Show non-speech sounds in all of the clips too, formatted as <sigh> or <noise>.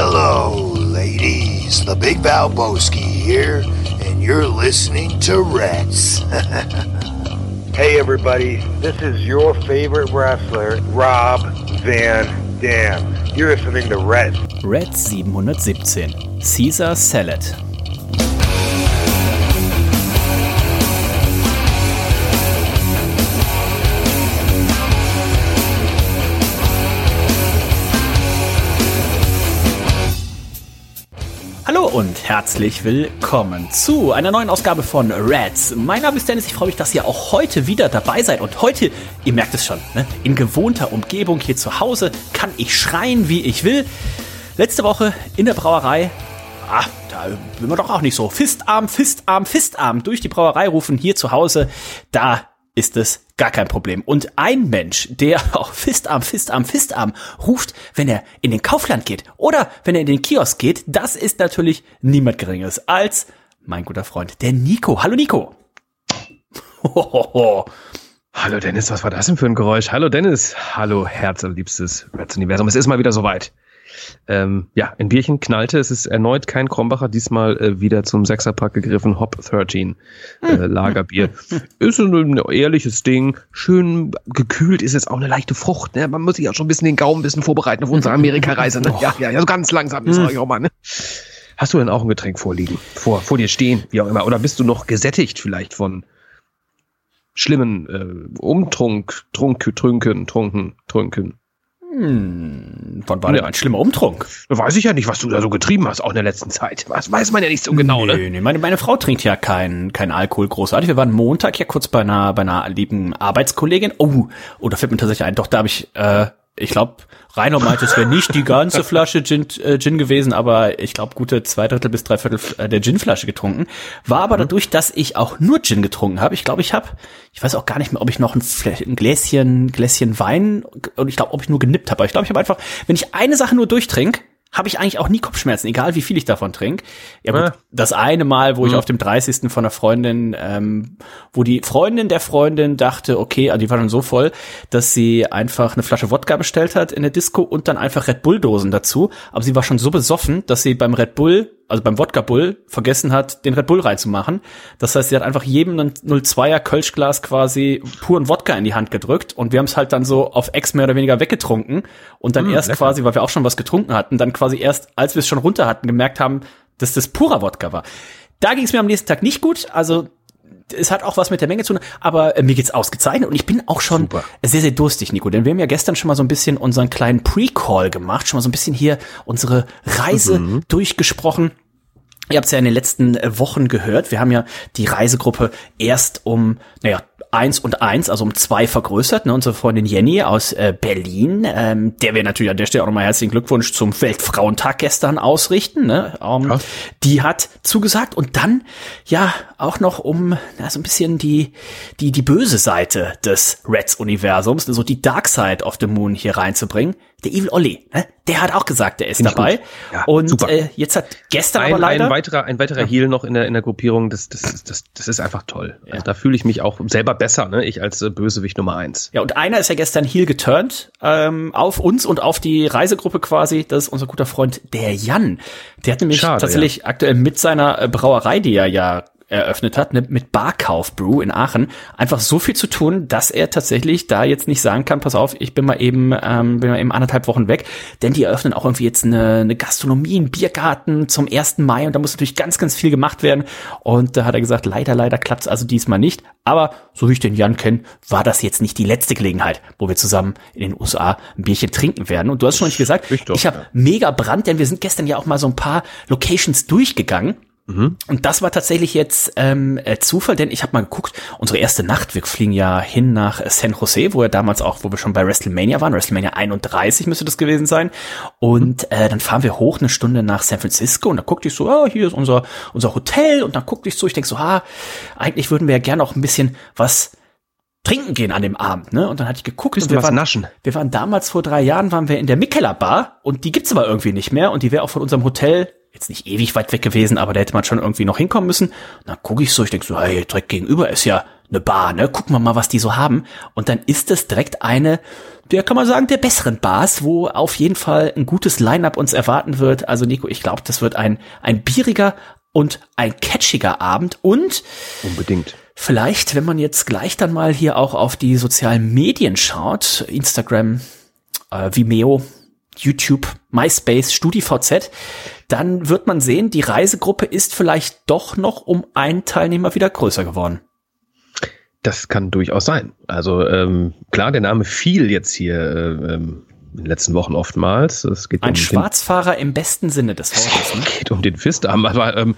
Hello, ladies. The Big Valboski here, and you're listening to Rats. <laughs> Hey everybody, this is your favorite wrestler, Rob Van Dam. You're listening to Red. Red 717. Caesar Salad. Und herzlich willkommen zu einer neuen Ausgabe von Reds. Mein Name ist Dennis, ich freue mich, dass ihr auch heute wieder dabei seid. Und heute, ihr merkt es schon, ne, in gewohnter Umgebung hier zu Hause kann ich schreien, wie ich will. Letzte Woche in der Brauerei, ah, da will man doch auch nicht so Fistarm, Fistarm, Fistarm durch die Brauerei rufen. Hier zu Hause, da ist es gar kein Problem. Und ein Mensch, der <laughs> auch Fistarm, Fistarm, Fistarm ruft, wenn er in den Kaufland geht oder wenn er in den Kiosk geht, das ist natürlich niemand Geringeres als mein guter Freund, der Nico. Hallo Nico. <laughs> Hallo Dennis, was war das denn für ein Geräusch? Hallo Dennis, hallo herzliebstes Reds Universum. Es ist mal wieder soweit. Ähm, ja, ein Bierchen knallte. Es ist erneut kein Krombacher, diesmal äh, wieder zum Sechserpack gegriffen. Hop 13 äh, Lagerbier. <laughs> ist ein, ein ehrliches Ding. Schön gekühlt ist jetzt auch eine leichte Frucht. Ne? Man muss sich auch schon ein bisschen den Gaumen ein bisschen vorbereiten auf unsere Amerikareise. Ne? <laughs> Ja, ja, ja, so ganz langsam ist euch auch mal. Ne? Hast du denn auch ein Getränk vorliegen? Vor, vor dir stehen, wie auch immer. Oder bist du noch gesättigt vielleicht von schlimmen äh, Umtrunk, Trunk, Trünken, Trunken, Trunken? Hm, wann war denn ein schlimmer Umtrunk? Weiß ich ja nicht, was du da so getrieben hast, auch in der letzten Zeit. Das weiß man ja nicht so genau, nee, ne? Nee, meine, meine Frau trinkt ja kein, kein Alkohol großartig. Wir waren Montag ja kurz bei einer, bei einer lieben Arbeitskollegin. Oh, oh, da fällt mir tatsächlich ein. Doch, da habe ich, äh, ich glaube, Rainer meinte, es wäre nicht die ganze Flasche Gin, äh, Gin gewesen, aber ich glaube, gute zwei Drittel bis drei Viertel äh, der Ginflasche getrunken. War aber dadurch, dass ich auch nur Gin getrunken habe, ich glaube, ich habe, ich weiß auch gar nicht mehr, ob ich noch ein, ein Gläschen, Gläschen Wein und ich glaube, ob ich nur genippt habe. Aber ich glaube, ich habe einfach, wenn ich eine Sache nur durchtrink, habe ich eigentlich auch nie Kopfschmerzen, egal wie viel ich davon trinke. Ja, gut, Ah. das eine Mal, wo ich Mhm. auf dem 30. von einer Freundin, ähm, wo die Freundin der Freundin dachte, okay, also die war dann so voll, dass sie einfach eine Flasche Wodka bestellt hat in der Disco und dann einfach Red Bull Dosen dazu. Aber sie war schon so besoffen, dass sie beim Red Bull, also beim Wodka Bull, vergessen hat, den Red Bull reinzumachen. Das heißt, sie hat einfach jedem ein 02er Kölschglas quasi puren Wodka in die Hand gedrückt und wir haben es halt dann so auf Ex mehr oder weniger weggetrunken und dann erst lecker. quasi, weil wir auch schon was getrunken hatten, dann quasi erst, als wir es schon runter hatten, gemerkt haben, dass das purer Wodka war. Da ging es mir am nächsten Tag nicht gut, also es hat auch was mit der Menge zu tun, aber äh, mir geht's ausgezeichnet und ich bin auch schon Super. sehr, sehr durstig, Nico, denn wir haben ja gestern schon mal so ein bisschen unseren kleinen Pre-Call gemacht, schon mal so ein bisschen hier unsere Reise durchgesprochen. Ihr habt es ja in den letzten äh, Wochen gehört. Wir haben ja die Reisegruppe erst um, naja, eins und eins, also um zwei vergrößert. Ne? Unsere Freundin Jenny aus äh, Berlin, ähm, der wir natürlich an der Stelle auch nochmal herzlichen Glückwunsch zum Weltfrauentag gestern ausrichten. Ne? Ähm, Ja. Die hat zugesagt und dann ja auch noch um na, so ein bisschen die die die böse Seite des Reds-Universums, so die Dark Side of the Moon hier reinzubringen. Der Evil Olli, ne? der hat auch gesagt, er ist Find dabei. Ja, und super. äh, jetzt hat gestern aber Ein, leider ein weiterer, ein weiterer Heal noch in der, in der Gruppierung, das, das, das, das ist einfach toll. Also da fühle ich mich auch selber besser, ne? Ich als äh, Bösewicht Nummer eins. Ja, und einer ist ja gestern heel geturnt ähm, auf uns und auf die Reisegruppe quasi. Das ist unser guter Freund, der Jan. Der hat nämlich Schade, tatsächlich aktuell mit seiner äh, Brauerei, die er ja eröffnet hat, ne, mit Barkauf Brew in Aachen, einfach so viel zu tun, dass er tatsächlich da jetzt nicht sagen kann, pass auf, ich bin mal eben, ähm, bin mal eben anderthalb Wochen weg, denn die eröffnen auch irgendwie jetzt eine, eine Gastronomie, einen Biergarten zum 1. Mai und da muss natürlich ganz, ganz viel gemacht werden. Und da hat er gesagt, leider, leider klappt's also diesmal nicht, aber so wie ich den Jan kenne, war das jetzt nicht die letzte Gelegenheit, wo wir zusammen in den USA ein Bierchen trinken werden. Und du hast schon nicht gesagt, Ich ich habe ja. mega Brand, denn wir sind gestern ja auch mal so ein paar Locations durchgegangen und das war tatsächlich jetzt ähm, äh, Zufall, denn ich habe mal geguckt, unsere erste Nacht, wir fliegen ja hin nach San Jose, wo wir damals auch, wo wir schon bei WrestleMania waren, WrestleMania 31 müsste das gewesen sein. Und äh, dann fahren wir hoch eine Stunde nach San Francisco und da guckte ich so, ah, hier ist unser, unser Hotel und dann guckte ich so, ich denk so, ah, eigentlich würden wir ja gerne auch ein bisschen was trinken gehen an dem Abend, ne? Und dann hatte ich geguckt Bisschen und wir waren, naschen. wir waren damals vor drei Jahren, waren wir in der Mikkeller Bar und die gibt's aber irgendwie nicht mehr und die wäre auch von unserem Hotel jetzt nicht ewig weit weg gewesen, aber da hätte man schon irgendwie noch hinkommen müssen. Und dann gucke ich so, ich denke so, hey, direkt gegenüber ist ja eine Bar, ne? Gucken wir mal, was die so haben. Und dann ist es direkt eine, der kann man sagen, der besseren Bars, wo auf jeden Fall ein gutes Line-up uns erwarten wird. Also Nico, ich glaube, das wird ein, ein bieriger und ein catchiger Abend und Unbedingt. vielleicht, wenn man jetzt gleich dann mal hier auch auf die sozialen Medien schaut, Instagram, äh, Vimeo, YouTube, MySpace, StudiVZ, dann wird man sehen, die Reisegruppe ist vielleicht doch noch um einen Teilnehmer wieder größer geworden. Das kann durchaus sein. Also ähm, klar, der Name fiel jetzt hier äh, ähm, in den letzten Wochen oftmals. Es geht Ein um Schwarzfahrer im besten Sinne des Wortes. den, <laughs> Ne? geht um den Fistarm, aber ähm,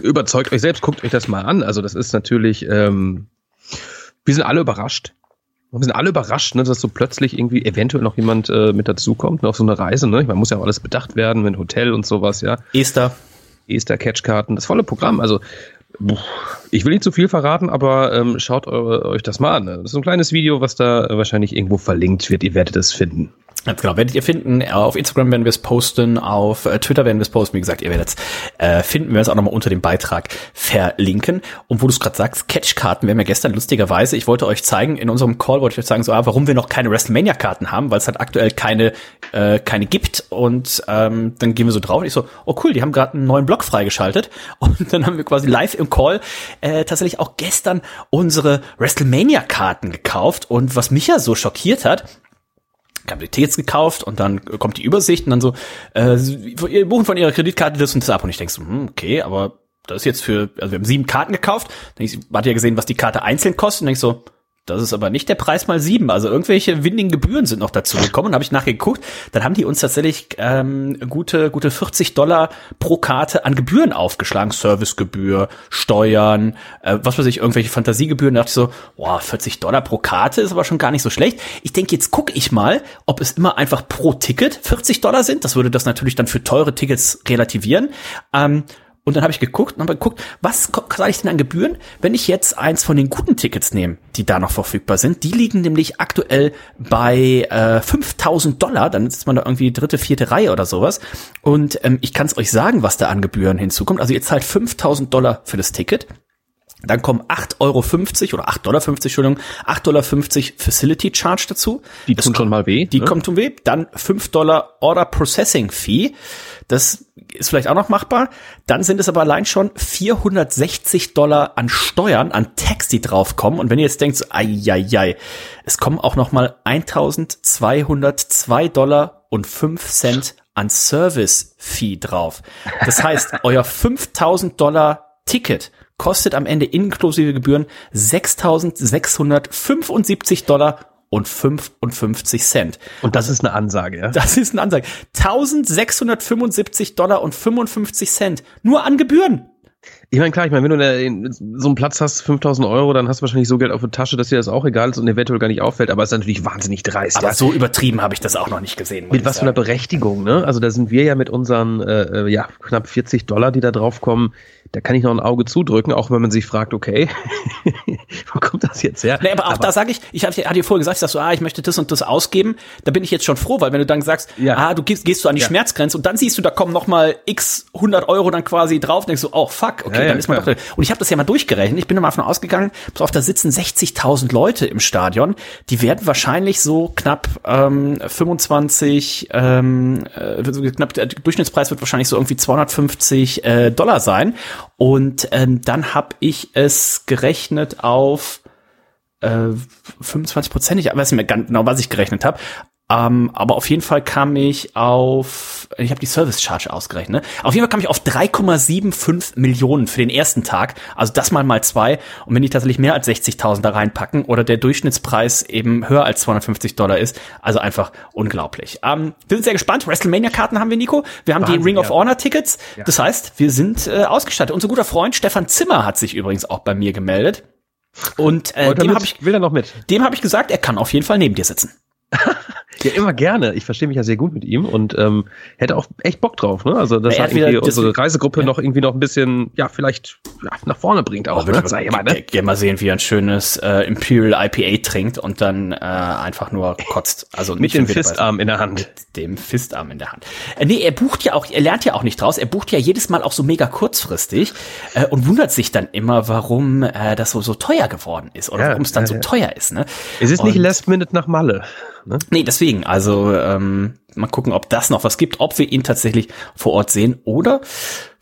überzeugt euch selbst, guckt euch das mal an. Also das ist natürlich, ähm, wir sind alle überrascht. Wir sind alle überrascht, ne, dass so plötzlich irgendwie eventuell noch jemand äh, mit dazukommt ne, auf so eine Reise. Ne? Man muss ja auch alles bedacht werden, mit Hotel und sowas, ja. Esther, Easter Catchkarten, das volle Programm. Also puh, ich will nicht zu viel verraten, aber ähm, schaut eu euch das mal an. Das ist ein kleines Video, was da äh, wahrscheinlich irgendwo verlinkt wird. Ihr werdet es finden. Ganz genau, werdet ihr finden. Auf Instagram werden wir es posten, auf äh, Twitter werden wir es posten. Wie gesagt, ihr werdet es äh, finden. Wir werden es auch nochmal unter dem Beitrag verlinken. Und wo du es gerade sagst, Catchkarten, wir haben ja gestern lustigerweise, ich wollte euch zeigen, in unserem Call wollte ich euch sagen, so, ah, warum wir noch keine WrestleMania-Karten haben, weil es halt aktuell keine, äh, keine gibt. Und ähm, dann gehen wir so drauf und ich so, oh cool, die haben gerade einen neuen Blog freigeschaltet. <laughs> Und dann haben wir quasi live im Call äh, tatsächlich auch gestern unsere WrestleMania-Karten gekauft. Und was mich ja so schockiert hat, Tickets gekauft und dann kommt die Übersicht und dann so, äh, ihr buchen von ihrer Kreditkarte das und das ab. Und ich denk so, hm, okay, aber das ist jetzt für, also wir haben sieben Karten gekauft. Dann ich, hatte ja gesehen, was die Karte einzeln kostet und denk so, das ist aber nicht der Preis mal sieben. Also irgendwelche windigen Gebühren sind noch dazu gekommen. Habe ich nachgeguckt, dann haben die uns tatsächlich ähm, gute gute 40 Dollar pro Karte an Gebühren aufgeschlagen. Servicegebühr, Steuern, äh, was weiß ich, irgendwelche Fantasiegebühren. Da dachte ich so, boah, 40 Dollar pro Karte ist aber schon gar nicht so schlecht. Ich denke, jetzt gucke ich mal, ob es immer einfach pro Ticket 40 Dollar sind. Das würde das natürlich dann für teure Tickets relativieren. Ähm, und dann habe ich geguckt und habe geguckt, was zahle ich denn an Gebühren, wenn ich jetzt eins von den guten Tickets nehme, die da noch verfügbar sind. Die liegen nämlich aktuell bei äh, 5000 Dollar. Dann ist man da irgendwie dritte, vierte Reihe oder sowas. Und ähm, ich kann es euch sagen, was da an Gebühren hinzukommt. Also ihr zahlt 5000 Dollar für das Ticket. Dann kommen 8,50 Euro oder 8,50 Dollar, Entschuldigung, 8,50 Dollar Facility Charge dazu. Die Das tun schon mal weh. die ne? kommt um weh. Dann 5 Dollar Order Processing Fee. Das ist vielleicht auch noch machbar. Dann sind es aber allein schon 460 Dollar an Steuern, an Tax, die draufkommen. Und wenn ihr jetzt denkt, so, ai, ai, ai, es kommen auch noch mal 1202 Dollar und 5 Cent an Service Fee drauf. Das heißt, <laughs> euer 5000 Dollar Ticket kostet am Ende inklusive Gebühren 6.675 Dollar und 55 Cent. Und das ist eine Ansage, ja. Das ist eine Ansage. 1675 Dollar und 55 Cent. Nur an Gebühren. Ich meine, klar, ich meine, wenn du da in so einen Platz hast, 5000 Euro, dann hast du wahrscheinlich so Geld auf der Tasche, dass dir das auch egal ist und eventuell gar nicht auffällt, aber es ist natürlich wahnsinnig dreist. Aber ja. so übertrieben habe ich das auch noch nicht gesehen. Mit was für einer. Berechtigung, ne? Also da sind wir ja mit unseren äh, äh, ja, knapp 40 Dollar, die da draufkommen, da kann ich noch ein Auge zudrücken, auch wenn man sich fragt, okay, <laughs> wo kommt das jetzt her? Nee, aber auch da sage ich, ich hatte dir vorher gesagt, ich sag so, ah, ich möchte das und das ausgeben. Da bin ich jetzt schon froh, weil wenn du dann sagst, Ja. ah, du gehst, gehst du an die Ja. Schmerzgrenze und dann siehst du, da kommen noch mal x 100 Euro dann quasi drauf, denkst du, oh fuck, okay, Ja, dann ist man klar. doch. Und ich habe das ja mal durchgerechnet. Ich bin mal davon ausgegangen, pass auf, da sitzen 60.000 Leute im Stadion. Die werden wahrscheinlich so knapp ähm, 25, ähm, äh, knapp der Durchschnittspreis wird wahrscheinlich so irgendwie 250 äh, Dollar sein. Und ähm, dann habe ich es gerechnet auf äh, 25 Prozent. Ich weiß nicht mehr ganz genau, was ich gerechnet habe. Ähm, aber auf jeden Fall kam ich auf, ich habe die Service Charge ausgerechnet. Ne? Auf jeden Fall kam ich auf 3,75 Millionen für den ersten Tag. Also das mal mal zwei. Und wenn die tatsächlich mehr als 60.000 da reinpacken oder der Durchschnittspreis eben höher als 250 Dollar ist, also einfach unglaublich. Ähm, wir sind sehr gespannt. WrestleMania-Karten haben wir, Nico. Wir haben die Wahnsinn, Ring of ja. Honor-Tickets. Das heißt, wir sind äh, ausgestattet. Unser guter Freund Stefan Zimmer hat sich übrigens auch bei mir gemeldet. Und äh, Wollt dem habe ich Will er noch mit? dem habe ich gesagt, er kann auf jeden Fall neben dir sitzen. <laughs> Ja, immer gerne. Ich verstehe mich ja sehr gut mit ihm und ähm, hätte auch echt Bock drauf. Ne? Also das Er irgendwie unsere Reisegruppe Ja. noch irgendwie noch ein bisschen, ja, vielleicht ja, nach vorne bringt auch. Aber Ne? Sag ich mal, ne? gerne mal sehen, wie er ein schönes äh, Imperial IPA trinkt und dann äh, einfach nur kotzt. Also Mit nicht dem Fistarm in der Hand. dem Fistarm in der Hand. Äh, nee, er bucht ja auch, er lernt ja auch nicht draus. Er bucht ja jedes Mal auch so mega kurzfristig äh, und wundert sich dann immer, warum äh, das so so teuer geworden ist oder Ja, warum es dann ja, so ja. teuer ist. Ne? Es ist nicht Und- Last Minute nach Malle. Ne? Nee, deswegen. Also ähm, mal gucken, ob das noch was gibt, ob wir ihn tatsächlich vor Ort sehen oder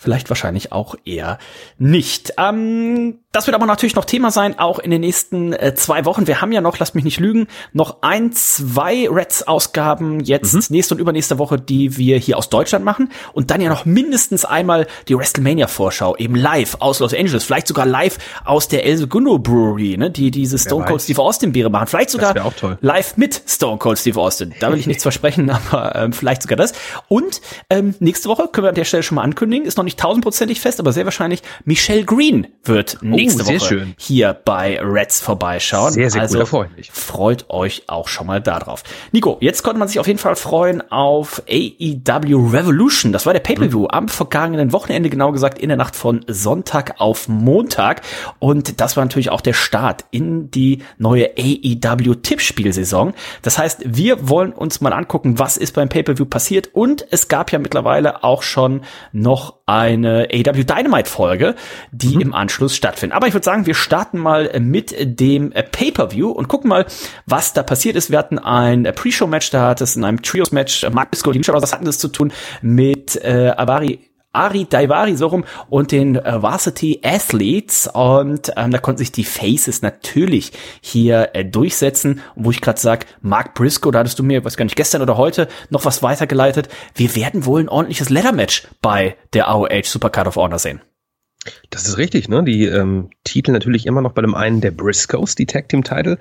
vielleicht wahrscheinlich auch eher nicht. Ähm, das wird aber natürlich noch Thema sein, auch in den nächsten äh, zwei Wochen. Wir haben ja noch, lasst mich nicht lügen, noch ein, zwei Reds-Ausgaben jetzt nächste und übernächste Woche, die wir hier aus Deutschland machen und dann ja noch mindestens einmal die WrestleMania-Vorschau eben live aus Los Angeles, vielleicht sogar live aus der El Segundo Brewery, ne, die diese Stone Cold. Steve Austin Biere machen. Vielleicht sogar wär auch toll. live mit Stone Cold Steve Austin. Da will ich <laughs> nichts versprechen, aber ähm, vielleicht sogar das. Und ähm, nächste Woche können wir an der Stelle schon mal ankündigen, ist noch nicht tausendprozentig fest, aber sehr wahrscheinlich Michelle Green wird nächste Oh, Woche schön. hier bei Reds vorbeischauen. Sehr, sehr also, da freu ich mich. Freut euch auch schon mal darauf. Nico, jetzt konnte man sich auf jeden Fall freuen auf AEW Revolution. Das war der Pay-Per-View am vergangenen Wochenende, genau gesagt in der Nacht von Sonntag auf Montag. Und das war natürlich auch der Start in die neue AEW Tippspielsaison. Das heißt, wir wollen uns mal angucken, was ist beim Pay-Per-View passiert. Und es gab ja mittlerweile auch schon noch eine AEW Dynamite Folge, die im Anschluss stattfindet. Aber ich würde sagen, wir starten mal mit dem Pay-Per-View und gucken mal, was da passiert ist. Wir hatten ein äh, Pre-Show-Match, da hat es in einem Trios-Match, Mark Briscoe, die Lucha Brothers hatten das zu tun mit äh, Avari Ari Daivari so rum und den äh, Varsity Athletes und ähm, da konnten sich die Faces natürlich hier äh, durchsetzen und wo ich gerade sag, Mark Briscoe, da hattest du mir, weiß gar nicht, gestern oder heute noch was weitergeleitet. Wir werden wohl ein ordentliches Leather-Match bei der AOH Supercard of Honor sehen. Das ist richtig, ne? Die ähm, Titel natürlich immer noch bei dem einen der Briscoes, die Tag Team Title.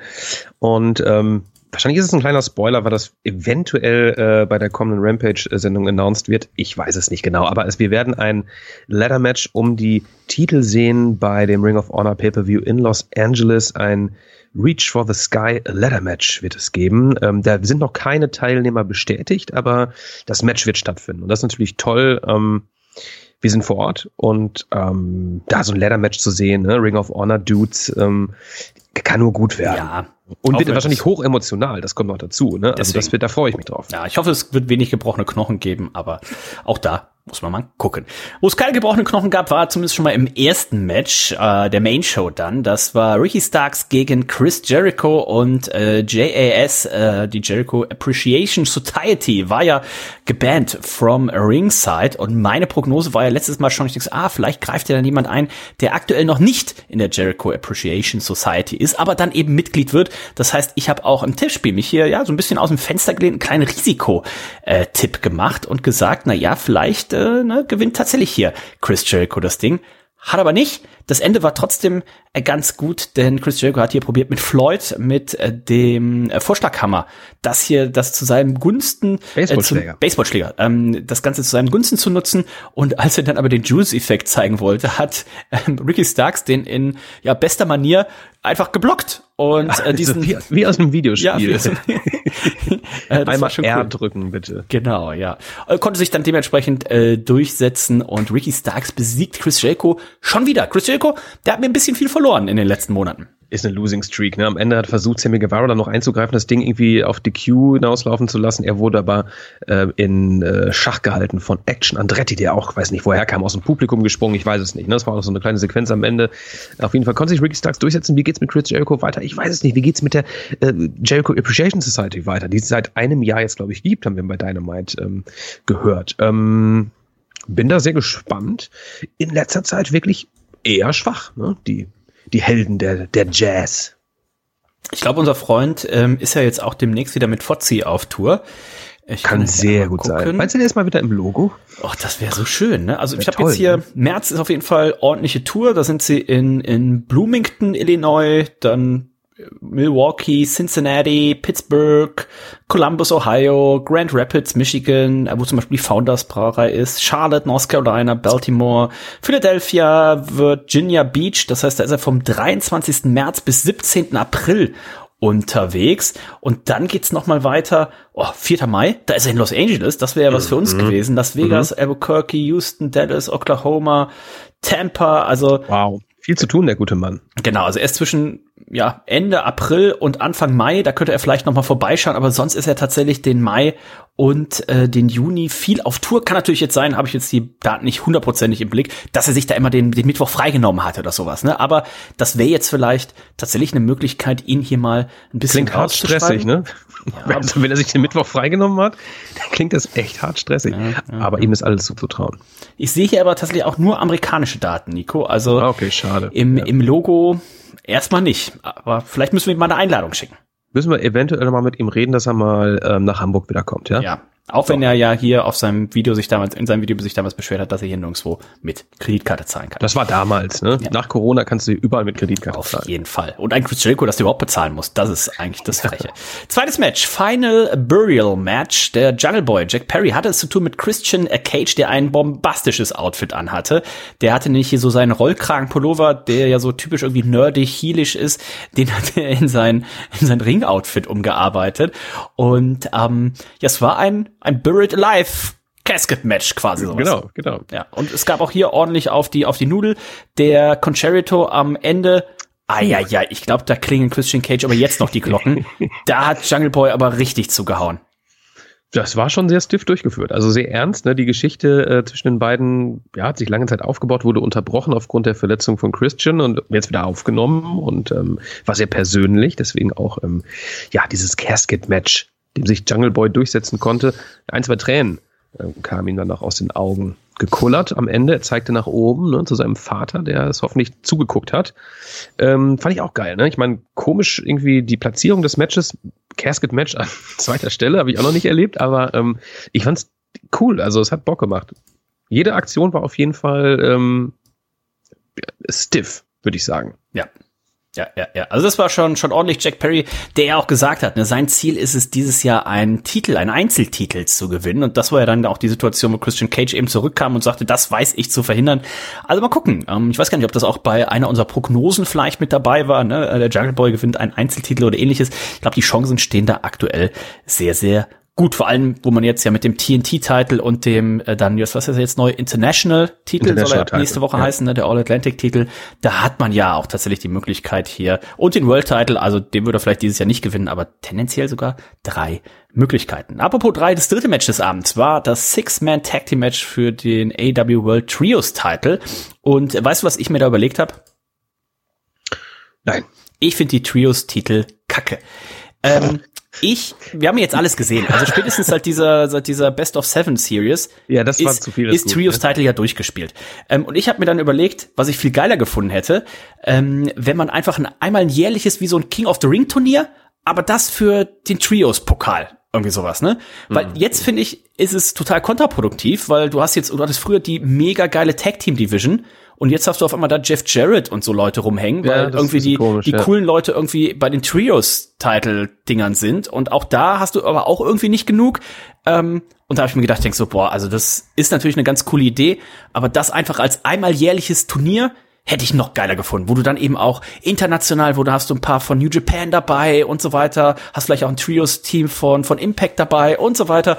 Und ähm, wahrscheinlich ist es ein kleiner Spoiler, weil das eventuell äh, bei der kommenden Rampage-Sendung announced wird. Ich weiß es nicht genau, aber es, wir werden ein Ladder-Match um die Titel sehen bei dem Ring of Honor Pay-Per-View in Los Angeles. Ein Reach for the Sky Ladder Match wird es geben. Ähm, da sind noch keine Teilnehmer bestätigt, aber das Match wird stattfinden. Und das ist natürlich toll. Ähm, wir sind vor Ort und ähm, da so ein Ladder-Match zu sehen, ne? Ring of Honor Dudes, ähm, kann nur gut werden. Ja. Und wird wir, wahrscheinlich dass- hoch emotional, das kommt noch dazu. Ne? Also das wird, da freue ich mich drauf. Ja, ich hoffe, es wird wenig gebrochene Knochen geben, aber auch da muss man mal gucken. Wo es keine gebrochenen Knochen gab, war zumindest schon mal im ersten Match äh, der Main Show dann. Das war Ricky Starks gegen Chris Jericho und äh, JAS, äh, die Jericho Appreciation Society, war ja gebannt from Ringside und meine Prognose war ja letztes Mal schon, ich dachte, ah, vielleicht greift ja dann jemand ein, der aktuell noch nicht in der Jericho Appreciation Society ist, aber dann eben Mitglied wird. Das heißt, ich habe auch im Tippspiel mich hier ja so ein bisschen aus dem Fenster gelehnt, einen kleinen Risiko-Tipp gemacht und gesagt, na ja, vielleicht äh, ne, gewinnt tatsächlich hier Chris Jericho das Ding. Hat aber nicht. Das Ende war trotzdem ganz gut, denn Chris Jericho hat hier probiert mit Floyd, mit äh, dem äh, Vorschlaghammer, das hier, das zu seinem Gunsten, Baseballschläger. Äh, Baseballschläger, ähm, das Ganze zu seinen Gunsten zu nutzen. Und als er dann aber den Juice-Effekt zeigen wollte, hat ähm, Ricky Starks den in ja bester Manier einfach geblockt und äh, diesen Also wie, wie aus einem Videospiel. ja, wie so- <laughs> <laughs> Äh, Einmal schon R cool. drücken, bitte. Genau, ja. Äh, Konnte sich dann dementsprechend äh, durchsetzen und Ricky Starks besiegt Chris Jericho schon wieder. Chris Jericho, der hat mir ein bisschen viel verloren in den letzten Monaten. Ist eine Losing Streak. Ne? Am Ende hat versucht, Sammy Guevara dann noch einzugreifen, das Ding irgendwie auf die Q hinauslaufen zu lassen. Er wurde aber äh, in äh, Schach gehalten von Action Andretti, der auch, weiß nicht, woher kam, aus dem Publikum gesprungen, ich weiß es nicht. Ne? Das war auch so eine kleine Sequenz am Ende. Auf jeden Fall konnte sich Ricky Starks durchsetzen. Wie geht's mit Chris Jericho weiter? Ich weiß es nicht. Wie geht's mit der äh, Jericho Appreciation Society weiter, die es seit einem Jahr jetzt, glaube ich, gibt, haben wir bei Dynamite ähm, gehört. Ähm, bin da sehr gespannt. In letzter Zeit wirklich eher schwach, ne? die, die Helden der, der Jazz. Ich glaube, unser Freund ähm, ist ja jetzt auch demnächst wieder mit Fozzi auf Tour. Ich Kann jetzt sehr gut gucken. sein. Meinst du, der ist mal wieder im Logo? Oh, das wäre so schön, ne? Also ich habe jetzt hier, ne? März ist auf jeden Fall ordentliche Tour. Da sind sie in, in Bloomington, Illinois, dann Milwaukee, Cincinnati, Pittsburgh, Columbus, Ohio, Grand Rapids, Michigan, äh, wo zum Beispiel die Founders Brauerei ist, Charlotte, North Carolina, Baltimore, Philadelphia, Virginia Beach. Das heißt, da ist er vom 23. März bis 17. April unterwegs. Und dann geht's noch mal weiter. Oh, 4. Mai, da ist er in Los Angeles. Das wäre ja was für uns mhm. gewesen. Las Vegas, mhm. Albuquerque, Houston, Dallas, Oklahoma, Tampa. Also wow, viel zu tun, der gute Mann. Genau, also er ist zwischen ja, Ende April und Anfang Mai, da könnte er vielleicht noch mal vorbeischauen, aber sonst ist er tatsächlich den Mai und äh, den Juni viel auf Tour. Kann natürlich jetzt sein, habe ich jetzt die Daten nicht hundertprozentig im Blick, dass er sich da immer den, den Mittwoch freigenommen hatte oder sowas. Ne? Aber das wäre jetzt vielleicht tatsächlich eine Möglichkeit, ihn hier mal ein bisschen Klingt hart stressig, ne? Ja, also, wenn er sich den Mittwoch freigenommen hat, dann klingt das echt hart stressig. Ja, ja, aber ihm ist alles zuzutrauen. Ich sehe hier aber tatsächlich auch nur amerikanische Daten, Nico. Also ah, okay, schade. Im, im Logo Erstmal nicht, aber vielleicht müssen wir ihm mal eine Einladung schicken. Müssen wir eventuell mal mit ihm reden, dass er mal ähm, nach Hamburg wiederkommt, ja? Ja, auch wenn er ja hier auf seinem Video sich damals, in seinem Video sich damals beschwert hat, dass er hier nirgendwo mit Kreditkarte zahlen kann. Das war damals, ne? Ja. Nach Corona kannst du überall mit Kreditkarte auf zahlen. Auf jeden Fall. Und ein Chris Jericho, das du überhaupt bezahlen musst. Das ist eigentlich das Freche. <laughs> Zweites Match. Final Burial Match. Der Jungle Boy, Jack Perry, hatte es zu tun mit Christian Cage, der ein bombastisches Outfit anhatte. Der hatte nämlich hier so seinen Rollkragenpullover, der ja so typisch irgendwie nerdig, heelisch ist. Den hat er in sein, in sein Ring-Outfit umgearbeitet. Und, ähm, ja, es war ein ein Buried Alive Casket Match quasi sowas. Genau, genau. Ja, und es gab auch hier ordentlich auf die auf die Nudel der Concerto am Ende Ah ja, ja, ich glaube, da klingen Christian Cage aber jetzt noch die Glocken. <laughs> da hat Jungle Boy aber richtig zugehauen. Das war schon sehr stiff durchgeführt, also sehr ernst. Ne? Die Geschichte äh, zwischen den beiden ja, hat sich lange Zeit aufgebaut, wurde unterbrochen aufgrund der Verletzung von Christian und jetzt wieder aufgenommen und ähm, war sehr persönlich, deswegen auch ähm, ja dieses Casket-Match dem sich Jungle Boy durchsetzen konnte. Ein, zwei Tränen äh, kamen ihm dann noch aus den Augen gekullert am Ende. Er zeigte nach oben ne, zu seinem Vater, der es hoffentlich zugeguckt hat. Ähm, fand ich auch geil. Ne? Ich meine, komisch irgendwie die Platzierung des Matches, Casket Match an <laughs> zweiter Stelle, habe ich auch noch nicht erlebt, aber ähm, ich fand's cool. Also es hat Bock gemacht. Jede Aktion war auf jeden Fall ähm, stiff, würde ich sagen. Ja, ja, ja, ja. Also das war schon, schon ordentlich Jack Perry, der ja auch gesagt hat, ne, sein Ziel ist es, dieses Jahr einen Titel, einen Einzeltitel zu gewinnen. Und das war ja dann auch die Situation, wo Christian Cage eben zurückkam und sagte, das weiß ich zu verhindern. Also mal gucken. Ähm, ich weiß gar nicht, ob das auch bei einer unserer Prognosen vielleicht mit dabei war. Ne? Der Jungle Boy gewinnt einen Einzeltitel oder ähnliches. Ich glaube, die Chancen stehen da aktuell sehr, sehr gut, vor allem, wo man jetzt ja mit dem TNT-Titel und dem äh, dann, was ist jetzt neu, International-Titel International soll er nächste Woche ja. heißen, ne, der All-Atlantic-Titel, da hat man ja auch tatsächlich die Möglichkeit hier und den World-Title, also den würde er vielleicht dieses Jahr nicht gewinnen, aber tendenziell sogar drei Möglichkeiten. Apropos drei, das dritte Match des Abends war das Six-Man-Tag-Team-Match für den AW World Trios-Title und äh, weißt du, was ich mir da überlegt habe? Nein. Ich finde die Trios-Titel kacke. Ähm, <laughs> ich, wir haben jetzt alles gesehen. Also spätestens seit dieser, seit dieser Best of Seven Series. Ja, das war zu viel. Ist Trios Title ja durchgespielt. Ähm, und ich habe mir dann überlegt, was ich viel geiler gefunden hätte, ähm, wenn man einfach ein, einmal ein jährliches wie so ein King of the Ring Turnier, aber das für den Trios Pokal. Irgendwie sowas, ne? Weil mhm. jetzt finde ich, ist es total kontraproduktiv, weil du hast jetzt, du hattest früher die mega geile Tag Team Division und jetzt hast du auf einmal da Jeff Jarrett und so Leute rumhängen, weil ja, irgendwie die, komisch, die ja. coolen Leute irgendwie bei den Trios-Title-Dingern sind. Und auch da hast du aber auch irgendwie nicht genug. Ähm, und da habe ich mir gedacht, denk so, boah, also das ist natürlich eine ganz coole Idee, aber das einfach als einmal jährliches Turnier hätte ich noch geiler gefunden, wo du dann eben auch international, wo du hast du ein paar von New Japan dabei und so weiter, hast vielleicht auch ein Trios-Team von, von Impact dabei und so weiter.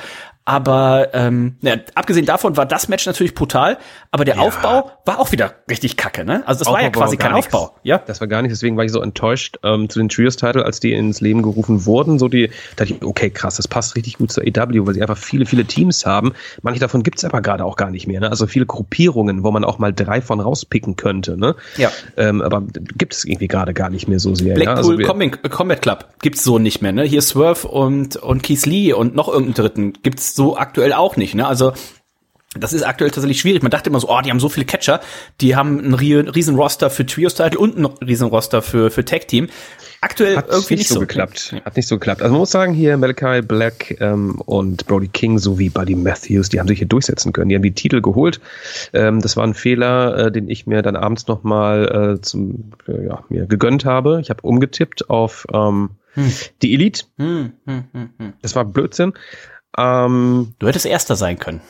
Aber ähm, ja, abgesehen davon war das Match natürlich brutal, aber der ja. Aufbau war auch wieder richtig kacke, ne? Also das Aufbau war ja quasi war kein nix. Aufbau, ja? Das war gar nicht, deswegen war ich so enttäuscht ähm, zu den Trios-Title, als die ins Leben gerufen wurden. So die, da dachte ich, okay, krass, das passt richtig gut zur AW, weil sie einfach viele, viele Teams haben. Manche davon gibt's aber gerade auch gar nicht mehr, ne? Also viele Gruppierungen, wo man auch mal drei von rauspicken könnte, ne? Ja. Ähm, aber gibt es irgendwie gerade gar nicht mehr so sehr. Blackpool ja? also Combat Club gibt's so nicht mehr, ne? Hier Swerve und, und Keith Lee und noch irgendeinen dritten gibt's so aktuell auch nicht. Ne? Also das ist aktuell tatsächlich schwierig. Man dachte immer so, oh, die haben so viele Catcher, die haben einen riesen Roster für Trios-Title und einen riesen Roster für, für Tag-Team. Aktuell hat irgendwie nicht so, so geklappt. Hat nicht so geklappt. Also man muss sagen, hier Malachi Black ähm, und Brody King sowie Buddy Matthews, die haben sich hier durchsetzen können. Die haben die Titel geholt. Ähm, das war ein Fehler, äh, den ich mir dann abends nochmal äh, zum, äh, ja, mir gegönnt habe. Ich habe umgetippt auf ähm, hm. die Elite. Hm, hm, hm, hm. das war Blödsinn. Ähm, du hättest Erster sein können.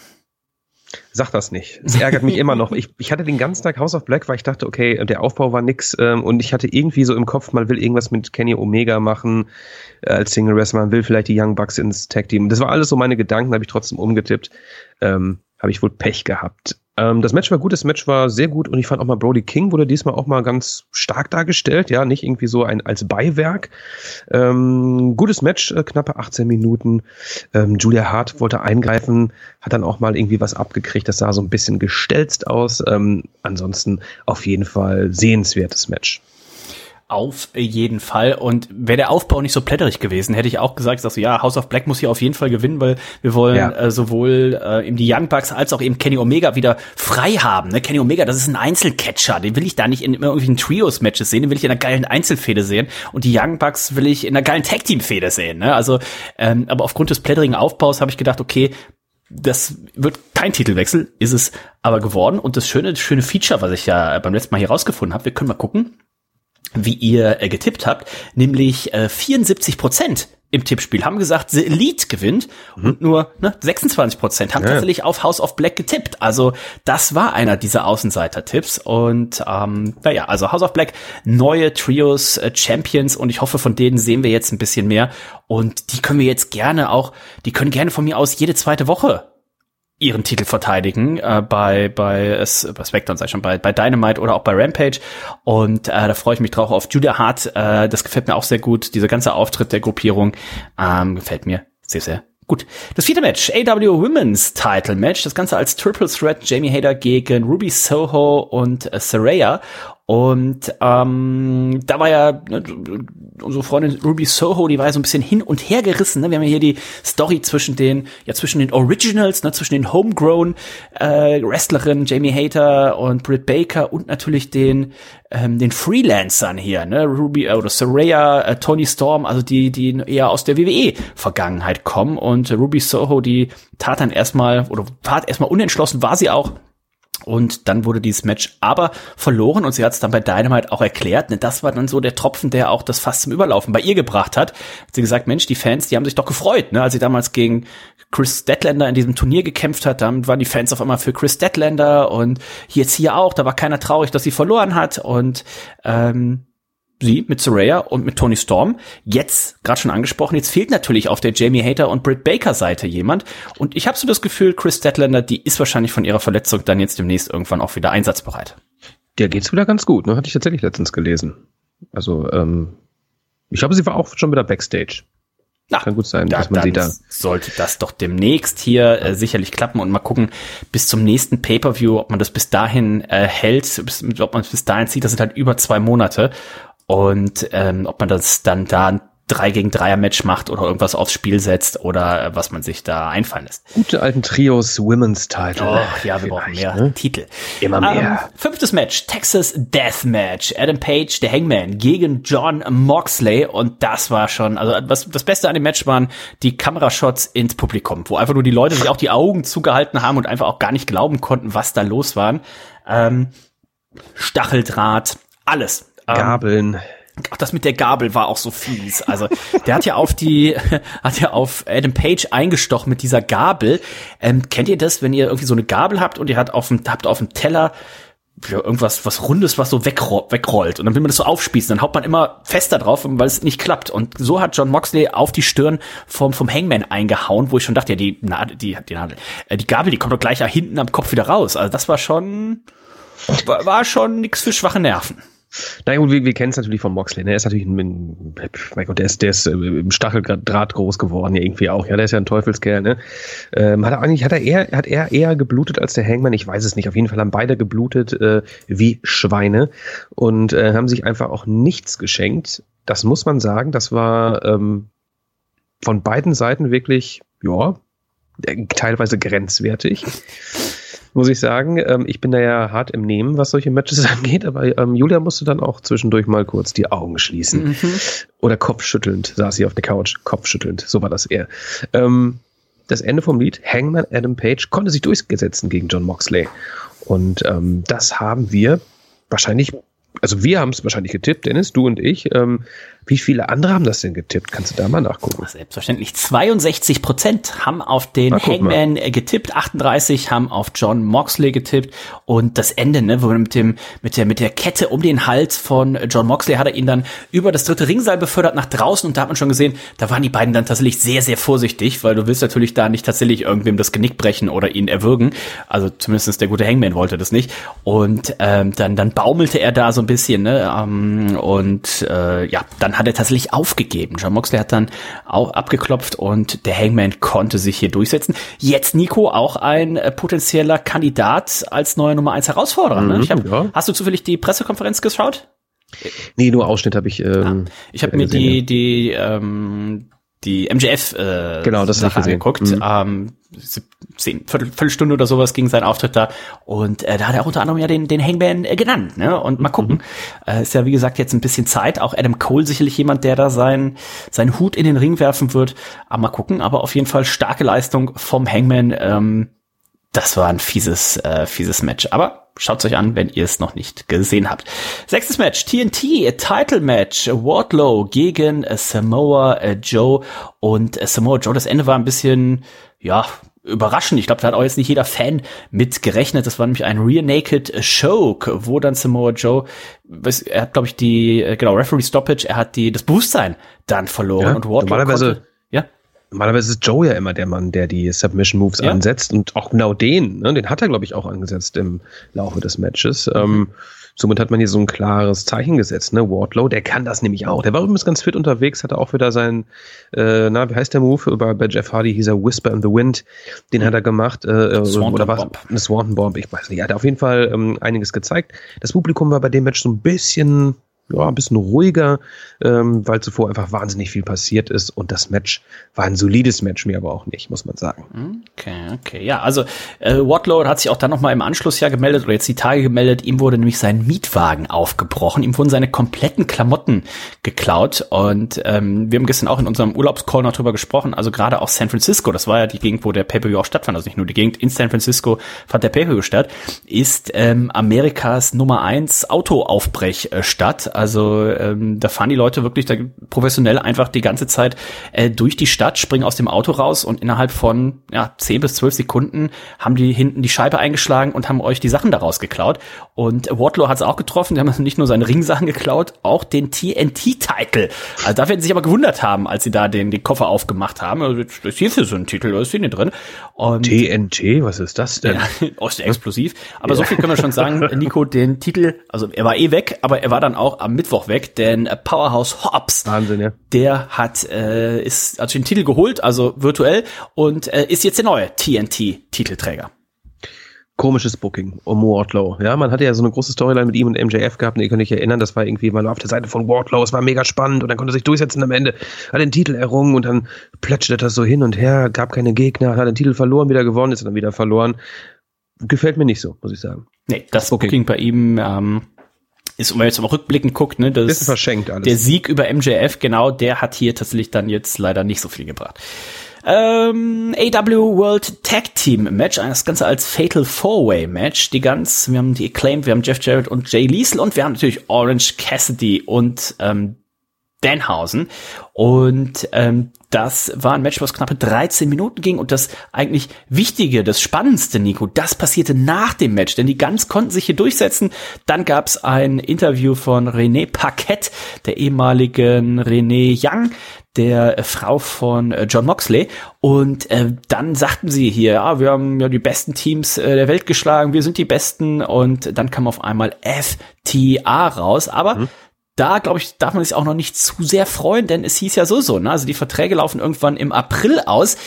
Sag das nicht. Es ärgert mich immer noch. Ich, ich hatte den ganzen Tag House of Black, weil ich dachte, okay, der Aufbau war nix ähm, und ich hatte irgendwie so im Kopf, man will irgendwas mit Kenny Omega machen äh, als Single Wrestler, man will vielleicht die Young Bucks ins Tag Team. Das war alles so meine Gedanken, habe ich trotzdem umgetippt. Ähm, habe ich wohl Pech gehabt. Ähm, das Match war gut, das Match war sehr gut und ich fand auch mal Brody King wurde diesmal auch mal ganz stark dargestellt, ja, nicht irgendwie so ein als Beiwerk. Ähm, gutes Match, äh, knappe 18 Minuten. Ähm, Julia Hart wollte eingreifen, hat dann auch mal irgendwie was abgekriegt, das sah so ein bisschen gestelzt aus. Ähm, ansonsten auf jeden Fall sehenswertes Match. Auf jeden Fall. Und wäre der Aufbau nicht so plätterig gewesen, hätte ich auch gesagt, dass so, ja, House of Black muss hier auf jeden Fall gewinnen, weil wir wollen ja. äh, sowohl äh, eben die Young Bucks als auch eben Kenny Omega wieder frei haben. Ne? Kenny Omega, das ist ein Einzelcatcher, den will ich da nicht in irgendwelchen Trios-Matches sehen, den will ich in einer geilen Einzelfehde sehen. Und die Young Bucks will ich in einer geilen Tag-Team-Fehde sehen. Ne? Also, ähm, aber aufgrund des plätterigen Aufbaus habe ich gedacht, okay, das wird kein Titelwechsel, ist es aber geworden. Und das schöne, das schöne Feature, was ich ja beim letzten Mal hier rausgefunden habe, wir können mal gucken wie ihr äh, getippt habt, nämlich äh, 74 Prozent im Tippspiel haben gesagt, The Elite gewinnt mhm. und nur ne, 26 Prozent haben ja. tatsächlich auf House of Black getippt. Also das war einer dieser Außenseiter-Tipps und ähm, naja, also House of Black neue Trios äh, Champions und ich hoffe, von denen sehen wir jetzt ein bisschen mehr und die können wir jetzt gerne auch, die können gerne von mir aus jede zweite Woche ihren Titel verteidigen äh, bei bei es bei SmackDown sei schon bei bei Dynamite oder auch bei Rampage und äh, da freue ich mich drauf auf Julia Hart äh, das gefällt mir auch sehr gut dieser ganze Auftritt der Gruppierung ähm, gefällt mir sehr sehr Gut. Das vierte Match, AW Women's Title Match. Das Ganze als Triple Threat Jamie Hader gegen Ruby Soho und äh, Saraya. Und ähm, da war ja ne, unsere Freundin Ruby Soho, die war ja so ein bisschen hin und her gerissen. Ne? Wir haben ja hier die Story zwischen den, ja zwischen den Originals, ne, zwischen den Homegrown äh, Wrestlerinnen Jamie Hater und Britt Baker und natürlich den ähm, den Freelancern hier, ne, Ruby äh, oder Saraya, äh, Tony Storm, also die die eher aus der WWE Vergangenheit kommen und äh, Ruby Soho, die tat dann erstmal oder tat erstmal unentschlossen, war sie auch und dann wurde dieses Match aber verloren und sie hat es dann bei Dynamite auch erklärt. Ne, das war dann so der Tropfen, der auch das fast zum Überlaufen bei ihr gebracht hat. Hat sie gesagt, Mensch, die Fans, die haben sich doch gefreut, ne? als sie damals gegen Chris Deadlander in diesem Turnier gekämpft hat. Dann waren die Fans auf einmal für Chris Deadlander und jetzt hier auch. Da war keiner traurig, dass sie verloren hat und ähm, sie mit Soraya und mit Tony Storm. Jetzt, gerade schon angesprochen, jetzt fehlt natürlich auf der Jamie Hater und Britt Baker Seite jemand. Und ich habe so das Gefühl, Chris Statlander, die ist wahrscheinlich von ihrer Verletzung dann jetzt demnächst irgendwann auch wieder einsatzbereit. Der geht's wieder ganz gut, ne? Hatte ich tatsächlich letztens gelesen. Also, ähm, ich glaube, sie war auch schon wieder Backstage. Na, Kann gut sein, da, dass man sie da. Sollte das doch demnächst hier äh, sicherlich klappen und mal gucken, bis zum nächsten Pay-Per-View, ob man das bis dahin äh, hält, bis, ob man es bis dahin zieht. Das sind halt über zwei Monate. Und ähm, ob man das dann da ein 3 gegen 3er Match macht oder irgendwas aufs Spiel setzt oder äh, was man sich da einfallen lässt. Gute alten Trios Women's Title. Oh, ja, wir brauchen mehr ne? Titel. Immer mehr. Ähm, fünftes Match, Texas Death Match. Adam Page, der Hangman, gegen John Moxley und das war schon, also was das Beste an dem Match waren die Kamerashots ins Publikum, wo einfach nur die Leute sich auch die Augen zugehalten haben und einfach auch gar nicht glauben konnten, was da los war. Ähm, Stacheldraht, alles. Ähm, Gabeln. Ach, das mit der Gabel war auch so fies. Also, der hat ja auf die, <laughs> hat ja auf Adam Page eingestochen mit dieser Gabel. Ähm, kennt ihr das, wenn ihr irgendwie so eine Gabel habt und ihr habt auf dem, habt auf dem Teller ja, irgendwas, was Rundes, was so wegro wegrollt. Und dann will man das so aufspießen. Dann haut man immer fester drauf, weil es nicht klappt. Und so hat John Moxley auf die Stirn vom, vom Hangman eingehauen, wo ich schon dachte, ja, die Nadel, die, die Nadel, äh, die Gabel, die kommt doch gleich hinten am Kopf wieder raus. Also das war schon, war, war schon nix für schwache Nerven. Na gut, wir, wir kennen es natürlich von Moxley. Ne? Er ist natürlich ein, mein Gott, der ist, der ist äh, im Stacheldraht groß geworden, irgendwie auch. Ja, der ist ja ein Teufelskerl. Ne? Ähm, hat er eigentlich, hat er eher, hat er eher geblutet als der Hangman? Ich weiß es nicht. Auf jeden Fall haben beide geblutet äh, wie Schweine und äh, haben sich einfach auch nichts geschenkt. Das muss man sagen. Das war ähm, von beiden Seiten wirklich, ja, teilweise grenzwertig muss ich sagen. Ähm, ich bin da ja hart im Nehmen, was solche Matches <laughs> angeht, aber ähm, Julia musste dann auch zwischendurch mal kurz die Augen schließen. Mhm. Oder kopfschüttelnd saß sie auf der Couch, kopfschüttelnd, so war das eher. Ähm, das Ende vom Lied, Hangman Adam Page konnte sich durchgesetzen gegen John Moxley. Und ähm, das haben wir wahrscheinlich, also wir haben es wahrscheinlich getippt, Dennis, du und ich. Ähm, Wie viele andere haben das denn getippt? Kannst du da mal nachgucken? Selbstverständlich. 62 Prozent haben auf den Na, Hangman mal. getippt, 38 haben auf John Moxley getippt und das Ende, ne, wo mit dem mit der mit der Kette um den Hals von John Moxley hat er ihn dann über das dritte Ringseil befördert nach draußen und da hat man schon gesehen, da waren die beiden dann tatsächlich sehr sehr vorsichtig, weil du willst natürlich da nicht tatsächlich irgendwem das Genick brechen oder ihn erwürgen. Also zumindest der gute Hangman wollte das nicht und ähm, dann dann baumelte er da so ein bisschen, ne, ähm, und äh, ja, dann hat er tatsächlich aufgegeben. John Moxley hat dann auch abgeklopft und der Hangman konnte sich hier durchsetzen. Jetzt Nico auch ein äh, potenzieller Kandidat als neuer Nummer 1 Herausforderer. Ne? Mhm, hab, ja. Hast du zufällig die Pressekonferenz geschaut? Nee, nur Ausschnitt habe ich. Ähm, ah, ich habe mir die die ähm, die MJF äh, genau, das Sache angeguckt. Mhm. Ähm, zehn, Viertel, Viertelstunde oder sowas ging sein Auftritt da. Und äh, da hat er unter anderem ja den, den Hangman äh, genannt. Ne? Und mal gucken. Mhm. Äh, ist ja, wie gesagt, jetzt ein bisschen Zeit. Auch Adam Cole sicherlich jemand, der da sein, seinen Hut in den Ring werfen wird. Aber mal gucken. Aber auf jeden Fall starke Leistung vom Hangman. Ähm, das war ein fieses, äh, fieses Match. Aber schaut's euch an, wenn ihr es noch nicht gesehen habt. Sechstes Match, TNT, Title Match, Wardlow gegen Samoa Joe und Samoa Joe. Das Ende war ein bisschen, ja, überraschend. Ich glaube, da hat auch jetzt nicht jeder Fan mit gerechnet. Das war nämlich ein Rear Naked Choke, wo dann Samoa Joe, er hat, glaube ich, die, äh, genau, Referee Stoppage, er hat die, das Bewusstsein dann verloren ja, und Wardlow normalerweise. Normalerweise ist Joe ja immer der Mann, der die Submission Moves ja. ansetzt und auch genau den, ne, den hat er, glaube ich, auch angesetzt im Laufe des Matches. Mhm. Ähm, somit hat man hier so ein klares Zeichen gesetzt, ne? Wardlow, der kann das nämlich auch. Der war übrigens ganz fit unterwegs, hatte auch wieder sein, äh, na, wie heißt der Move? Bei, bei Jeff Hardy hieß er Whisper in the Wind. Den hat er gemacht. Äh, äh oder was? Eine Swanton Bomb, ich weiß nicht. Er hat auf jeden Fall ähm, einiges gezeigt. Das Publikum war bei dem Match so ein bisschen ja, ein bisschen ruhiger, ähm, weil zuvor einfach wahnsinnig viel passiert ist und das Match war ein solides Match, mir aber auch nicht, muss man sagen. Okay, okay. Ja, also äh, Watlow hat sich auch dann nochmal im Anschluss ja gemeldet oder jetzt die Tage gemeldet, ihm wurde nämlich sein Mietwagen aufgebrochen, ihm wurden seine kompletten Klamotten geklaut. Und ähm, wir haben gestern auch in unserem Urlaubscall noch drüber gesprochen, also gerade auch San Francisco, das war ja die Gegend, wo der Pay-Per-View auch stattfand, also nicht nur die Gegend, in San Francisco fand der Pay-Per-View statt, ist ähm, Amerikas Nummer eins Autoaufbrechstadt, also ähm, da fahren die Leute wirklich da professionell einfach die ganze Zeit äh, durch die Stadt, springen aus dem Auto raus und innerhalb von ja, 10 bis 12 Sekunden haben die hinten die Scheibe eingeschlagen und haben euch die Sachen daraus geklaut. Und Wardlow hat es auch getroffen, die haben <laughs> nicht nur seine Ringsachen geklaut, auch den TNT-Titel. Also da werden sie sich aber gewundert haben, als sie da den, den Koffer aufgemacht haben. Also, das ist hier für so ein Titel, was ist hier drin? Und, TNT, was ist das denn? Ja, <laughs> oh, ist explosiv. Aber ja. so viel können wir schon sagen, Nico, den Titel, also er war eh weg, aber er war dann auch am am Mittwoch weg, denn Powerhouse Hobbs, Wahnsinn, ja. der hat äh, ist also den Titel geholt, also virtuell und äh, ist jetzt der neue TNT Titelträger komisches Booking um Wardlow. Ja, man hatte ja so eine große Storyline mit ihm und MJF gehabt, und ihr könnt euch erinnern, das war irgendwie mal auf der Seite von Wardlow, es war mega spannend und dann konnte er sich durchsetzen am Ende, hat den Titel errungen und dann plätscherte das so hin und her, gab keine Gegner, hat den Titel verloren, wieder gewonnen, ist dann wieder verloren. Gefällt mir nicht so, muss ich sagen. Nee, das Booking, Booking bei ihm ähm, ist, wenn man jetzt mal rückblickend guckt, ne, das ist verschenkt alles. Der Sieg über MJF, genau, der hat hier tatsächlich dann jetzt leider nicht so viel gebracht. Ähm, AW World Tag Team Match, das Ganze als Fatal Four Way Match. Die ganz, wir haben die Acclaimed, wir haben Jeff Jarrett und Jay Liesel und wir haben natürlich Orange Cassidy und ähm, Danhausen. Und ähm, das war ein Match, was knappe 13 Minuten ging und das eigentlich Wichtige, das Spannendste, Nico, das passierte nach dem Match, denn die Guns konnten sich hier durchsetzen. Dann gab es ein Interview von René Paquette, der ehemaligen René Young, der Frau von äh, John Moxley. Und äh, dann sagten sie hier, ja, wir haben ja die besten Teams äh, der Welt geschlagen, wir sind die Besten. Und dann kam auf einmal FTA raus. Aber mhm da, glaube ich, darf man sich auch noch nicht zu sehr freuen, denn es hieß ja so so, ne? Also die Verträge laufen irgendwann im April aus.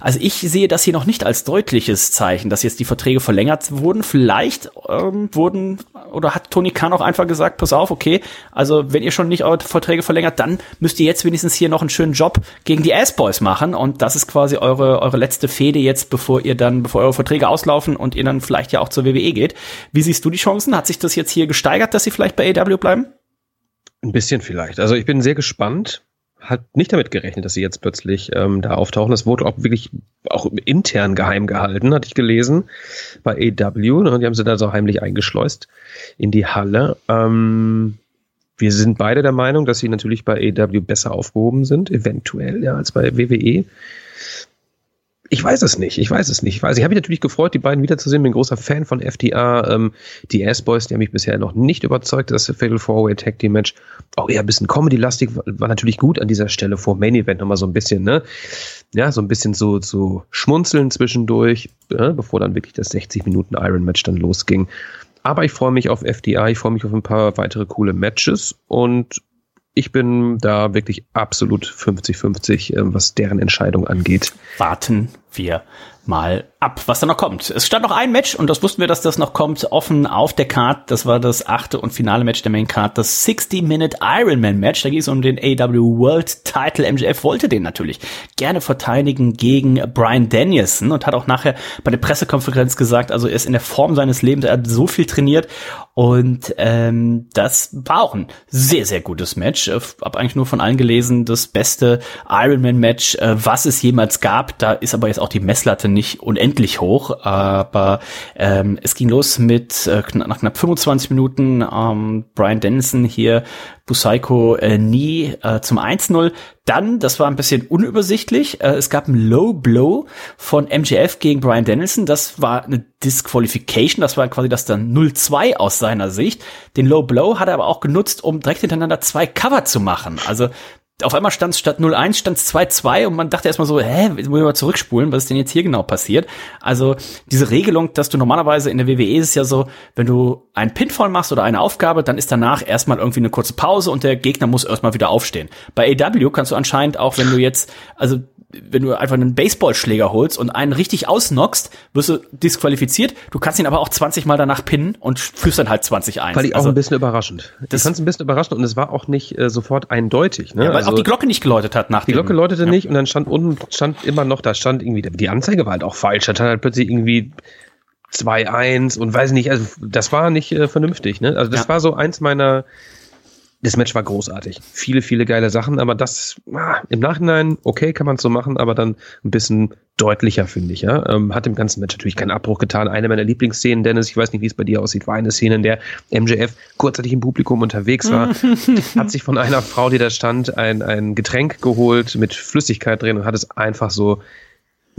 Also ich sehe das hier noch nicht als deutliches Zeichen, dass jetzt die Verträge verlängert wurden. Vielleicht ähm, wurden oder hat Tony Khan auch einfach gesagt, pass auf, okay, also wenn ihr schon nicht eure Verträge verlängert, dann müsst ihr jetzt wenigstens hier noch einen schönen Job gegen die Ass-Boys machen. Und das ist quasi eure, eure letzte Fehde jetzt, bevor ihr dann, bevor eure Verträge auslaufen und ihr dann vielleicht ja auch zur WWE geht. Wie siehst du die Chancen? Hat sich das jetzt hier gesteigert, dass sie vielleicht bei AW bleiben? Ein bisschen vielleicht. Also ich bin sehr gespannt. Hat nicht damit gerechnet, dass sie jetzt plötzlich ähm, da auftauchen. Das wurde auch wirklich auch intern geheim gehalten, hatte ich gelesen, bei AW. Ne? Die haben sie da so heimlich eingeschleust in die Halle. Ähm, wir sind beide der Meinung, dass sie natürlich bei AEW besser aufgehoben sind, eventuell, ja, als bei WWE. Ich weiß es nicht, ich weiß es nicht. Also ich habe mich natürlich gefreut, die beiden wiederzusehen. Bin großer Fan von FDR. Ähm, die S-Boys, die haben mich bisher noch nicht überzeugt. Das Fatal Four-Way Tag Team Match auch eher ein bisschen Comedy-lastig, war, war natürlich gut an dieser Stelle vor Main Event nochmal so ein bisschen, ne? Ja, so ein bisschen so, so schmunzeln zwischendurch, ja, bevor dann wirklich das 60 Minuten Iron Match dann losging. Aber ich freue mich auf FDR, ich freue mich auf ein paar weitere coole Matches und ich bin da wirklich absolut 50-50, äh, was deren Entscheidung angeht. Warten wir mal ab, was da noch kommt. Es stand noch ein Match und das wussten wir, dass das noch kommt, offen auf der Card. Das war das achte und finale Match der Main Card, das 60-Minute Ironman Match. Da ging es um den AW World Title. MJF wollte den natürlich gerne verteidigen gegen Brian Danielson und hat auch nachher bei der Pressekonferenz gesagt, also er ist in der Form seines Lebens, er hat so viel trainiert und ähm, das war auch ein sehr, sehr gutes Match. Ich hab eigentlich nur von allen gelesen, das beste Ironman Match, äh, was es jemals gab. Da ist aber jetzt auch die Messlatte nicht unendlich hoch, aber ähm, es ging los mit äh, nach knapp 25 Minuten ähm, Brian Dennison hier Busaiko äh, nie äh, zum 1-0. Dann, das war ein bisschen unübersichtlich, äh, es gab ein Low Blow von MJF gegen Brian Dennison. Das war eine Disqualification, das war quasi das dann 0-2 aus seiner Sicht. Den Low Blow hat er aber auch genutzt, um direkt hintereinander zwei Cover zu machen. Also auf einmal stand es statt 0-1 stand es 2-2 und man dachte erstmal so, hä, muss ich mal zurückspulen, was ist denn jetzt hier genau passiert? Also diese Regelung, dass du normalerweise in der WWE ist es ja so, wenn du einen Pinfall machst oder eine Aufgabe, dann ist danach erstmal irgendwie eine kurze Pause und der Gegner muss erstmal wieder aufstehen. Bei AW kannst du anscheinend auch, wenn du jetzt, also wenn du einfach einen Baseballschläger holst und einen richtig ausnockst, wirst du disqualifiziert. Du kannst ihn aber auch 20 Mal danach pinnen und führst dann halt 20 ein. Fand ich also, auch ein bisschen überraschend. Das fand es ein bisschen überraschend und es war auch nicht äh, sofort eindeutig. Ne? Ja, weil also, auch die Glocke nicht geläutet hat nach Die Glocke läutete ja. nicht und dann stand unten, stand immer noch, da stand irgendwie, die Anzeige war halt auch falsch. Da stand halt plötzlich irgendwie 2-1 und weiß nicht, also das war nicht äh, vernünftig. Ne? Also das ja. war so eins meiner das Match war großartig. Viele, viele geile Sachen, aber das ah, im Nachhinein, okay, kann man so machen, aber dann ein bisschen deutlicher, finde ich. Ja? Ähm, hat dem ganzen Match natürlich keinen Abbruch getan. Eine meiner Lieblingsszenen, Dennis, ich weiß nicht, wie es bei dir aussieht, war eine Szene, in der MJF kurzzeitig im Publikum unterwegs war, <laughs> hat sich von einer Frau, die da stand, ein, ein Getränk geholt mit Flüssigkeit drin und hat es einfach so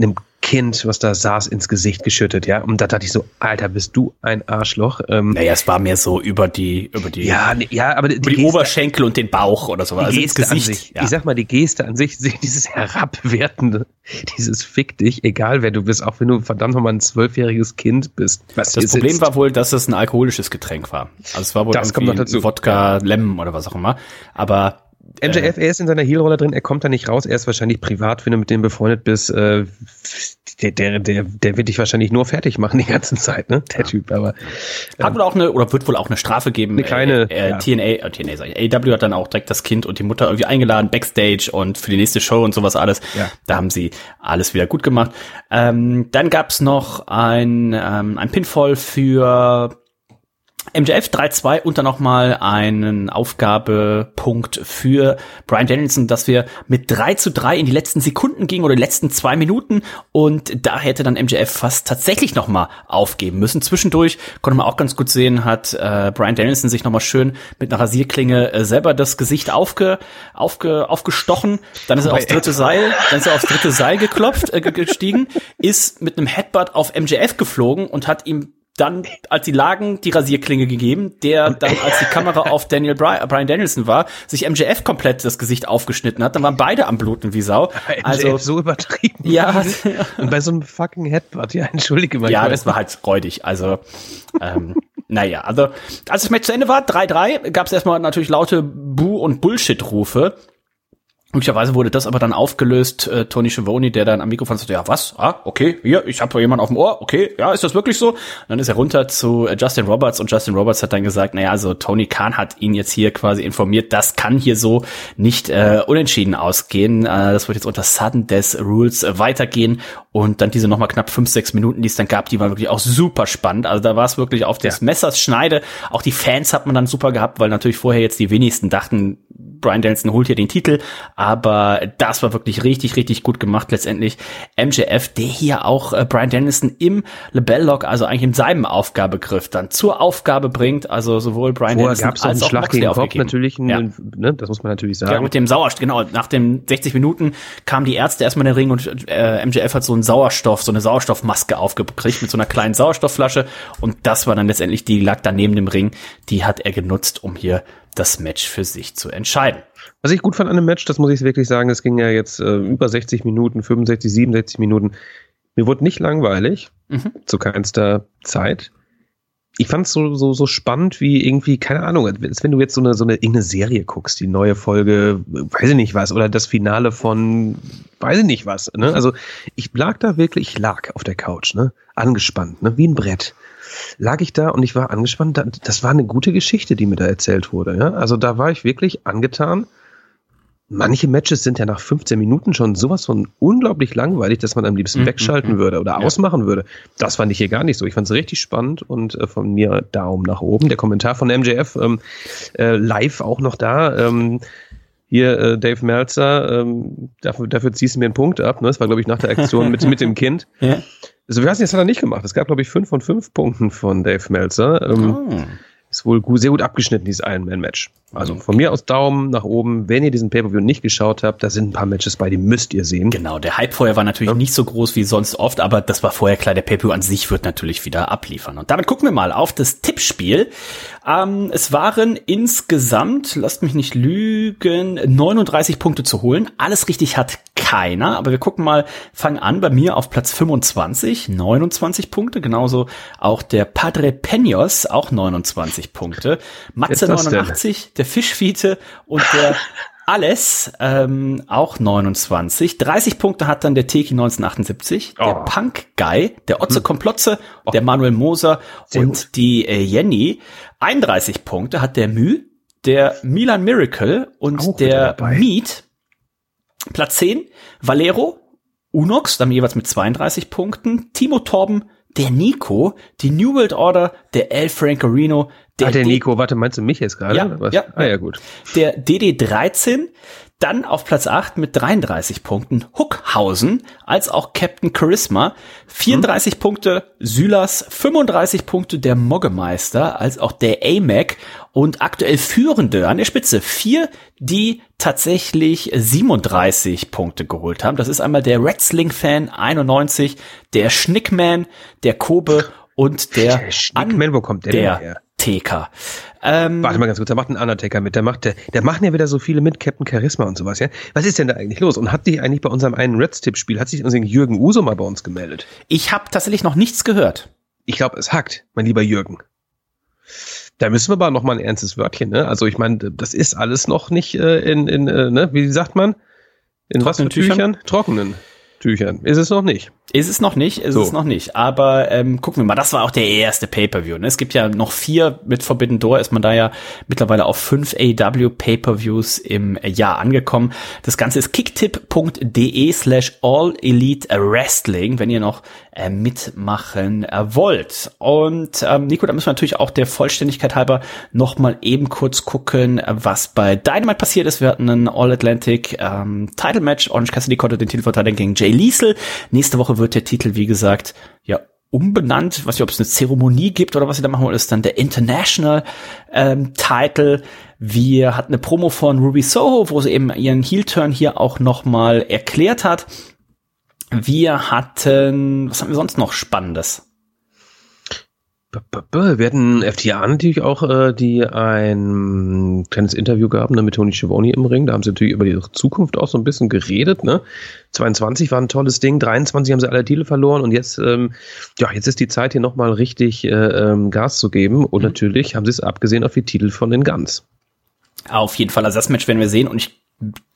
einem Kind, was da saß, ins Gesicht geschüttet, ja. Und da dachte ich so, Alter, bist du ein Arschloch. Ähm, naja, es war mehr so über die, über die, ja, nee, ja, aber die, die, die Oberschenkel und den Bauch oder so. Die also Geste Gesicht, an sich, ja. Ich sag mal, die Geste an sich, <laughs> dieses herabwertende, dieses Fick dich, egal wer du bist, auch wenn du verdammt nochmal ein zwölfjähriges Kind bist. Was das Problem sitzt. war wohl, dass es ein alkoholisches Getränk war. Also es war wohl das kommt noch dazu. Wodka, Lemon oder was auch immer. Aber MJF, er ist in seiner Heel-Rolle drin, er kommt da nicht raus, er ist wahrscheinlich privat, wenn du mit dem befreundet bist, äh, der, der, der, der wird dich wahrscheinlich nur fertig machen die ganze Zeit, ne? Der Typ, aber. Ähm, hat wohl auch eine, oder wird wohl auch eine Strafe geben. Eine kleine. Äh, äh, ja. TNA, äh, TNA sag ich, AW hat dann auch direkt das Kind und die Mutter irgendwie eingeladen, Backstage und für die nächste Show und sowas alles. Ja. Da haben sie alles wieder gut gemacht. Ähm, dann gab's noch ein, ähm, ein Pinfall für MJF 3-2 und dann nochmal einen Aufgabepunkt für Brian Danielson, dass wir mit 3 zu 3 in die letzten Sekunden gingen oder die letzten zwei Minuten und da hätte dann MJF fast tatsächlich nochmal aufgeben müssen. Zwischendurch konnte man auch ganz gut sehen, hat äh, Brian Danielson sich nochmal schön mit einer Rasierklinge äh, selber das Gesicht aufge, aufge, aufgestochen, dann ist er aufs dritte Seil, dann ist er aufs dritte Seil geklopft, äh, gestiegen, ist mit einem Headbutt auf MJF geflogen und hat ihm dann, als sie lagen, die Rasierklinge gegeben, der dann, als die Kamera <laughs> auf Daniel Bryan, Brian Danielson war, sich MJF komplett das Gesicht aufgeschnitten hat. Dann waren beide am Bluten wie Sau. Also so übertrieben. Ja. Und bei so einem fucking Headbutt, ja, entschuldige mal. Ja, das war halt räudig. Also, ähm, <laughs> naja, also als das Match zu Ende war, 3-3, gab es erstmal natürlich laute Bu- und Bullshit-Rufe. Möglicherweise wurde das aber dann aufgelöst, äh, Tony Schiavone, der dann am Mikrofon sagte, ja was, ah, okay, hier, ich habe jemanden auf dem Ohr, okay, ja, ist das wirklich so? Und dann ist er runter zu äh, Justin Roberts und Justin Roberts hat dann gesagt, naja, also Tony Khan hat ihn jetzt hier quasi informiert, das kann hier so nicht äh, unentschieden ausgehen. Äh, das wird jetzt unter Sudden Death Rules äh, weitergehen und dann diese nochmal knapp fünf, sechs Minuten, die es dann gab, die waren wirklich auch super spannend. Also da war es wirklich auf des ja. Messers Schneide. Auch die Fans hat man dann super gehabt, weil natürlich vorher jetzt die wenigsten dachten, Brian Danielson holt hier den Titel, aber das war wirklich richtig, richtig gut gemacht letztendlich. MJF, der hier auch äh, Brian Danielson im Lebell-Lock, also eigentlich in seinem Aufgabegriff dann zur Aufgabe bringt, also sowohl Brian Vorher Danielson gab's auch als einen auch Schlag Moxley gegen Kopf natürlich, Ja. ne, das muss man natürlich sagen. Ja, mit dem Sauerstoff, genau. Nach den 60 Minuten kamen die Ärzte erstmal in den Ring und äh, MJF hat so einen Sauerstoff, so eine Sauerstoffmaske aufgekriegt mit so einer kleinen Sauerstoffflasche und das war dann letztendlich die, lag dann neben dem Ring, die hat er genutzt, um hier das Match für sich zu entscheiden. Was ich gut fand an dem Match, das muss ich wirklich sagen, es ging ja jetzt äh, über 60 Minuten, 65, 67 Minuten. Mir wurde nicht langweilig, Mhm. zu keinster Zeit. Ich fand es so, so, so spannend wie irgendwie, keine Ahnung, als wenn du jetzt so eine, so eine, irgendeine Serie guckst, die neue Folge, weiß ich nicht was, oder das Finale von, weiß ich nicht was, ne? Also, ich lag da wirklich, ich lag auf der Couch, ne? Angespannt, ne? Wie ein Brett. Lag ich da und ich war angespannt. Da- Das war eine gute Geschichte, die mir da erzählt wurde, ja? Also, da war ich wirklich angetan. Manche Matches sind ja nach 15 Minuten schon sowas von unglaublich langweilig, dass man am liebsten Mhm, wegschalten würde oder Ja. ausmachen würde. Das fand ich hier gar nicht so. Ich fand es richtig spannend und äh, von mir Daumen nach oben. Der Kommentar von MJF ähm, äh, live auch noch da. Ähm, hier, äh, Dave Meltzer, ähm, dafür, dafür ziehst du mir einen Punkt ab. Ne? Das war, glaube ich, nach der Aktion mit, mit dem Kind. <laughs> Ja. Also, wir weiß nicht, das hat er nicht gemacht. Es gab, glaube ich, fünf von fünf Punkten von Dave Meltzer. Ähm, Oh. ist wohl gut, sehr gut abgeschnitten, dieses Ironman-Match. Also von mir aus Daumen nach oben. Wenn ihr diesen Pay-Per-View nicht geschaut habt, da sind ein paar Matches bei, die müsst ihr sehen. Genau, der Hype vorher war natürlich nicht so groß wie sonst oft, aber das war vorher klar, der pay an sich wird natürlich wieder abliefern. Und damit gucken wir mal auf das Tippspiel. Ähm, es waren insgesamt, lasst mich nicht lügen, 39 Punkte zu holen. Alles richtig hat keiner, aber wir gucken mal, fangen an bei mir auf Platz 25, 29 Punkte, genauso auch der Padre Peños, auch 29 Punkte. Matze Ist das denn? 89, der Fischfiete und der <laughs> alles, ähm, auch 29. 30 Punkte hat dann der Teki 1978, der Oh. Punk Guy, der Otze Komplotze, der Manuel Moser Sehr und gut. die äh, Jenny. 31 Punkte hat der Mü, der Milan Miracle und Auch der. Meat. Platz 10, Valero, Unox, dann jeweils mit 32 Punkten, Timo Torben, der Nico, die New World Order, der El Francorino, der, ah, der Nico, warte, meinst du mich jetzt gerade? Ja, ja, ah, ja. gut. der DD13, dann auf Platz 8 mit 33 Punkten Huckhausen, als auch Captain Charisma, 34 Punkte Sylas, 35 Punkte der Moggemeister, als auch der AMAC und aktuell Führende an der Spitze, vier, die tatsächlich 37 Punkte geholt haben. Das ist einmal der Wrestling-Fan 91, der Schnickman, der Kobe und der, Der Schnickman, wo kommt der denn der TK. Ähm, Warte mal ganz kurz, da macht ein Undertaker mit, der macht, der, der machen ja wieder so viele mit, Captain Charisma und sowas, ja? Was ist denn da eigentlich los? Und hat sich eigentlich bei unserem einen Reds-Tipp-Spiel, hat sich unser Jürgen Uso mal bei uns gemeldet? Ich habe tatsächlich noch nichts gehört. Ich glaube, es hackt, mein lieber Jürgen. Da müssen wir aber noch mal ein ernstes Wörtchen, ne? Also ich meine, das ist alles noch nicht äh, in, in äh, ne, wie sagt man? In was für Trockenen Tüchern? Tüchern? Trockenen Tüchern. Ist es noch nicht. Ist es noch nicht, ist So. es noch nicht. Aber ähm, gucken wir mal, das war auch der erste Pay-Per-View. Ne? Es gibt ja noch vier mit Forbidden Door, ist man da ja mittlerweile auf fünf AW Pay-Per-Views im Jahr angekommen. Das Ganze ist kicktip.de slash All Elite Wrestling, wenn ihr noch äh, mitmachen äh, wollt. Und ähm, Nico, da müssen wir natürlich auch der Vollständigkeit halber noch mal eben kurz gucken, was bei Dynamite passiert ist. Wir hatten ein All-Atlantic ähm, Title-Match. Orange Cassidy konnte den Titel verteidigen gegen Jay Liesel. Nächste Woche wird der Titel, wie gesagt, ja umbenannt. Weiß nicht, ob es eine Zeremonie gibt oder was sie da machen wollen. Ist dann der International ähm, Title. Wir hatten eine Promo von Ruby Soho, wo sie eben ihren Heel-Turn hier auch noch mal erklärt hat. Wir hatten, was haben wir sonst noch Spannendes? Wir hatten FTA natürlich auch, äh, die ein kleines Interview gaben ne, mit Tony Schiavone im Ring. Da haben sie natürlich über ihre Zukunft auch so ein bisschen geredet. Ne? 22 war ein tolles Ding, 23 haben sie alle Titel verloren und jetzt, ähm, ja, jetzt ist die Zeit hier nochmal richtig äh, ähm, Gas zu geben. Und natürlich haben sie es abgesehen auf die Titel von den Guns. Auf jeden Fall, also das Match werden wir sehen und ich,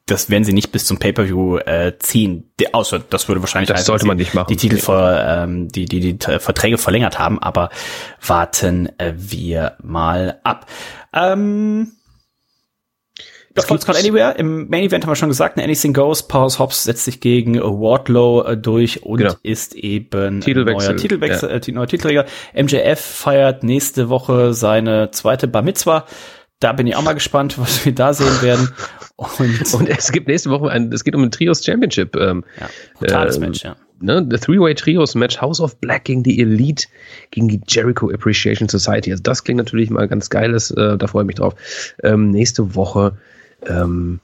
das werden sie nicht bis zum Pay-Per-View äh, ziehen. De, außer das würde wahrscheinlich Das heißen, sollte man nicht machen. Die Titel ver, ähm, die, die, die T- Verträge verlängert haben, aber warten äh, wir mal ab. Ähm, das gibt- Scott Anywhere. Im Main Event haben wir schon gesagt, Anything Goes. Powers Hobbs setzt sich gegen Wardlow äh, durch und Genau. ist eben Titelwechsel, neuer Titelwechsel, äh, neuer Titelträger. MJF feiert nächste Woche seine zweite Bar Mitzwa. Da bin ich auch mal gespannt, was wir da sehen werden. Und, und es gibt nächste Woche ein, es geht um ein Trios Championship. Ähm, ja, brutales äh, Match, ja. Ne, The Three-Way Trios Match House of Black gegen die Elite, gegen die Jericho Appreciation Society. Also das klingt natürlich mal ganz geiles, äh, da freue ich mich drauf. Ähm, nächste Woche ähm,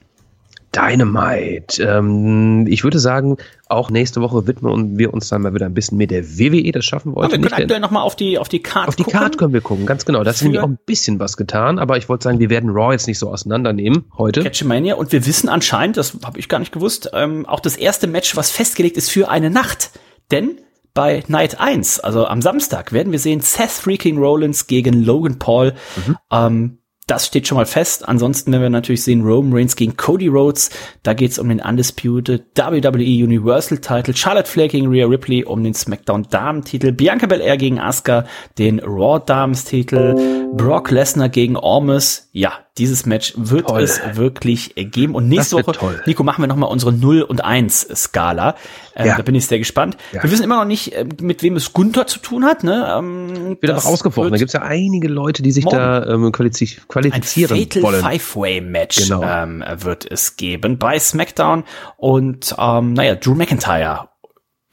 Dynamite. Ähm, ich würde sagen, auch nächste Woche widmen wir uns dann mal wieder ein bisschen mit der WWE. Das schaffen wir heute ja, wir nicht. Können nochmal auf die, auf die Card Auf die gucken. Card können wir gucken, ganz genau. Das ist nämlich auch ein bisschen was getan, aber ich wollte sagen, wir werden Raw jetzt nicht so auseinandernehmen heute. Catchmania und wir wissen anscheinend, das habe ich gar nicht gewusst, ähm, auch das erste Match, was festgelegt ist für eine Nacht. Denn bei Night 1, also am Samstag, werden wir sehen Seth Freaking Rollins gegen Logan Paul. Mhm. Ähm, das steht schon mal fest. Ansonsten werden wir natürlich sehen Roman Reigns gegen Cody Rhodes. Da geht's um den Undisputed WWE Universal Title. Charlotte Flair gegen Rhea Ripley um den SmackDown Damen-Titel. Bianca Belair gegen Asuka den Raw Damen-Titel. Brock Lesnar gegen Ormus. Ja, dieses Match wird toll. es wirklich geben. Und nächste Woche, toll. Nico, machen wir nochmal unsere 0 und 1 Skala. Ähm, ja. Da bin ich sehr gespannt. Ja. Wir wissen immer noch nicht, äh, mit wem es Gunther zu tun hat. Ne? Ähm, Wird auch ausgefochten. Da gibt's ja einige Leute, die sich da ähm, qualifizieren Ein Fatal wollen. Five-Way-Match genau. ähm, wird es geben bei SmackDown. Und ähm, naja, Drew McIntyre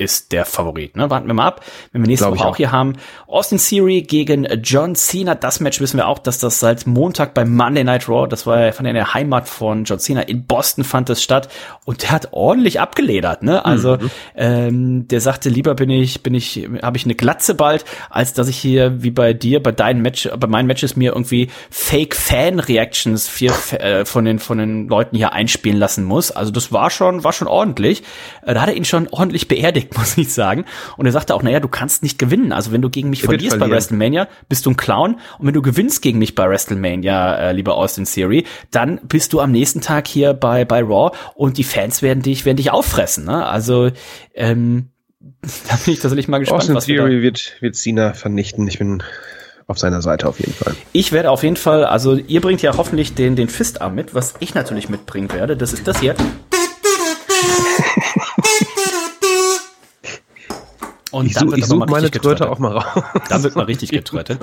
ist der Favorit. Ne? Warten wir mal ab, wenn wir nächste Glaube Woche auch. auch hier haben. Austin Theory gegen John Cena. Das Match wissen wir auch, dass das seit Montag beim Monday Night Raw, das war ja von der Heimat von John Cena in Boston fand das statt und der hat ordentlich abgeledert. Ne? Also mhm. ähm, der sagte, lieber bin ich, bin ich, habe ich eine Glatze bald, als dass ich hier wie bei dir, bei deinen Match, bei meinen Matches mir irgendwie Fake Fan Reactions äh, von den von den Leuten hier einspielen lassen muss. Also das war schon, war schon ordentlich. Äh, da hat er ihn schon ordentlich beerdigt <laughs> muss ich sagen. Und er sagte auch, naja, du kannst nicht gewinnen. Also wenn du gegen mich er verlierst bei WrestleMania, bist du ein Clown. Und wenn du gewinnst gegen mich bei WrestleMania, äh, lieber Austin Theory, dann bist du am nächsten Tag hier bei, bei Raw und die Fans werden dich, werden dich auffressen. Ne? Also, ähm, <laughs> da bin ich tatsächlich mal gespannt. Austin was Theory wird, wird Cena vernichten. Ich bin auf seiner Seite auf jeden Fall. Ich werde auf jeden Fall, also ihr bringt ja hoffentlich den, den Fistarm mit, was ich natürlich mitbringen werde. Das ist das hier. Und ich suche such meine Tröte auch mal raus. Dann wird mal <laughs> richtig getrötet.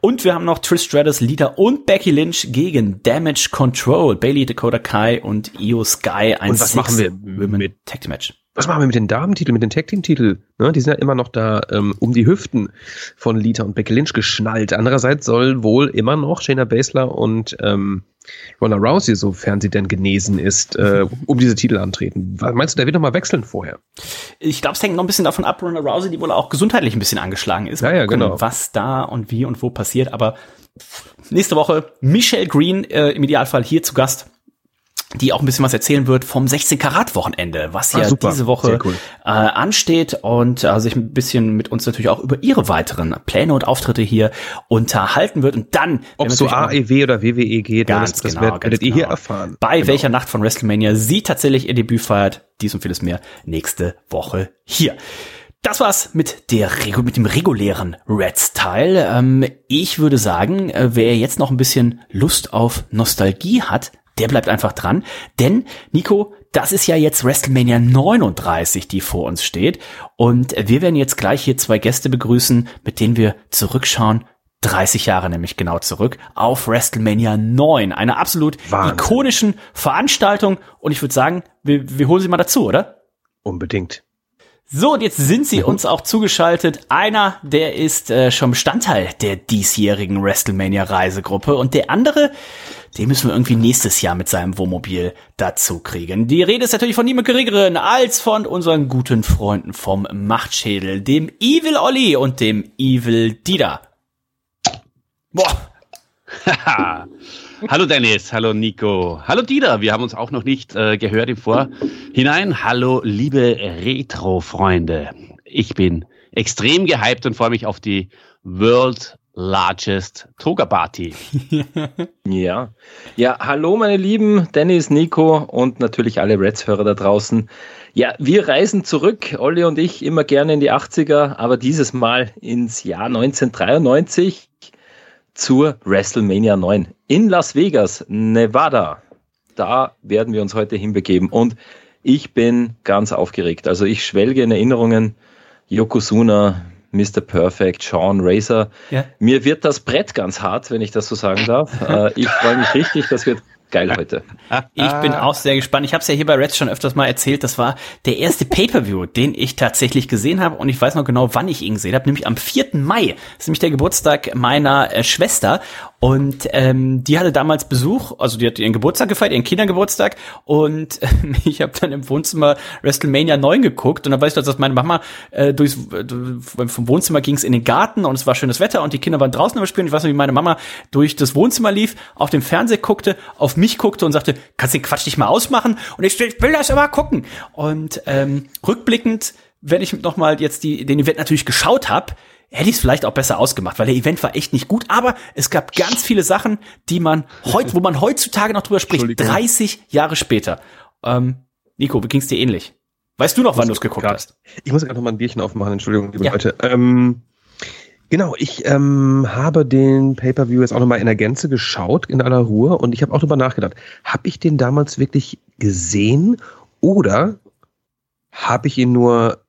Und wir haben noch Trish Stratus Leader und Becky Lynch gegen Damage Control. Bailey, Dakota Kai und Io Sky. Ein und was machen wir mit Tag Match? Was machen wir mit den Damentiteln, mit den Tag Team Titel? Ne, die sind ja immer noch da ähm, um die Hüften von Lita und Becky Lynch geschnallt. Andererseits soll wohl immer noch Shayna Baszler und ähm, Ronda Rousey, sofern sie denn genesen ist, äh, <laughs> um diese Titel antreten. Meinst du, der wird noch mal wechseln vorher? Ich glaube, es hängt noch ein bisschen davon ab, Ronda Rousey, die wohl auch gesundheitlich ein bisschen angeschlagen ist. Ja, ja, genau. Was da und wie und wo passiert. Aber nächste Woche Michelle Green äh, im Idealfall hier zu Gast die auch ein bisschen was erzählen wird vom 16 Karat Wochenende, was ah, ja diese Woche cool. äh, ansteht und äh, sich ein bisschen mit uns natürlich auch über ihre weiteren Pläne und Auftritte hier unterhalten wird und dann ob so AEW oder WWE geht, ganz das, das genau, werdet, werdet genau. ihr hier erfahren. Bei genau. welcher Nacht von WrestleMania sie tatsächlich ihr Debüt feiert, dies und vieles mehr nächste Woche hier. Das war's mit der mit dem regulären Reds-Teil. Ähm, ich würde sagen, äh, wer jetzt noch ein bisschen Lust auf Nostalgie hat, der bleibt einfach dran. Denn, Nico, das ist ja jetzt WrestleMania 39, die vor uns steht. Und wir werden jetzt gleich hier zwei Gäste begrüßen, mit denen wir zurückschauen 30 Jahre nämlich genau zurück auf WrestleMania 9. Eine absolut Wahnsinn. ikonischen Veranstaltung. Und ich würde sagen, wir, wir holen sie mal dazu, oder? Unbedingt. So, und jetzt sind sie uns auch zugeschaltet. Einer, der ist äh, schon Bestandteil der diesjährigen WrestleMania-Reisegruppe und der andere, den müssen wir irgendwie nächstes Jahr mit seinem Wohnmobil dazu kriegen. Die Rede ist natürlich von niemand geringeren als von unseren guten Freunden vom Machtschädel, dem Evil Olli und dem Evil Dieter. Boah. <laughs> hallo Dennis, hallo Nico, hallo Dieter. Wir haben uns auch noch nicht äh, gehört im Vorhinein. Hallo liebe Retro-Freunde. Ich bin extrem gehypt und freue mich auf die World largest Toga Party. <laughs> ja. Ja, hallo meine Lieben, Dennis, Nico und natürlich alle Reds-Hörer da draußen. Ja, wir reisen zurück, Olli und ich, immer gerne in die 80er, aber dieses Mal ins Jahr 1993 zur WrestleMania 9 in Las Vegas, Nevada. Da werden wir uns heute hinbegeben und ich bin ganz aufgeregt. Also ich schwelge in Erinnerungen. Yokozuna, Mr. Perfect, Sean Razor. Ja. Mir wird das Brett ganz hart, wenn ich das so sagen darf. <laughs> äh, ich freue mich richtig, das wird geil heute. Ich bin auch sehr gespannt. Ich habe es ja hier bei Reds schon öfters mal erzählt. Das war der erste Pay-per-View, <laughs> den ich tatsächlich gesehen habe und ich weiß noch genau, wann ich ihn gesehen habe, nämlich am 4. Mai. Das ist nämlich der Geburtstag meiner äh, Schwester und ähm, die hatte damals Besuch, also die hat ihren Geburtstag gefeiert, ihren Kindergeburtstag. Und <laughs> ähm, ich habe dann im Wohnzimmer WrestleMania 9 geguckt. Und dann weißt du, dass meine Mama äh, durchs, äh, vom Wohnzimmer ging es in den Garten und es war schönes Wetter und die Kinder waren draußen am Spielen. Ich weiß noch, wie meine Mama durch das Wohnzimmer lief, auf dem Fernseher guckte, auf mich guckte und sagte, kannst du den Quatsch nicht mal ausmachen? Und ich, ich will das aber gucken. Und ähm, rückblickend, wenn ich noch mal jetzt die, den Event natürlich geschaut habe, hätte ich es vielleicht auch besser ausgemacht, weil der Event war echt nicht gut, aber es gab ganz viele Sachen, die man heute, wo man heutzutage noch drüber spricht, 30 Jahre später. Ähm, Nico, wie ging's dir ähnlich? Weißt du noch, wann du es geguckt grad, hast? Ich muss gerade noch mal ein Bierchen aufmachen, Entschuldigung, liebe ja. Leute. Ähm, genau, ich ähm, habe den Pay-Per-View jetzt auch noch mal in der Gänze geschaut, in aller Ruhe, und ich habe auch drüber nachgedacht. Habe ich den damals wirklich gesehen oder habe ich ihn nur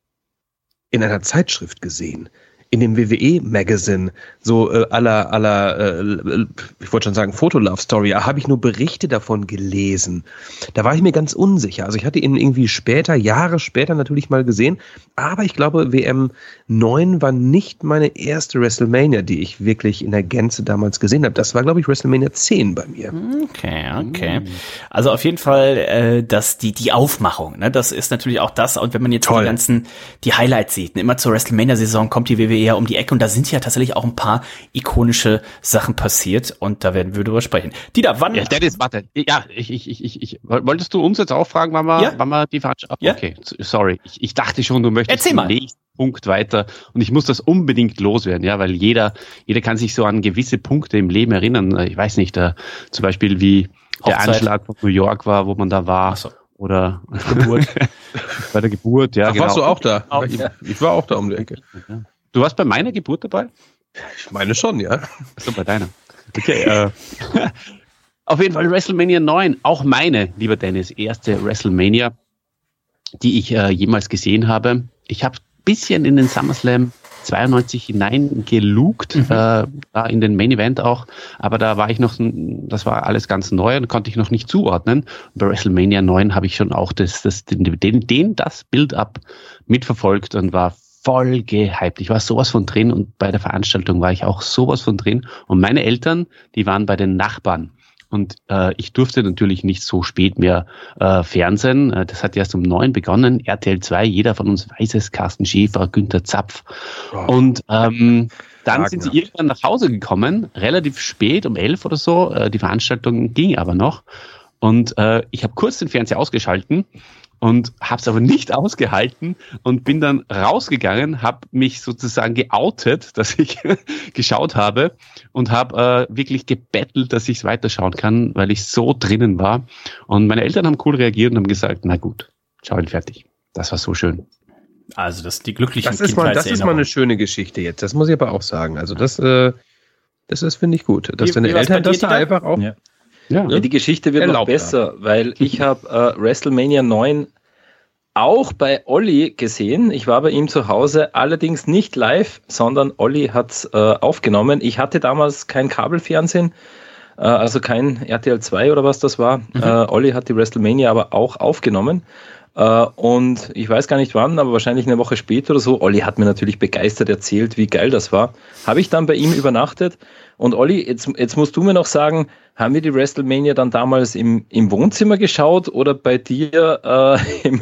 in einer Zeitschrift gesehen? In dem WWE-Magazine, so äh, aller, aller, äh, ich wollte schon sagen, Fotolove-Story, habe ich nur Berichte davon gelesen. Da war ich mir ganz unsicher. Also ich hatte ihn irgendwie später, Jahre später natürlich mal gesehen, aber ich glaube, WM 9 war nicht meine erste WrestleMania, die ich wirklich in der Gänze damals gesehen habe. Das war, glaube ich, WrestleMania 10 bei mir. Okay, okay. Also auf jeden Fall, äh, dass die, die Aufmachung, ne, das ist natürlich auch das. Und wenn man jetzt Toll. die ganzen, die Highlights sieht, ne, immer zur WrestleMania-Saison kommt die WWE eher um die Ecke und da sind ja tatsächlich auch ein paar ikonische Sachen passiert und da werden wir drüber sprechen. Dieter, wann? Ja, Dennis, warte. Ja, ich, ich, ich, ich, ich, wolltest du uns jetzt auch fragen, wann wir, ja? wann wir die Veranstaltung? Ja? Okay, sorry. Ich, ich dachte schon, du möchtest Erzähl mal. nächsten Punkt weiter und ich muss das unbedingt loswerden, ja, weil jeder, jeder kann sich so an gewisse Punkte im Leben erinnern. Ich weiß nicht, da, zum Beispiel wie der Anschlag von New York war, wo man da war. Ach so oder Geburt. <laughs> bei der Geburt, ja. Ach, genau. Warst du auch da? Auch, ich, ich, war auch da um die Ecke. Du warst bei meiner Geburt dabei? Ich meine schon, ja. So, bei deiner. Okay. äh, <laughs> auf jeden Fall WrestleMania 9, auch meine, lieber Dennis, erste WrestleMania, die ich äh, jemals gesehen habe. Ich habe ein bisschen in den SummerSlam 92 hineingelugt, mhm. äh, da in den Main Event auch, aber da war ich noch, das war alles ganz neu und konnte ich noch nicht zuordnen. bei WrestleMania 9 habe ich schon auch das, das, den, den das Build-up mitverfolgt und war voll gehypt. Ich war sowas von drin und bei der Veranstaltung war ich auch sowas von drin. Und meine Eltern, die waren bei den Nachbarn. Und äh, ich durfte natürlich nicht so spät mehr äh, Fernsehen. Äh, das hat erst um neun begonnen. RTL 2, jeder von uns weiß es, Carsten Schäfer, Günther Zapf. Oh. Und ähm, dann Wagner. sind sie irgendwann nach Hause gekommen, relativ spät, um elf oder so. Äh, die Veranstaltung ging aber noch. Und äh, ich habe kurz den Fernseher ausgeschalten und habe es aber nicht <laughs> ausgehalten und bin dann rausgegangen, habe mich sozusagen geoutet, <laughs> dass ich geschaut habe und habe äh, wirklich gebettelt, dass ich es weiterschauen kann, weil ich so drinnen war. Und meine Eltern haben cool reagiert und haben gesagt, na gut, schau ihn fertig. Das war so schön. Also das die glücklichen Das ist mal, das ist mal eine schöne Geschichte jetzt. Das muss ich aber auch sagen. Also das, äh, das ist finde ich gut, dass wie, deine wie Eltern das da einfach auch ja. Ja, ja, die Geschichte wird noch besser, haben. weil <laughs> ich habe äh, WrestleMania 9 auch bei Olli gesehen. Ich war bei ihm zu Hause, allerdings nicht live, sondern Olli hat äh, aufgenommen. Ich hatte damals kein Kabelfernsehen, äh, also kein RTL 2 oder was das war. Mhm. Äh, Olli hat die WrestleMania aber auch aufgenommen. Uh, und ich weiß gar nicht wann, aber wahrscheinlich eine Woche später oder so. Olli hat mir natürlich begeistert erzählt, wie geil das war. Habe ich dann bei ihm übernachtet. Und Olli, jetzt, jetzt musst du mir noch sagen, haben wir die WrestleMania dann damals im, im Wohnzimmer geschaut oder bei dir äh, im,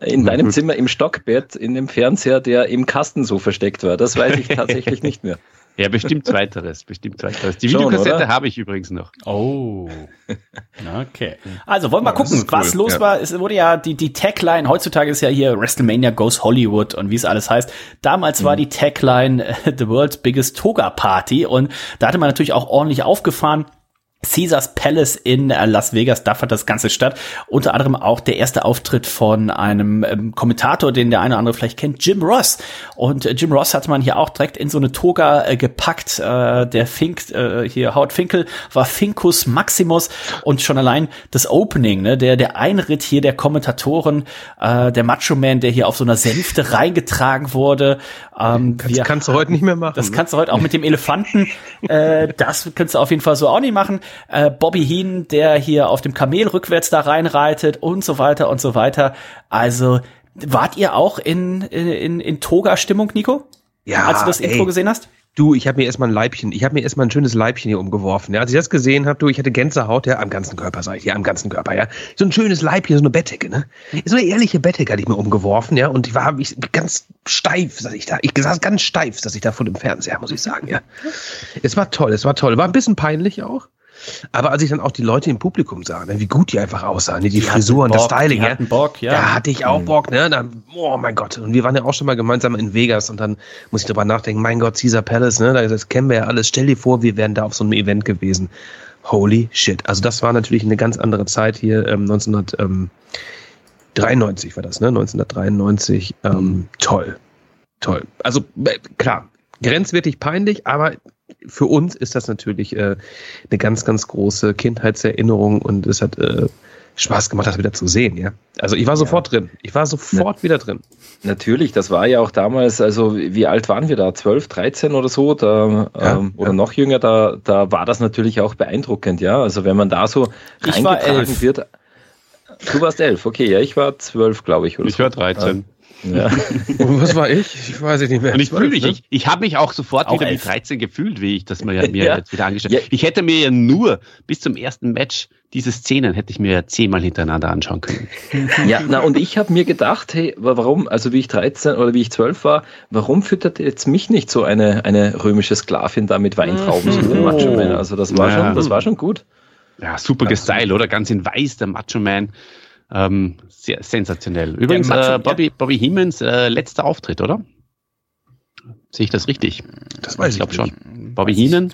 in deinem <laughs> Zimmer im Stockbett in dem Fernseher, der im Kasten so versteckt war? Das weiß ich tatsächlich nicht mehr. Ja, bestimmt <laughs> zweiteres, bestimmt zweiteres. Die Schon, Videokassette habe ich übrigens noch. Oh. Okay. Also wollen wir mal gucken, cool. was los ja. war. Es wurde ja die, die Tagline, heutzutage ist ja hier WrestleMania Goes Hollywood und wie es alles heißt. Damals mhm. war die Tagline <laughs> The World's Biggest Toga Party und da hatte man natürlich auch ordentlich aufgefahren. Caesars Palace in äh, Las Vegas, da fand das Ganze statt. Unter anderem auch der erste Auftritt von einem ähm, Kommentator, den der eine oder andere vielleicht kennt, Jim Ross. Und äh, Jim Ross hat man hier auch direkt in so eine Toga äh, gepackt. Äh, der Fink, äh, hier Howard Finkel war Finkus Maximus und schon allein das Opening, ne, der, der Einritt hier der Kommentatoren, äh, der Macho Man, der hier auf so einer Sänfte reingetragen wurde. Ähm, das wir, kannst du heute nicht mehr machen. Das ne? kannst du heute auch mit dem Elefanten. äh, das kannst du auf jeden Fall so auch nicht machen äh, Bobby Heen, der hier auf dem Kamel rückwärts da reinreitet und so weiter und so weiter. Also wart ihr auch in, in, in Toga-Stimmung, Nico? Ja. Als du das Intro ey. gesehen hast? Du, ich habe mir erstmal ein Leibchen, ich habe mir erstmal ein schönes Leibchen hier umgeworfen. Ja. Als ich das gesehen habe, du, ich hatte Gänsehaut, ja, am ganzen Körper, sag ich, ja, am ganzen Körper, ja. So ein schönes Leibchen, so eine Bettdecke, ne? So eine ehrliche Bettdecke hatte ich mir umgeworfen, ja. Und ich war ich, ganz steif, saß ich da. Ich saß ganz steif, saß ich da vor dem Fernseher, muss ich sagen, ja. Es war toll, es war toll. War ein bisschen peinlich auch. Aber als ich dann auch die Leute im Publikum sah, ne, wie gut die einfach aussahen, ne, die, die Frisuren, das Styling, ja, Bock, ja. da hatte ich auch mhm. Bock, ne? Dann, oh mein Gott. Und wir waren ja auch schon mal gemeinsam in Vegas und dann muss ich drüber nachdenken, mein Gott, Caesar Palace, ne? Das kennen wir ja alles. Stell dir vor, wir wären da auf so einem Event gewesen. Holy shit. Also das war natürlich eine ganz andere Zeit hier, ähm, 1993 war das, ne? 1993. Ähm, toll. Toll. Also äh, klar, grenzwertig peinlich, aber für uns ist das natürlich äh, eine ganz, ganz große Kindheitserinnerung und es hat äh, Spaß gemacht, das wieder zu sehen, ja. Also ich war sofort ja. drin. Ich war sofort ja. wieder drin. Natürlich, das war ja auch damals, also wie alt waren wir da? 12, 13 oder so, da, ja, ähm, oder noch jünger, da, da war das natürlich auch beeindruckend, ja. Also wenn man da so ich reingetragen wird. Du warst elf, okay, ja, ich war zwölf, glaube ich. Oder ich so. war 13. Ja. <laughs> Und was war ich? Ich weiß nicht mehr. Und ich fühle mich, ne? ich, ich habe mich auch sofort auch wieder elf. mit 13 gefühlt, wie ich das mir, <laughs> mir ja. jetzt wieder angeschaut habe. Ja. Ich hätte mir ja nur bis zum ersten Match diese Szenen hätte ich mir ja zehnmal hintereinander anschauen können. Ja, na und ich habe mir gedacht, hey, warum, also wie ich 13 oder wie ich 12 war, warum füttert jetzt mich nicht so eine, eine römische Sklavin da mit Weintrauben, so der Macho Man? Also das war ja. schon, das war schon gut. Ja, super gestylt, oder? Ganz in weiß, der Macho Man. Ähm, sehr sensationell. Übrigens, Macho, äh, Bobby, ja. Bobby Hemans äh, letzter Auftritt, oder? Sehe ich das richtig? Das weiß ich, ich glaube schon. Bobby Heenan,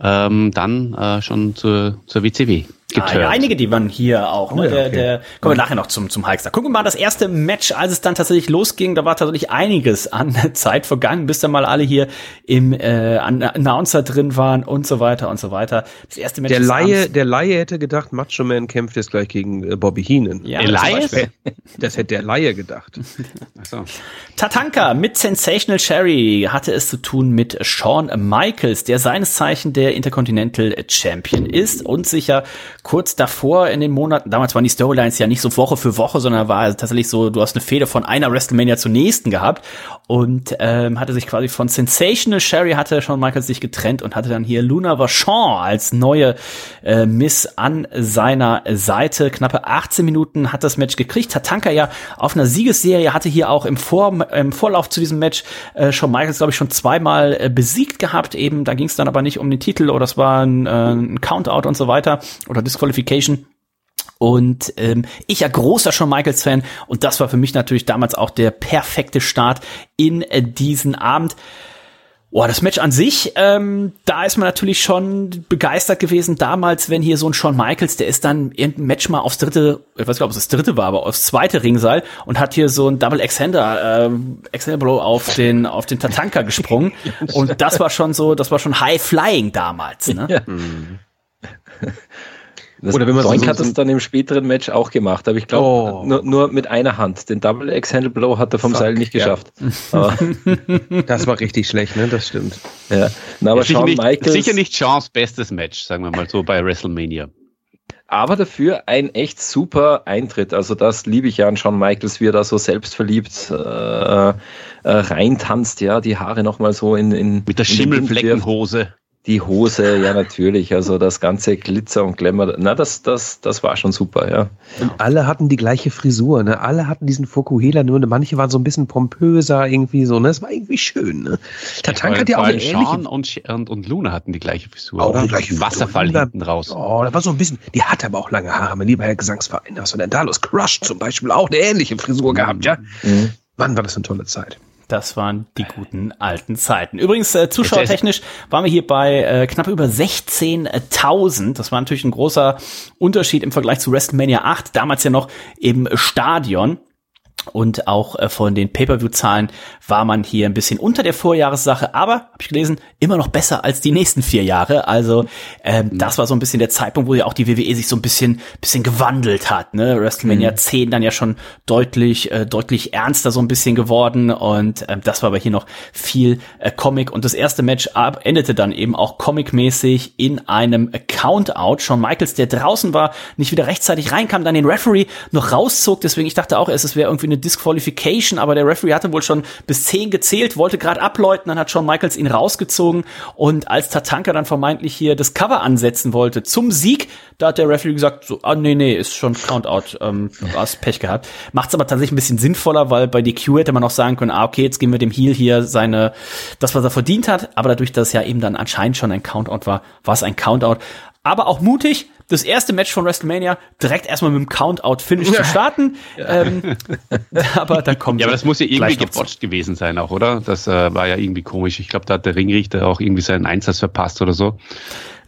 ähm, dann äh, schon zur, zur WCW geturnt. Ah, ja, einige, die waren hier auch. Ne? Oh, ja, der, okay. der, kommen wir nachher noch zum, zum Hulkster. Gucken wir mal das erste Match, als es dann tatsächlich losging. Da war tatsächlich einiges an <laughs> Zeit vergangen, bis dann mal alle hier im äh, Announcer drin waren und so weiter und so weiter. Das erste Match der Laie, der Laie hätte gedacht, Macho Man kämpft jetzt gleich gegen äh, Bobby Heenan. Ja, der Laie? <laughs> Das hätte der Laie gedacht. <laughs> so. Tatanka mit Sensational Sherry hatte es zu tun mit Shawn Michaels, der seines Zeichen der Intercontinental Champion ist und sicher kurz davor in den Monaten, damals waren die Storylines ja nicht so Woche für Woche, sondern war tatsächlich so, du hast eine Fehde von einer WrestleMania zur nächsten gehabt und ähm, hatte sich quasi von Sensational Sherry hatte Shawn Michaels sich getrennt und hatte dann hier Luna Vachon als neue äh, Miss an seiner Seite. Knappe 18 Minuten hat das Match gekriegt. Tatanka ja auf einer Siegesserie hatte hier auch im, Vor im Vorlauf zu diesem Match äh, Shawn Michaels, glaube ich, schon zweimal äh, besiegt gehabt. Eben, da ging es dann aber nicht um den Titel oder es war ein, äh, ein Countout und so weiter oder Disqualification. Und ähm, ich ja großer Shawn Michaels Fan und das war für mich natürlich damals auch der perfekte Start in äh, diesen Abend. Boah, das Match an sich, ähm, da ist man natürlich schon begeistert gewesen damals, wenn hier so ein Shawn Michaels, der ist dann irgendein Match mal aufs dritte, ich weiß nicht, ob es das dritte war, aber aufs zweite Ringseil und hat hier so ein Double Extender, ähm, Extender Blow auf den, auf den Tatanka gesprungen. <laughs> und das war schon so, das war schon High Flying damals, ne? Ja. Das Oder wenn man Doink so, hat es dann im späteren Match auch gemacht, aber ich glaube oh. nur, nur, mit einer Hand. Den Double X Handle Blow hat er vom Fuck, Seil nicht geschafft. <laughs> Ja. das war richtig schlecht, ne? Das stimmt. Ja. Na, aber ja, sicher, nicht, Michaels, sicher nicht Chance bestes Match, sagen wir mal so bei WrestleMania. Aber dafür ein echt super Eintritt. Also das liebe ich ja an Shawn Michaels, wie er da so selbstverliebt äh, äh, reintanzt, ja, die Haare nochmal so in, in mit der Schimmelfleckenhose. Die Hose, ja natürlich, also das ganze Glitzer und Glamour, na das, das, das war schon super, ja. Und alle hatten die gleiche Frisur, ne? Alle hatten diesen Fokuhila, nur manche waren so ein bisschen pompöser irgendwie so, ne? Das war irgendwie schön, ne? Der Tank hat ja auch eine ähnliche... Sean und, und, und Luna hatten die gleiche Frisur, auch oder? Die gleiche Wasserfall Luna, hinten raus. Oh, da war so ein bisschen, die hatte aber auch lange Haare, mein lieber Herr Gesangsverein. Was war denn da los? Crush zum Beispiel auch eine ähnliche Frisur gehabt, ja? Mhm. Wann war das eine tolle Zeit? Das waren die guten alten Zeiten. Übrigens, äh, zuschauertechnisch waren wir hier bei äh, knapp über 16.000. Das war natürlich ein großer Unterschied im Vergleich zu WrestleMania 8. Damals ja noch im Stadion. Und auch äh, von den Pay-per-view-Zahlen war man hier ein bisschen unter der Vorjahressache, aber habe ich gelesen, immer noch besser als die nächsten vier Jahre. Also ähm, mhm. das war so ein bisschen der Zeitpunkt, wo ja auch die WWE sich so ein bisschen bisschen gewandelt hat. Ne? WrestleMania mhm. 10 dann ja schon deutlich äh, deutlich ernster so ein bisschen geworden und ähm, das war aber hier noch viel äh, Comic und das erste Match ab endete dann eben auch comicmäßig in einem Countout. Shawn Michaels, der draußen war, nicht wieder rechtzeitig reinkam, dann den Referee noch rauszog. Deswegen ich dachte auch, es wäre irgendwie eine Disqualification, aber der Referee hatte wohl schon bis zehn gezählt, wollte gerade abläuten, dann hat Shawn Michaels ihn rausgezogen und als Tatanka dann vermeintlich hier das Cover ansetzen wollte zum Sieg, da hat der Referee gesagt, so, ah nee, nee, ist schon Countout, ähm, hast Pech gehabt. Macht's aber tatsächlich ein bisschen sinnvoller, weil bei DQ hätte man auch sagen können, ah okay, jetzt geben wir dem Heel hier seine, das was er verdient hat, aber dadurch, dass es ja eben dann anscheinend schon ein Countout war, war es ein Countout. Aber auch mutig, das erste Match von WrestleMania direkt erstmal mit dem Countout-Finish zu starten. Ja. Ähm, <laughs> aber da kommt. Ja, aber das muss ja irgendwie gebotcht gewesen sein auch, oder? Das äh, war ja irgendwie komisch. Ich glaube, da hat der Ringrichter auch irgendwie seinen Einsatz verpasst oder so.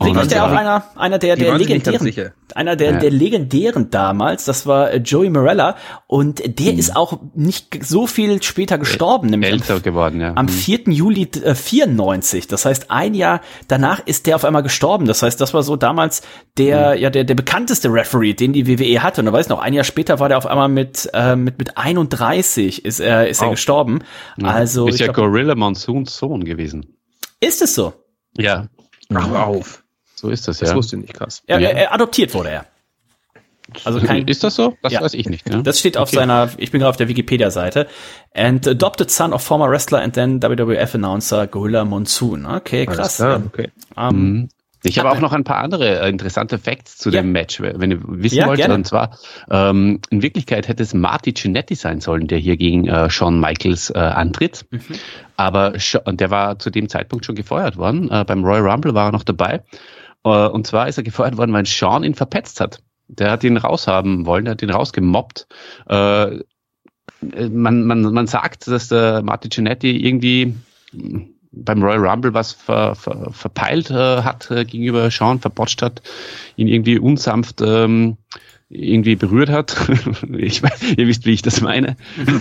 Sicherlich ja auch einer, einer der, der legendären, einer der, ja. der legendären damals, das war äh, Joey Morella und der mhm. ist auch nicht so viel später gestorben, nämlich älter am, geworden, ja. Am 4. Mhm. Juli äh, 94. Das heißt, ein Jahr danach ist der auf einmal gestorben. Das heißt, das war so damals der, mhm. ja, der, der bekannteste Referee, den die WWE hatte. Und du weißt noch, ein Jahr später war der auf einmal mit, äh, mit, mit 31 ist er, ist oh. er gestorben. Mhm. Also. Ist ja glaub, Gorilla Monsoons Sohn gewesen. Ist es so? Ja. Ach, auf. So ist das, ja. Das wusste ich nicht, krass. Ja, ja. Er, adoptiert wurde er. Also kein, ist das so? Das ja. weiß ich nicht. Ne? Das steht auf okay. seiner, ich bin gerade auf der Wikipedia-Seite. And adopted son of former wrestler and then WWF announcer Gorilla Monsoon. Okay, krass. Klar, okay. Um, mhm. Ich habe auch noch ein paar andere äh, interessante Facts zu ja. dem Match, wenn ihr wissen ja, wollt. Gerne. Und zwar, ähm, in Wirklichkeit hätte es Marty Cinetti sein sollen, der hier gegen äh, Shawn Michaels äh, antritt. Mhm. Aber der war zu dem Zeitpunkt schon gefeuert worden. Äh, beim Royal Rumble war er noch dabei. Äh, und zwar ist er gefeuert worden, weil Sean ihn verpetzt hat. Der hat ihn raushaben wollen, der hat ihn rausgemobbt. Äh, man, man, man sagt, dass der Marty Cinetti irgendwie beim Royal Rumble was ver, ver, verpeilt äh, hat äh, gegenüber Sean, verbotscht hat, ihn irgendwie unsanft ähm, irgendwie berührt hat. <laughs> ich ihr wisst, wie ich das meine. <laughs>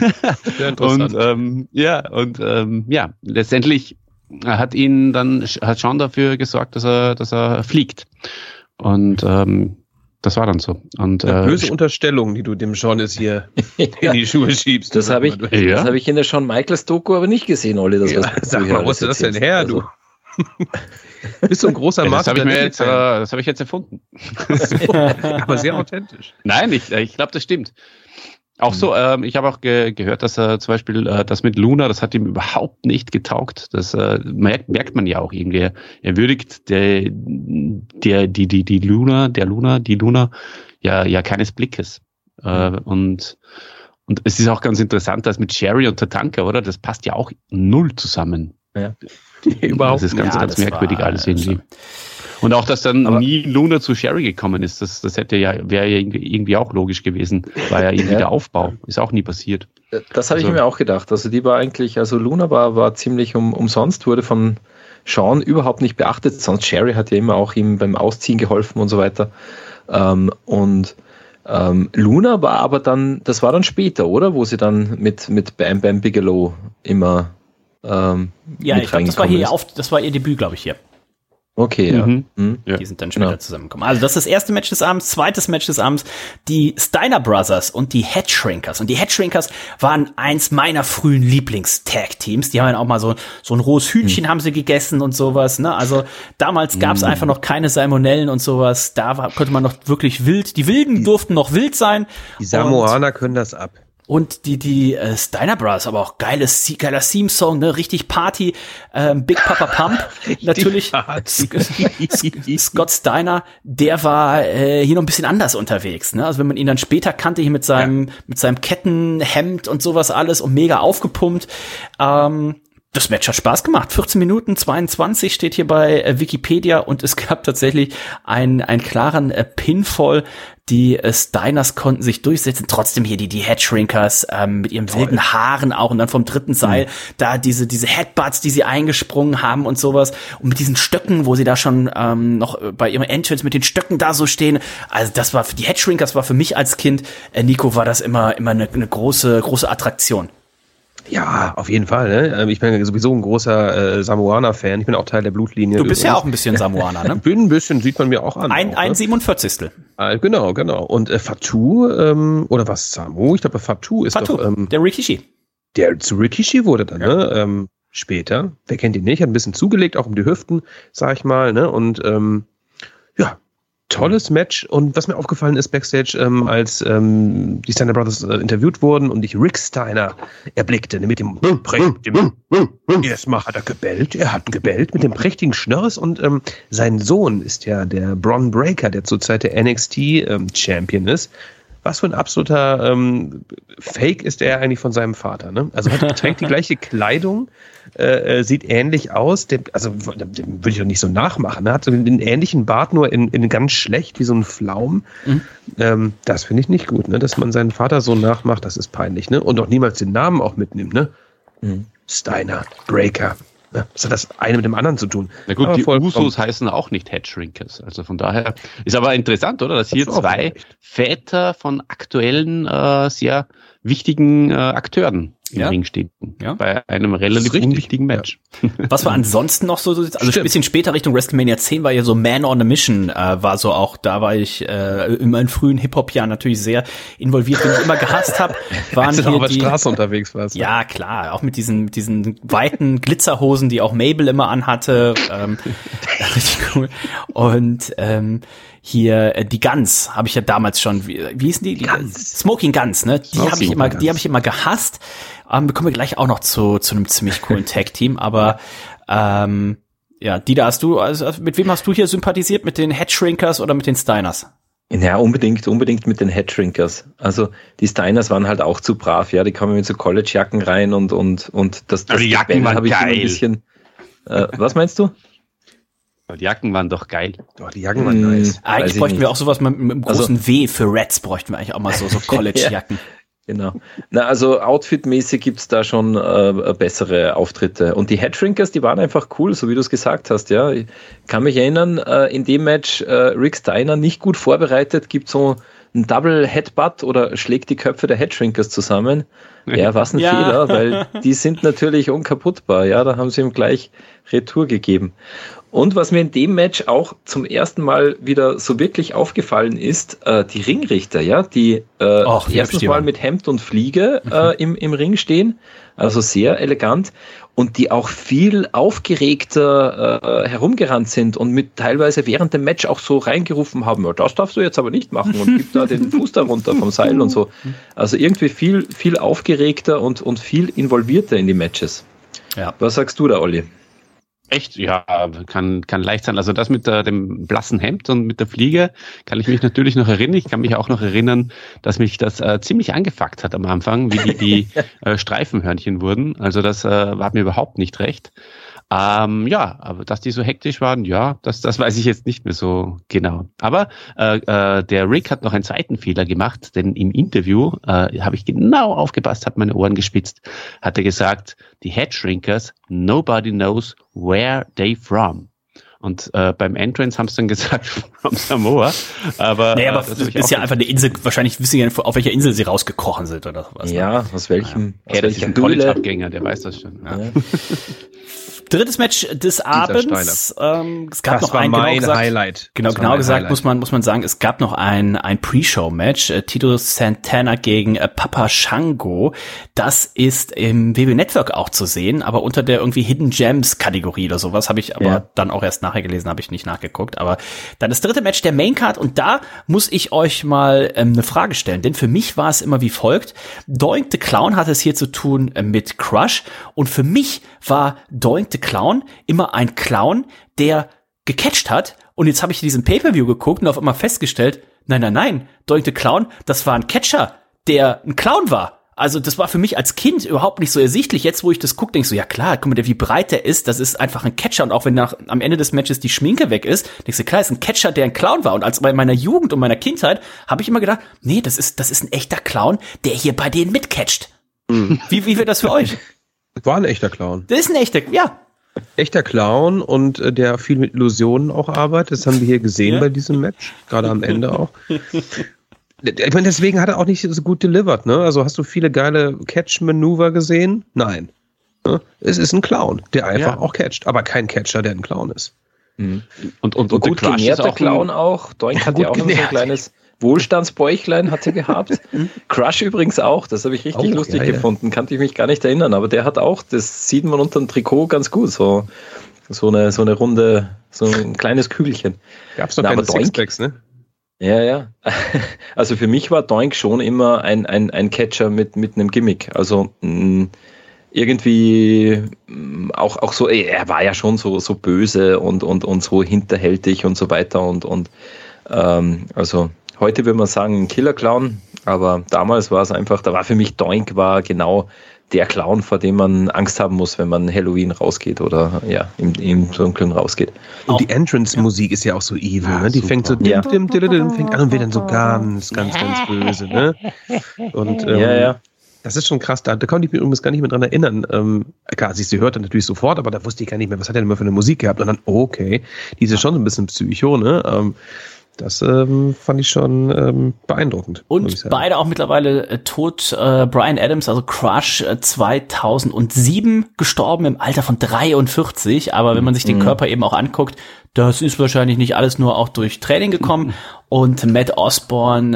Sehr interessant. und ähm, ja, und ähm, ja, letztendlich hat ihn dann, hat Sean dafür gesorgt, dass er, dass er fliegt. Und ähm, das war dann so. Und, Eine äh, böse Unterstellung, die du dem Sean jetzt hier <laughs> in die Schuhe schiebst. Das habe ich, ja? das hab ich in der Sean Michaels Doku aber nicht gesehen, Olli. Das, ja, sag mal, wo ist das denn her, also. du? <laughs> Bist du ein großer ja, Das habe ich mir jetzt, äh, das habe ich jetzt erfunden. <laughs> aber sehr authentisch. Nein, ich, ich glaube, das stimmt. Auch so, ähm, ich habe auch ge gehört, dass er zum Beispiel äh, das mit Luna, das hat ihm überhaupt nicht getaugt. Das äh, merkt, merkt man ja auch irgendwie. Er würdigt der, der, die, die, die Luna, der Luna, die Luna ja, ja keines Blickes. Äh, und, und es ist auch ganz interessant, dass mit Sherry und Tatanka, oder? Das passt ja auch null zusammen. Ja. Überhaupt. Das ist ganz, ja, ganz merkwürdig war, alles irgendwie. Also, und auch, dass dann aber nie Luna zu Sherry gekommen ist, das, das hätte ja, wäre ja irgendwie auch logisch gewesen. War ja irgendwie ja. der Aufbau. Ist auch nie passiert. Das habe also, ich mir auch gedacht. Also die war eigentlich, also Luna war, war ziemlich um, umsonst, wurde von Sean überhaupt nicht beachtet. Sonst Sherry hat ja immer auch ihm beim Ausziehen geholfen und so weiter. Ähm, und ähm, Luna war aber dann, das war dann später, oder? Wo sie dann mit, mit Bam Bam Bigelow immer ähm, ja, ich glaub, das war hier auf, das war ihr Debüt, glaube ich, hier. Okay, ja. Mhm. Mhm. Die sind dann später ja. zusammengekommen. Also das ist das erste Match des Abends, zweites Match des Abends, die Steiner Brothers und die Headshrinkers. Und die Headshrinkers waren eins meiner frühen Lieblings-Tag-Teams. Die haben ja auch mal so, so ein rohes Hühnchen mhm. haben sie gegessen und sowas. Ne? Also damals gab es mhm. einfach noch keine Salmonellen und sowas. Da war, konnte man noch wirklich wild, die Wilden durften noch wild sein. Die Samoaner können das ab. Und die, die äh, Steiner Brothers, aber auch geiles, geiler Theme-Song, ne? Richtig Party, ähm, Big Papa Pump. <laughs> <laughs> Natürlich Scott Steiner, der war äh, hier noch ein bisschen anders unterwegs. Ne? Also wenn man ihn dann später kannte, hier mit seinem, ja. mit seinem Kettenhemd und sowas alles und mega aufgepumpt. Ähm, das Match hat Spaß gemacht. 14 Minuten 22 steht hier bei äh, Wikipedia und es gab tatsächlich einen, einen klaren äh, Pinfall die äh, Steiners konnten sich durchsetzen. Trotzdem hier die, die Headshrinkers ähm, mit ihren Toll. wilden Haaren auch und dann vom dritten Seil mhm. da diese, diese Headbutts, die sie eingesprungen haben und sowas. Und mit diesen Stöcken, wo sie da schon ähm, noch bei ihrem Entrance mit den Stöcken da so stehen. Also das war, die Headshrinkers war für mich als Kind, äh, Nico, war das immer, immer eine, eine große, große Attraktion. Ja, auf jeden Fall. Ne? Ähm, ich bin sowieso ein großer äh, Samoaner-Fan. Ich bin auch Teil der Blutlinie. Du bist übrigens. ja auch ein bisschen Samoaner, ne? <laughs> bin ein bisschen, sieht man mir auch an. Ein, auch, ein ne? 47. Äh, genau, genau. Und äh, Fatu, ähm, oder was, Samu? Ich glaube, Fatu ist Fatu, doch... Ähm, der Rikishi. Der zu Rikishi wurde dann, ja. ne? Ähm, später. Wer kennt ihn nicht? Hat ein bisschen zugelegt, auch um die Hüften, sag ich mal. Ne? Und ähm, tolles Match. Und was mir aufgefallen ist backstage, ähm, als ähm, die Steiner Brothers äh, interviewt wurden und ich Rick Steiner erblickte, ne, mit dem, dem erstmal hat er gebellt, er hat gebellt mit dem prächtigen Schnörres und ähm, sein Sohn ist ja der Bron Breaker, der zurzeit der NXT ähm, Champion ist was für ein absoluter ähm, Fake ist er eigentlich von seinem Vater. Ne? Also hat, trägt die gleiche Kleidung, äh, äh sieht ähnlich aus. Dem, also dem würde ich doch nicht so nachmachen. Er ne? hat so einen ähnlichen Bart, nur in, in ganz schlecht, wie so ein Pflaum. Mhm. Ähm, das finde ich nicht gut, ne? dass man seinen Vater so nachmacht. Das ist peinlich. Ne? Und auch niemals den Namen auch mitnimmt. Ne? Mhm. Steiner, Breaker. Ja, was hat das eine mit dem anderen zu tun? Na gut, aber die Usos heißen auch nicht Headshrinkers. Also von daher ist aber interessant, oder? Dass hier zwei Väter von aktuellen, äh, sehr wichtigen äh, Akteuren im ja. Ring stehen. Ja. Bei einem relativ unwichtigen Match. Ja. <laughs> Was war ansonsten noch so, also Stimmt. ein bisschen später Richtung WrestleMania 10 war ja so Man on a Mission, äh, war so auch, da war ich äh, in meinen frühen Hip-Hop-Jahren natürlich sehr involviert, den ich immer gehasst habe. <laughs> Waren Als du hier auf der Straße unterwegs warst. Ja, klar, auch mit diesen, mit diesen weiten Glitzerhosen, die auch Mabel immer anhatte. Ähm, <laughs> richtig cool. Und ähm, hier äh, die Guns habe ich ja damals schon wie, wie hießen die, die Guns. Smoking Guns ne die habe ich immer Guns. die habe ich immer gehasst ähm, wir gleich auch noch zu zu einem ziemlich coolen <laughs> Tag Team aber ähm, ja die da hast du also, also mit wem hast du hier sympathisiert mit den Headshrinkers oder mit den Steiners ja, unbedingt, unbedingt mit den Headshrinkers. Also die Steiners waren halt auch zu brav, ja. Die kamen mit so College-Jacken rein und und und das, das die Jacken waren ich geil. ein bisschen. Äh, was meinst du? Die Jacken waren doch geil. Doch, die Jacken waren hm, nice. Eigentlich bräuchten wir auch sowas mit, mit einem also großen also, W für Reds, bräuchten wir eigentlich auch mal so, so <laughs> <laughs> College-Jacken. ja, genau. Na, also Outfit-mäßig gibt's da schon äh, bessere Auftritte. Und die Headshrinkers, die waren einfach cool, so wie du es gesagt hast, ja. Ich kann mich erinnern, äh, in dem Match äh, Rick Steiner nicht gut vorbereitet, gibt so ein Double Headbutt oder schlägt die Köpfe der Headshrinkers zusammen. <laughs> Ja, was ein ja. Fehler, weil die sind natürlich unkaputtbar. Ja, da haben sie ihm gleich Retour gegeben. Und was mir in dem Match auch zum ersten Mal wieder so wirklich aufgefallen ist, äh, die Ringrichter, ja, die äh, Och, erstens mal mit Hemd und Fliege äh, im, im Ring stehen, also sehr elegant und die auch viel aufgeregter äh, herumgerannt sind und mit teilweise während dem Match auch so reingerufen haben, ja, das darfst du jetzt aber nicht machen und gib da den Fuß da runter vom Seil und so. <laughs> Also irgendwie viel, viel aufgeregter und, und viel involvierter in die Matches. Ja. Was sagst du da, Olli? Echt? Ja, kann, kann leicht sein. Also das mit der, dem blassen Hemd und mit der Fliege kann ich mich natürlich noch erinnern. Ich kann mich auch noch erinnern, dass mich das äh, ziemlich angefuckt hat am Anfang, wie die, die <laughs> äh, Streifenhörnchen wurden. Also das äh, war mir überhaupt nicht recht. Ähm, ja, aber dass die so hektisch waren, ja, das, das weiß ich jetzt nicht mehr so genau. Aber äh, äh, der Rick hat noch einen zweiten Fehler gemacht, denn im Interview äh, habe ich genau aufgepasst, hat meine Ohren gespitzt, hat er gesagt, die Headshrinkers, nobody knows where they from. Und äh, beim Entrance haben sie dann <laughs> gesagt, from Samoa. Aber, nee, aber äh, ist ja einfach eine Insel, wahrscheinlich wissen sie ja, auf welcher Insel sie rausgekrochen sind oder was. Ne? Ja, aus welchem. Ja, aus das ist ein College-Abgänger, der weiß das schon. Ja. Ja. <laughs> Drittes Match des Abends. Ähm, es gab das noch war ein genau mein gesagt, Highlight. Genau, genau gesagt Highlight. muss man muss man sagen, es gab noch ein ein Pre-Show-Match. Äh, Tito Santana gegen äh, Papa Shango. Das ist im WW Network auch zu sehen, aber unter der irgendwie Hidden Gems Kategorie oder sowas habe ich aber ja. dann auch erst nachher gelesen, habe ich nicht nachgeguckt. Aber dann das dritte Match der Main Card und da muss ich euch mal ähm, eine Frage stellen, denn für mich war es immer wie folgt: Doink the Clown hat es hier zu tun äh, mit Crush und für mich war Doink the Clown immer ein Clown, der gecatcht hat. Und jetzt habe ich diesen Pay-Per-View geguckt und auf einmal festgestellt, nein, nein, nein, Doink the Clown, das war ein Catcher, der ein Clown war. also das war für mich als Kind überhaupt nicht so ersichtlich. Jetzt, wo ich das gucke, denke ich so, ja klar, guck mal, wie breit der ist, das ist einfach ein Catcher. Und auch wenn nach, am Ende des Matches die Schminke weg ist, denkst du, klar, ist ein Catcher, der ein Clown war. Und als bei meiner Jugend und meiner Kindheit habe ich immer gedacht, nee, das ist, das ist ein echter Clown, der hier bei denen mitcatcht. Mhm. Wie, wie wird das für euch? War ein echter Clown. Das ist ein echter, ja. Echter Clown und äh, der viel mit Illusionen auch arbeitet. Das haben wir hier gesehen Ja. bei diesem Match, gerade am Ende auch. <laughs> Ich meine, deswegen hat er auch nicht so gut delivered, ne? Also hast du viele geile Catch-Manöver gesehen? Nein. Ne? Es ist ein Clown, der einfach Ja. auch catcht, aber kein Catcher, der ein Clown ist. Und, und, und Gut der Crush ist genährter auch Clown ein, auch. Doink hat gut ja auch so ein kleines Wohlstandsbäuchlein hat er gehabt. <laughs> Crush übrigens auch. Das habe ich richtig Oh, lustig ja, ja. gefunden. Kannte ich mich gar nicht erinnern. Aber der hat auch, das sieht man unter dem Trikot ganz gut. So, so eine, so eine runde, so ein kleines Kügelchen. Gab's doch Na, keine Sixpacks, ne? Ja, ja. <laughs> Also für mich war Doink schon immer ein, ein, ein Catcher mit, mit einem Gimmick. Also mh, irgendwie mh, auch, auch so, er war ja schon so, so böse und, und, und so hinterhältig und so weiter und, und ähm, also heute würde man sagen ein Killer-Clown, aber damals war es einfach, da war für mich Doink war genau der Clown, vor dem man Angst haben muss, wenn man Halloween rausgeht oder ja, im, im Dunkeln rausgeht. Und die Entrance-Musik ist ja auch so evil, Ja, ne? Die super. fängt so Ja. dim, dim, dim, dim, fängt an und wird dann so ganz, ganz, ganz böse, ne? Und ähm, Ja, ja. das ist schon krass. Da, da konnte ich mich übrigens gar nicht mehr dran erinnern. Ähm, klar, sie sie hörte natürlich sofort, aber da wusste ich gar nicht mehr, was hat er denn immer für eine Musik gehabt. Und dann, okay, die ist ja schon so ein bisschen Psycho, ne? Ähm, das ähm, fand ich schon ähm, beeindruckend. Und beide auch mittlerweile äh, tot. Äh, Brian Adams, also Crush, äh, 2007 gestorben im Alter von 43. Aber wenn man sich den Körper eben auch anguckt, das ist wahrscheinlich nicht alles nur auch durch Training gekommen. Und Matt Osborne,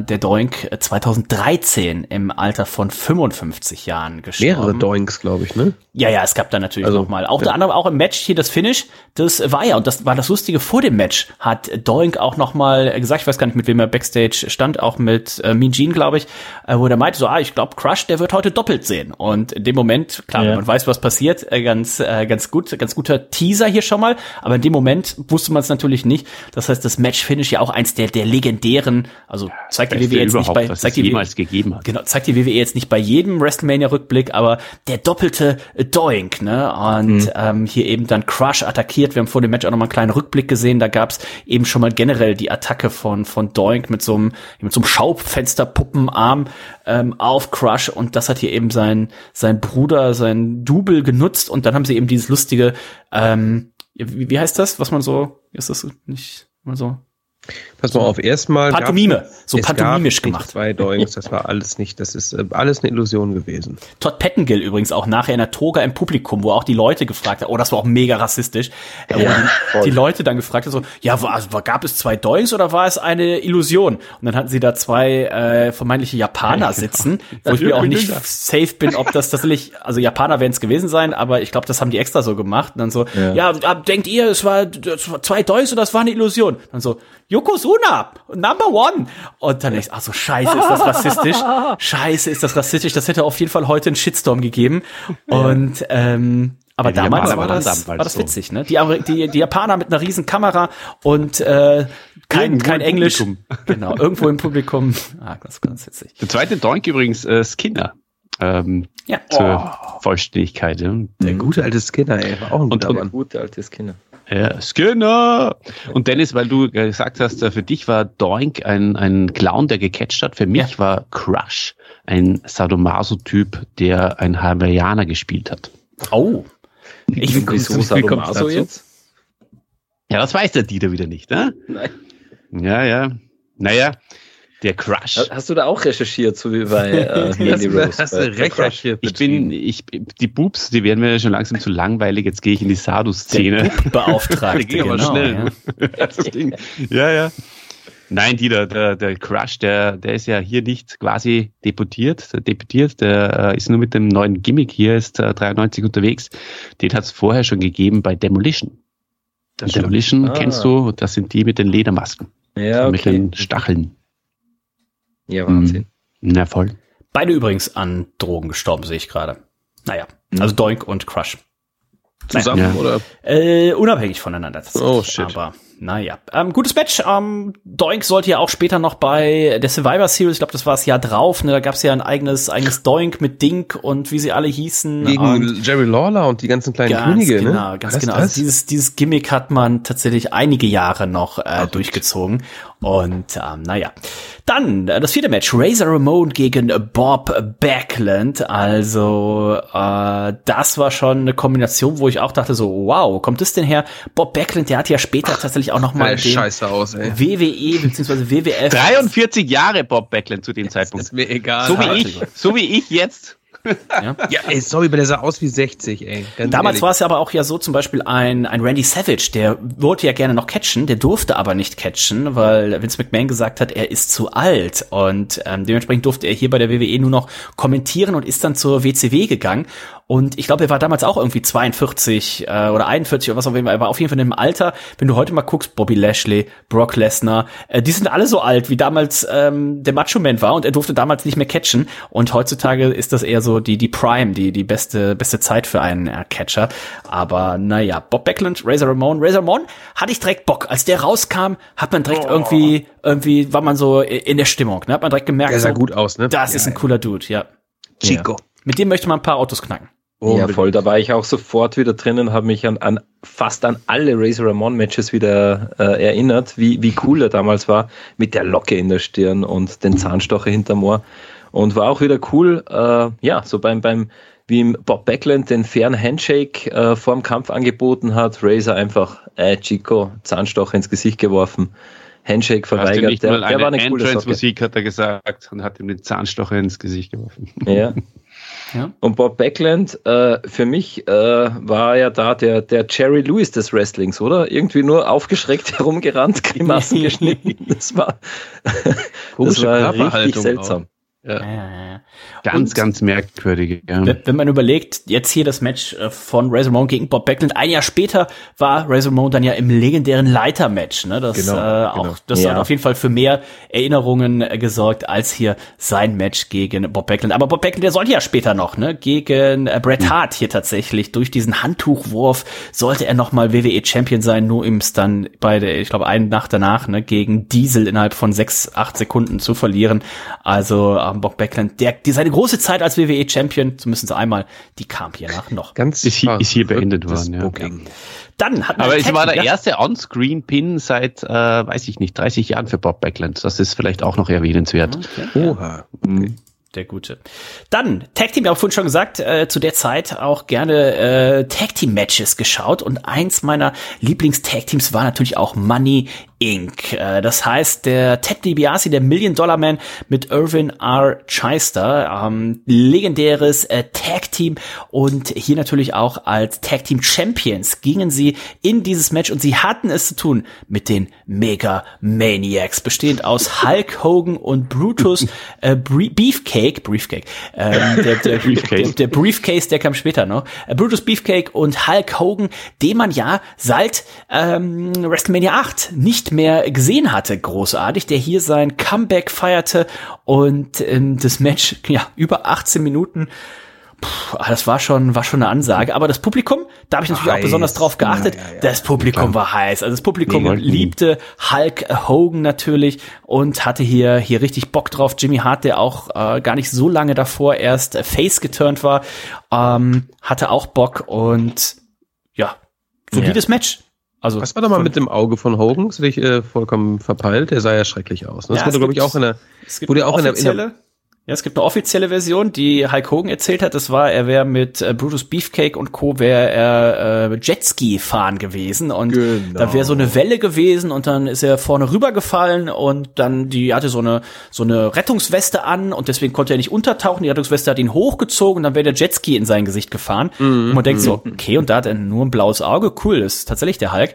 äh, der Doink, äh, 2013 im Alter von 55 Jahren gestorben. Mehrere Doinks, glaube ich, ne? Ja, ja, es gab da natürlich Also, noch mal. Auch ja. der andere, auch im Match hier das Finish, das war ja, und das war das Lustige vor dem Match, hat Doink auch noch mal gesagt, ich weiß gar nicht, mit wem er Backstage stand, auch mit äh, Mean Gene, glaube ich, äh, wo der meinte so, ah, ich glaube, Crush, der wird heute doppelt sehen. Und in dem Moment, klar, Ja. man weiß, was passiert, äh, ganz, äh, ganz gut, ganz guter Teaser hier schon mal. Aber in dem Moment wusste man es natürlich nicht. Das heißt, das Match-Finish ja auch eins der, der legendären, also zeigt die WWE jetzt nicht bei, zeigt es die jemals gegeben hat. Genau, zeigt die WWE jetzt nicht bei jedem WrestleMania-Rückblick, aber der doppelte Doink, ne? Und ähm, hier eben dann Crush attackiert. Wir haben vor dem Match auch nochmal einen kleinen Rückblick gesehen. Da gab's eben schon mal generell die Attacke von, von Doink mit so einem, mit so einem Schaufensterpuppenarm ähm, auf Crush. Und das hat hier eben sein, sein Bruder, sein Double genutzt. Und dann haben sie eben dieses lustige, ähm, wie, heißt das, was man so, ist das nicht mal so? Pass mal auf, erstmal. Pantomime, so es pantomimisch gemacht. Zwei Doinks, das <laughs> war alles nicht, das ist äh, alles eine Illusion gewesen. Todd Pettengill übrigens auch nachher in der Toga im Publikum, wo auch die Leute gefragt haben, oh, das war auch mega rassistisch, wo die, die Leute dann gefragt haben, so, ja, war, gab es zwei Doings oder war es eine Illusion? Und dann hatten sie da zwei äh, vermeintliche Japaner sitzen, wo ich mir auch nicht safe bin, ob das tatsächlich, also Japaner werden es gewesen sein, aber ich glaube, das haben die extra so gemacht. Und dann so, ja, Ja. denkt ihr, es war, es war zwei Doings oder das war eine Illusion? Dann so, Yokozuna, number one. Und dann ich, ach so, scheiße, ist das rassistisch. <laughs> Scheiße, ist das rassistisch. Das hätte auf jeden Fall heute einen Shitstorm gegeben. Und, ähm, aber Ja, damals Japaner war das, war das so. witzig, ne? Die, die, die Japaner mit einer riesen Kamera und äh, kein, Irgendwo kein Englisch. Publikum. <laughs> Genau, irgendwo im Publikum. Ah, das ist ganz witzig. Der zweite Doink übrigens äh, Skinner. Ähm, Ja. zur Vollständigkeit. Ja. Der gute alte Skinner, ey, war auch ein guter und-. Gute altes Kinder. Ja, Skinner! Und Dennis, weil du gesagt hast, äh, für dich war Doink ein, ein Clown, der gecatcht hat. Für mich war Crush ein Sadomaso-Typ, der ein Hawaiianer gespielt hat. Oh. Ich, kommst du Sadomaso jetzt? Ja, das weiß der Dieter wieder nicht, ne? Nein. Ja, ja. Naja, der Crush. Hast du da auch recherchiert, so wie bei äh, <laughs> Mandy Rose? hast du recherchiert. Ich bin, ich, die Boobs, die werden mir schon langsam zu langweilig. Jetzt gehe ich in die Sado-Szene. Beauftragte, <laughs> Die ging aber genau, schnell. ja. <laughs> das Ding. Ja, ja. Nein, Dieter, der, der Crush, der, der ist ja hier nicht quasi deputiert. Der deputiert, der äh, ist nur mit dem neuen Gimmick hier, ist äh, 93 unterwegs. Den hat es vorher schon gegeben bei Demolition. Das. Demolition Ah. kennst du, das sind die mit den Ledermasken, Ja, mit okay. den Stacheln. Ja, Wahnsinn. Na voll. Beide übrigens an Drogen gestorben, sehe ich gerade. Naja, also Doink und Crush. Zusammen Ja. oder? Äh, unabhängig voneinander. tatsächlich. Oh, shit. Aber Naja, ähm, gutes Match. Ähm, Doink sollte ja auch später noch bei der Survivor Series, ich glaube, das war das Jahr drauf, ne, da gab es ja ein eigenes, eigenes Doink mit Dink und wie sie alle hießen. Gegen und Jerry Lawler und die ganzen kleinen ganz Könige, genau, ne? ganz Was genau. das? Also dieses, dieses Gimmick hat man tatsächlich einige Jahre noch äh, durchgezogen. Und ähm, naja. Dann äh, das vierte Match, Razor Ramon gegen Bob Backlund. Also äh, das war schon eine Kombination, wo ich auch dachte so, wow, wo kommt das denn her? Bob Backlund, der hat ja später tatsächlich auch noch mal Sah den scheiße aus, ey. WWE bzw. WWF 43 Jahre Bob Backlund zu dem Zeitpunkt. Ist mir egal. So wie ich, so wie ich jetzt. Ja. Ja, ey, sorry, aber der sah aus wie 60, ey. Ganz Damals ehrlich. war es ja aber auch ja so, zum Beispiel ein, ein Randy Savage, der wollte ja gerne noch catchen, der durfte aber nicht catchen, weil Vince McMahon gesagt hat, er ist zu alt und ähm, dementsprechend durfte er hier bei der WWE nur noch kommentieren und ist dann zur WCW gegangen und ich glaube, er war damals auch irgendwie 42 äh, oder 41 oder was auch immer, er war auf jeden Fall in dem Alter, wenn du heute mal guckst, Bobby Lashley, Brock Lesnar, äh, die sind alle so alt, wie damals ähm, der Macho Man war und er durfte damals nicht mehr catchen und heutzutage ist das eher so die, die Prime, die, die beste, beste Zeit für einen äh, Catcher. Aber naja, Bob Backlund, Razor Ramon. Razor Ramon hatte ich direkt Bock. Als der rauskam, hat man direkt irgendwie, irgendwie war man so in der Stimmung. Ne? Hat man direkt gemerkt, Der sah so, gut aus, ne? das ist ein cooler Dude, ja. Chico. Mit dem möchte man ein paar Autos knacken. Ja, voll. Da war ich auch sofort wieder drinnen, habe mich an, an fast an alle Razor Ramon Matches wieder äh, erinnert, wie, wie cool er damals war, mit der Locke in der Stirn und den Zahnstocher hinterm Ohr. Und war auch wieder cool, äh, ja, so beim, beim, wie ihm Bob Backlund den fairen Handshake äh, vorm Kampf angeboten hat, Razor einfach, äh, Chico, Zahnstocher ins Gesicht geworfen, Handshake verweigert. nicht Der, mal der eine war eine coole Socke. Entrance-Musik, hat er gesagt, und hat ihm den Zahnstocher ins Gesicht geworfen. Ja. <laughs> Ja. Und Bob Backlund, äh, für mich äh, war ja da der, der Jerry Lewis des Wrestlings, oder? Irgendwie nur aufgeschreckt <laughs> herumgerannt, <laughs> Grimassen geschnitten. Das war, <laughs> das war richtig seltsam. Ja, ja, ja. Ganz, Und- ganz merkwürdig. Ja. Wenn, man überlegt, jetzt hier das Match äh, von Razor Ramon gegen Bob Backlund, ein Jahr später war Razor Ramon dann ja im legendären Leiter-Match. Ne? Das, Genau, äh, auch, genau. das Ja. hat auf jeden Fall für mehr Erinnerungen äh, gesorgt als hier sein Match gegen Bob Backlund. Aber Bob Backlund, der sollte ja später noch ne? gegen äh, Bret Hart hier tatsächlich durch diesen Handtuchwurf sollte er noch mal WWE Champion sein, nur ihm es dann bei der, ich glaube, eine Nacht danach ne, gegen Diesel innerhalb von sechs, acht Sekunden zu verlieren. Also ähm, Bob Backlund, der, die seine große Zeit als WWE Champion, zumindest einmal, die kam hiernach noch. Ganz Ist hier- ist hier beendet worden, ja. Booking. Dann hat man Aber es Tag- war der erste On-Screen-Pin seit, äh, weiß ich nicht, 30 Jahren für Bob Backlund. Das ist vielleicht auch noch erwähnenswert. Oha. Mhm. Der gute. Dann, Tag Team, ich habe vorhin schon gesagt, äh, zu der Zeit auch gerne äh, Tag Team Matches geschaut und eins meiner Lieblings-Tag Teams war natürlich auch Money Inc. Äh, das heißt, der Ted DiBiase, der Million Dollar Man mit Irvin R. Cheister, ähm, legendäres äh, Tag Team und hier natürlich auch als Tag Team Champions gingen sie in dieses Match und sie hatten es zu tun mit den Mega Maniacs, bestehend aus Hulk Hogan und Brutus äh, Beefcake, Briefcake, ähm, der, der, <laughs> Briefcase. Der, der Briefcase, der kam später noch. Äh, Brutus Beefcake und Hulk Hogan, den man ja seit ähm, WrestleMania 8 nicht mehr gesehen hatte, großartig, der hier sein Comeback feierte und ähm, das Match, ja, über 18 Minuten Puh, ah, das war schon, war schon eine Ansage. Aber das Publikum, da habe ich natürlich auch Heiß. besonders drauf geachtet. Ja, ja, ja. Das Publikum war heiß. Also das Publikum Mega. liebte Hulk Hogan natürlich und hatte hier, hier richtig Bock drauf. Jimmy Hart, der auch äh, gar nicht so lange davor erst Face geturnt war, ähm, hatte auch Bock und ja, solides Match. Also Was war da mal von- mit dem Auge von Hogan? Das hatte ich äh, vollkommen verpeilt. Der sah ja schrecklich aus. Ne? Das Ja, wurde, glaube ich, auch in der, Es gibt wurde auch in der, in der ja, es gibt eine offizielle Version, die Hulk Hogan erzählt hat. Das war, er wäre mit äh, Brutus Beefcake und Co. wäre er äh, Jetski fahren gewesen und Genau. da wäre so eine Welle gewesen und dann ist er vorne rübergefallen und dann die hatte so eine so eine Rettungsweste an und deswegen konnte er nicht untertauchen. Die Rettungsweste hat ihn hochgezogen und dann wäre der Jetski in sein Gesicht gefahren. Und man denkt so, okay, und da hat er nur ein blaues Auge. Cool, das ist tatsächlich der Hulk.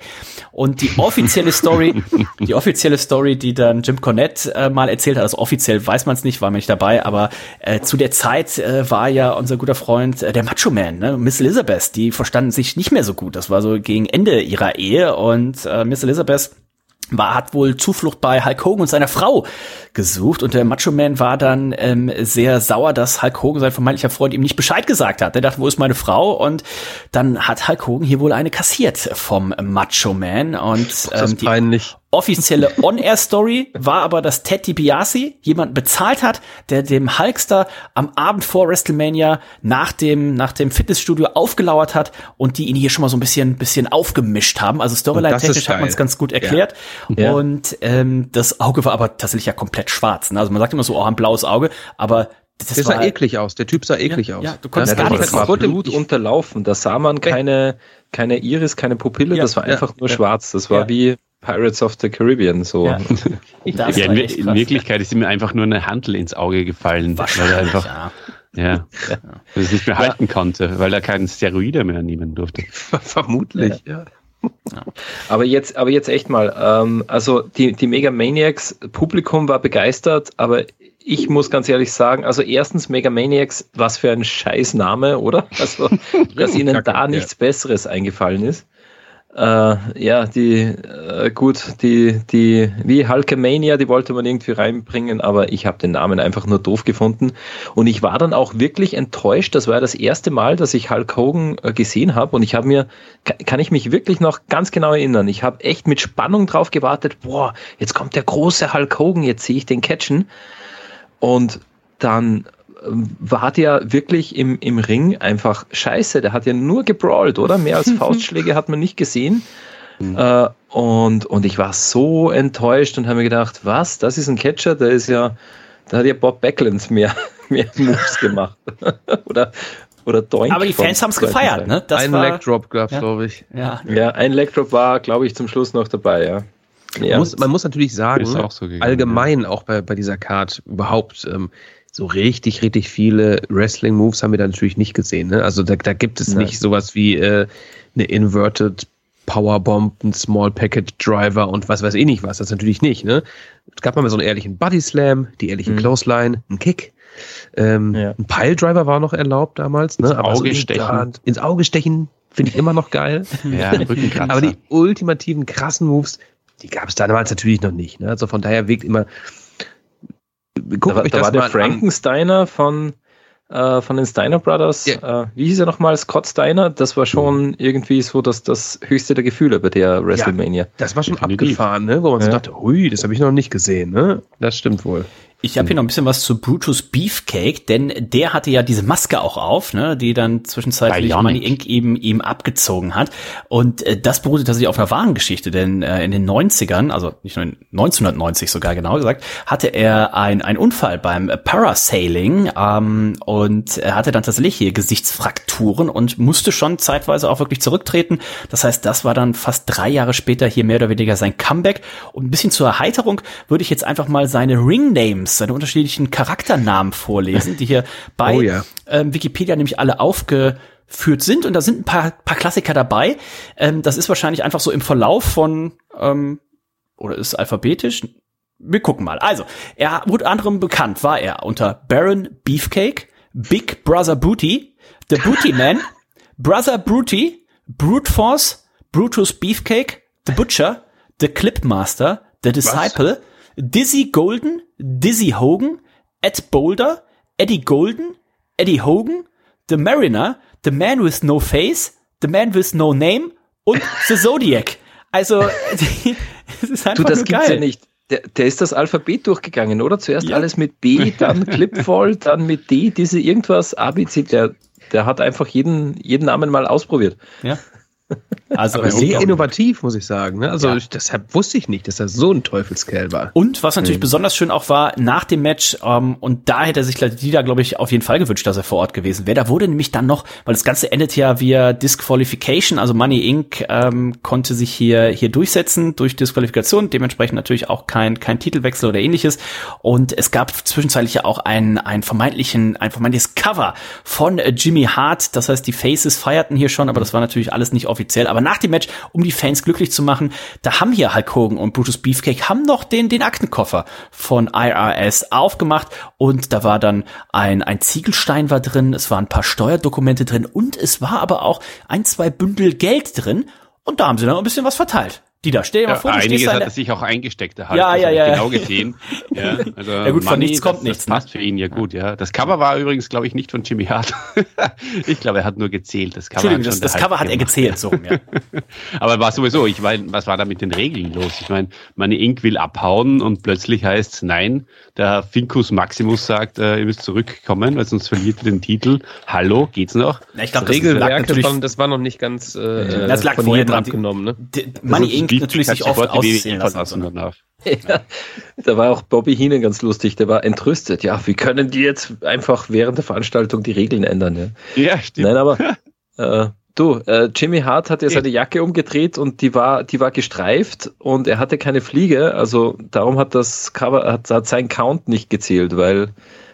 Und die offizielle Story, <laughs> die offizielle Story, die dann Jim Cornette äh, mal erzählt hat, also offiziell weiß man es nicht, war mir nicht dabei, aber äh, zu der Zeit äh, war ja unser guter Freund äh, der Macho Man, ne? Miss Elizabeth, die verstanden sich nicht mehr so gut. Das war so gegen Ende ihrer Ehe und äh, Miss Elizabeth war, hat wohl Zuflucht bei Hulk Hogan und seiner Frau gesucht und der Macho Man war dann ähm, sehr sauer, dass Hulk Hogan, sein vermeintlicher Freund, ihm nicht Bescheid gesagt hat. Er dachte, wo ist meine Frau? Und dann hat Hulk Hogan hier wohl eine kassiert vom Macho Man und ähm, das ist die peinlich offizielle On-Air-Story war aber, dass Ted DiBiase jemanden bezahlt hat, der dem Hulkster am Abend vor WrestleMania nach dem, nach dem Fitnessstudio aufgelauert hat und die ihn hier schon mal so ein bisschen, bisschen aufgemischt haben. Also Storyline-technisch hat man es ganz gut erklärt. Ja. Und ähm, das Auge war aber tatsächlich ja komplett schwarz. Ne? Also man sagt immer so, oh, ein blaues Auge, aber das der sah eklig aus. Der Typ sah eklig ja, aus. Ja, du konntest ja, gar nicht Das wurde Blut unterlaufen. Da sah man keine, keine Iris, keine Pupille. Ja, das war einfach nur schwarz. Das war wie Pirates of the Caribbean so. Ja. <laughs> ja in, in, Wirklichkeit ist ihm einfach nur eine Handel ins Auge gefallen, weil er einfach ja. Ja, ja. das nicht mehr halten konnte, weil er keinen Steroide mehr nehmen durfte. <laughs> Vermutlich, ja. ja. Aber jetzt, aber jetzt echt mal, ähm, also die, die Mega Maniacs Publikum war begeistert, aber ich muss ganz ehrlich sagen, also erstens Mega Maniacs, was für ein Scheißname, oder? Also, <laughs> dass ihnen da nichts Besseres eingefallen ist. Äh, ja, die, äh, gut, die, die, wie Hulkamania, die wollte man irgendwie reinbringen, aber ich habe den Namen einfach nur doof gefunden. Und ich war dann auch wirklich enttäuscht. Das war das erste Mal, dass ich Hulk Hogan äh, gesehen habe. Und ich habe mir, kann ich mich wirklich noch ganz genau erinnern, ich habe echt mit Spannung drauf gewartet, boah, jetzt kommt der große Hulk Hogan, jetzt sehe ich den catchen. Und dann war der wirklich im, im Ring einfach scheiße. Der hat ja nur gebrawlt, oder? Mehr als <laughs> Faustschläge hat man nicht gesehen. Mhm. Äh, und, und ich war so enttäuscht und habe mir gedacht, was, das ist ein Catcher, der ist ja, da hat ja Bob Backlund mehr, <laughs> mehr Moves gemacht. <laughs> oder, oder Doink. Aber die Fans haben es gefeiert, ne? Das ein war, Leg Drop gab's, ja, glaube ich. Ja. ja, ein Leg Drop war, glaube ich, zum Schluss noch dabei, ja. Ja. Man, muss, man muss natürlich sagen, auch so gegangen, allgemein ja. auch bei, bei dieser Card überhaupt, ähm, so richtig, richtig viele Wrestling-Moves haben wir da natürlich nicht gesehen. Ne? Also da, da gibt es Nein. nicht sowas wie äh, eine Inverted Powerbomb, ein Small Packet Driver und was weiß ich nicht was. Das natürlich nicht. Ne? Es gab mal so einen ehrlichen Body Slam, die ehrlichen mhm. Clothesline, einen Kick. Ähm, ja. Ein Pile Driver war noch erlaubt damals. Ne? Ins Auge so stechen. ins Auge stechen finde ich immer noch geil. <laughs> ja. Aber die ultimativen krassen Moves, die gab es damals natürlich noch nicht. Ne? Also von daher wirkt immer Guckt da, euch da das war der Frankensteiner an. von, äh, von den Steiner Brothers. Ja. Äh, wie hieß er nochmal? Scott Steiner. Das war schon mhm. irgendwie so das, das höchste der Gefühle bei der WrestleMania. Ja, das war schon Definitiv. abgefahren, ne? wo man ja. so dachte, hui, das habe ich noch nicht gesehen. Ne? Das stimmt wohl. Ich habe hier noch ein bisschen was zu Brutus Beefcake, denn der hatte ja diese Maske auch auf, ne, die dann zwischenzeitlich Money Inc. eben ihm abgezogen hat. Und äh, das beruhte tatsächlich auf einer wahren Geschichte, denn äh, in den 90ern, also nicht nur in 1990 sogar genau gesagt, hatte er ein, ein Unfall beim Parasailing ähm, und er hatte dann tatsächlich hier Gesichtsfrakturen und musste schon zeitweise auch wirklich zurücktreten. Das heißt, das war dann fast drei Jahre später hier mehr oder weniger sein Comeback. Und ein bisschen zur Erheiterung würde ich jetzt einfach mal seine Ring Names, seine unterschiedlichen Charakternamen vorlesen, die hier <laughs> bei oh, ja. ähm, Wikipedia nämlich alle aufgeführt sind. Und da sind ein paar, paar Klassiker dabei. Ähm, das ist wahrscheinlich einfach so im Verlauf von, ähm, oder ist alphabetisch? Wir gucken mal. Also, er wurde anderem bekannt, war er unter Baron Beefcake, Big Brother Booty, The Booty <laughs> Man, Brother Brooty, Brute Force, Brutus Beefcake, The Butcher, The Clipmaster, The Disciple, Was? Dizzy Golden, Dizzy Hogan, Ed Boulder, Eddie Golden, Eddie Hogan, The Mariner, The Man with No Face, The Man with No Name und <laughs> The Zodiac. Also, <laughs> es ist einfach du, das nur gibt's geil. ja nicht. Der, der, ist das Alphabet durchgegangen, oder? Zuerst ja. alles mit B, dann <laughs> Clipfall, dann mit D, diese irgendwas, ABC, der, der hat einfach jeden, jeden Namen mal ausprobiert. Ja. Also sehr innovativ, muss ich sagen. Ne? Also ja. deshalb wusste ich nicht, dass er so ein Teufelskerl war. Und was natürlich mhm. besonders schön auch war, nach dem Match, ähm, und da hätte er sich die da, glaube ich, auf jeden Fall gewünscht, dass er vor Ort gewesen wäre. Da wurde nämlich dann noch, weil das Ganze endet ja via Disqualification, also Money Inc. Ähm, konnte sich hier, hier durchsetzen durch Disqualifikation, dementsprechend natürlich auch kein, kein Titelwechsel oder ähnliches. Und es gab zwischenzeitlich ja auch ein, ein vermeintlichen, ein vermeintliches Cover von äh, Jimmy Hart. Das heißt, die Faces feierten hier schon, aber das war natürlich alles nicht offiziell. Aber nach dem Match, um die Fans glücklich zu machen, da haben hier Hulk Hogan und Brutus Beefcake haben noch den, den Aktenkoffer von IRS aufgemacht und da war dann ein, ein Ziegelstein war drin, es waren ein paar Steuerdokumente drin und es war aber auch ein, zwei Bündel Geld drin und da haben sie dann ein bisschen was verteilt. Die da, mal Ja, vor, einiges hat der, er sich auch eingesteckt. Halt. Ja, Das ja, ich ja. Genau gesehen. <laughs> Ja, also Ja, gut, von Money, nichts kommt das, nichts, Das ne? passt für ihn ja gut, ja. Das Cover war übrigens, glaube ich, nicht von Jimmy Hart. <laughs> ich glaube, er hat nur gezählt. Das Cover Entschuldigung, hat das, das der Cover hat er gemacht. gezählt, so ja. <laughs> Aber war sowieso, ich meine, was war da mit den Regeln los? Ich meine, Money Inc. will abhauen und plötzlich heißt nein, der Finkus Maximus sagt, äh, ihr müsst zurückkommen, weil sonst verliert ihr den Titel. Hallo, geht's noch? Na, ich glaube, das lag Regelwerk, das natürlich, war, das war noch nicht ganz äh, Das lag von vorher dran. abgenommen. Ne? D- Money Inc. natürlich sich oft auszählen lassen. verlassen danach. <laughs> Ja, da war auch Bobby Heenan ganz lustig, der war entrüstet. Ja, wie können die jetzt einfach während der Veranstaltung die Regeln ändern? Ja? Ja, stimmt. Nein, aber <laughs> äh, du, äh, Jimmy Hart hat ja seine Jacke umgedreht und die war, die war gestreift und er hatte keine Fliege, also darum hat das Cover, hat, hat sein Count nicht gezählt, weil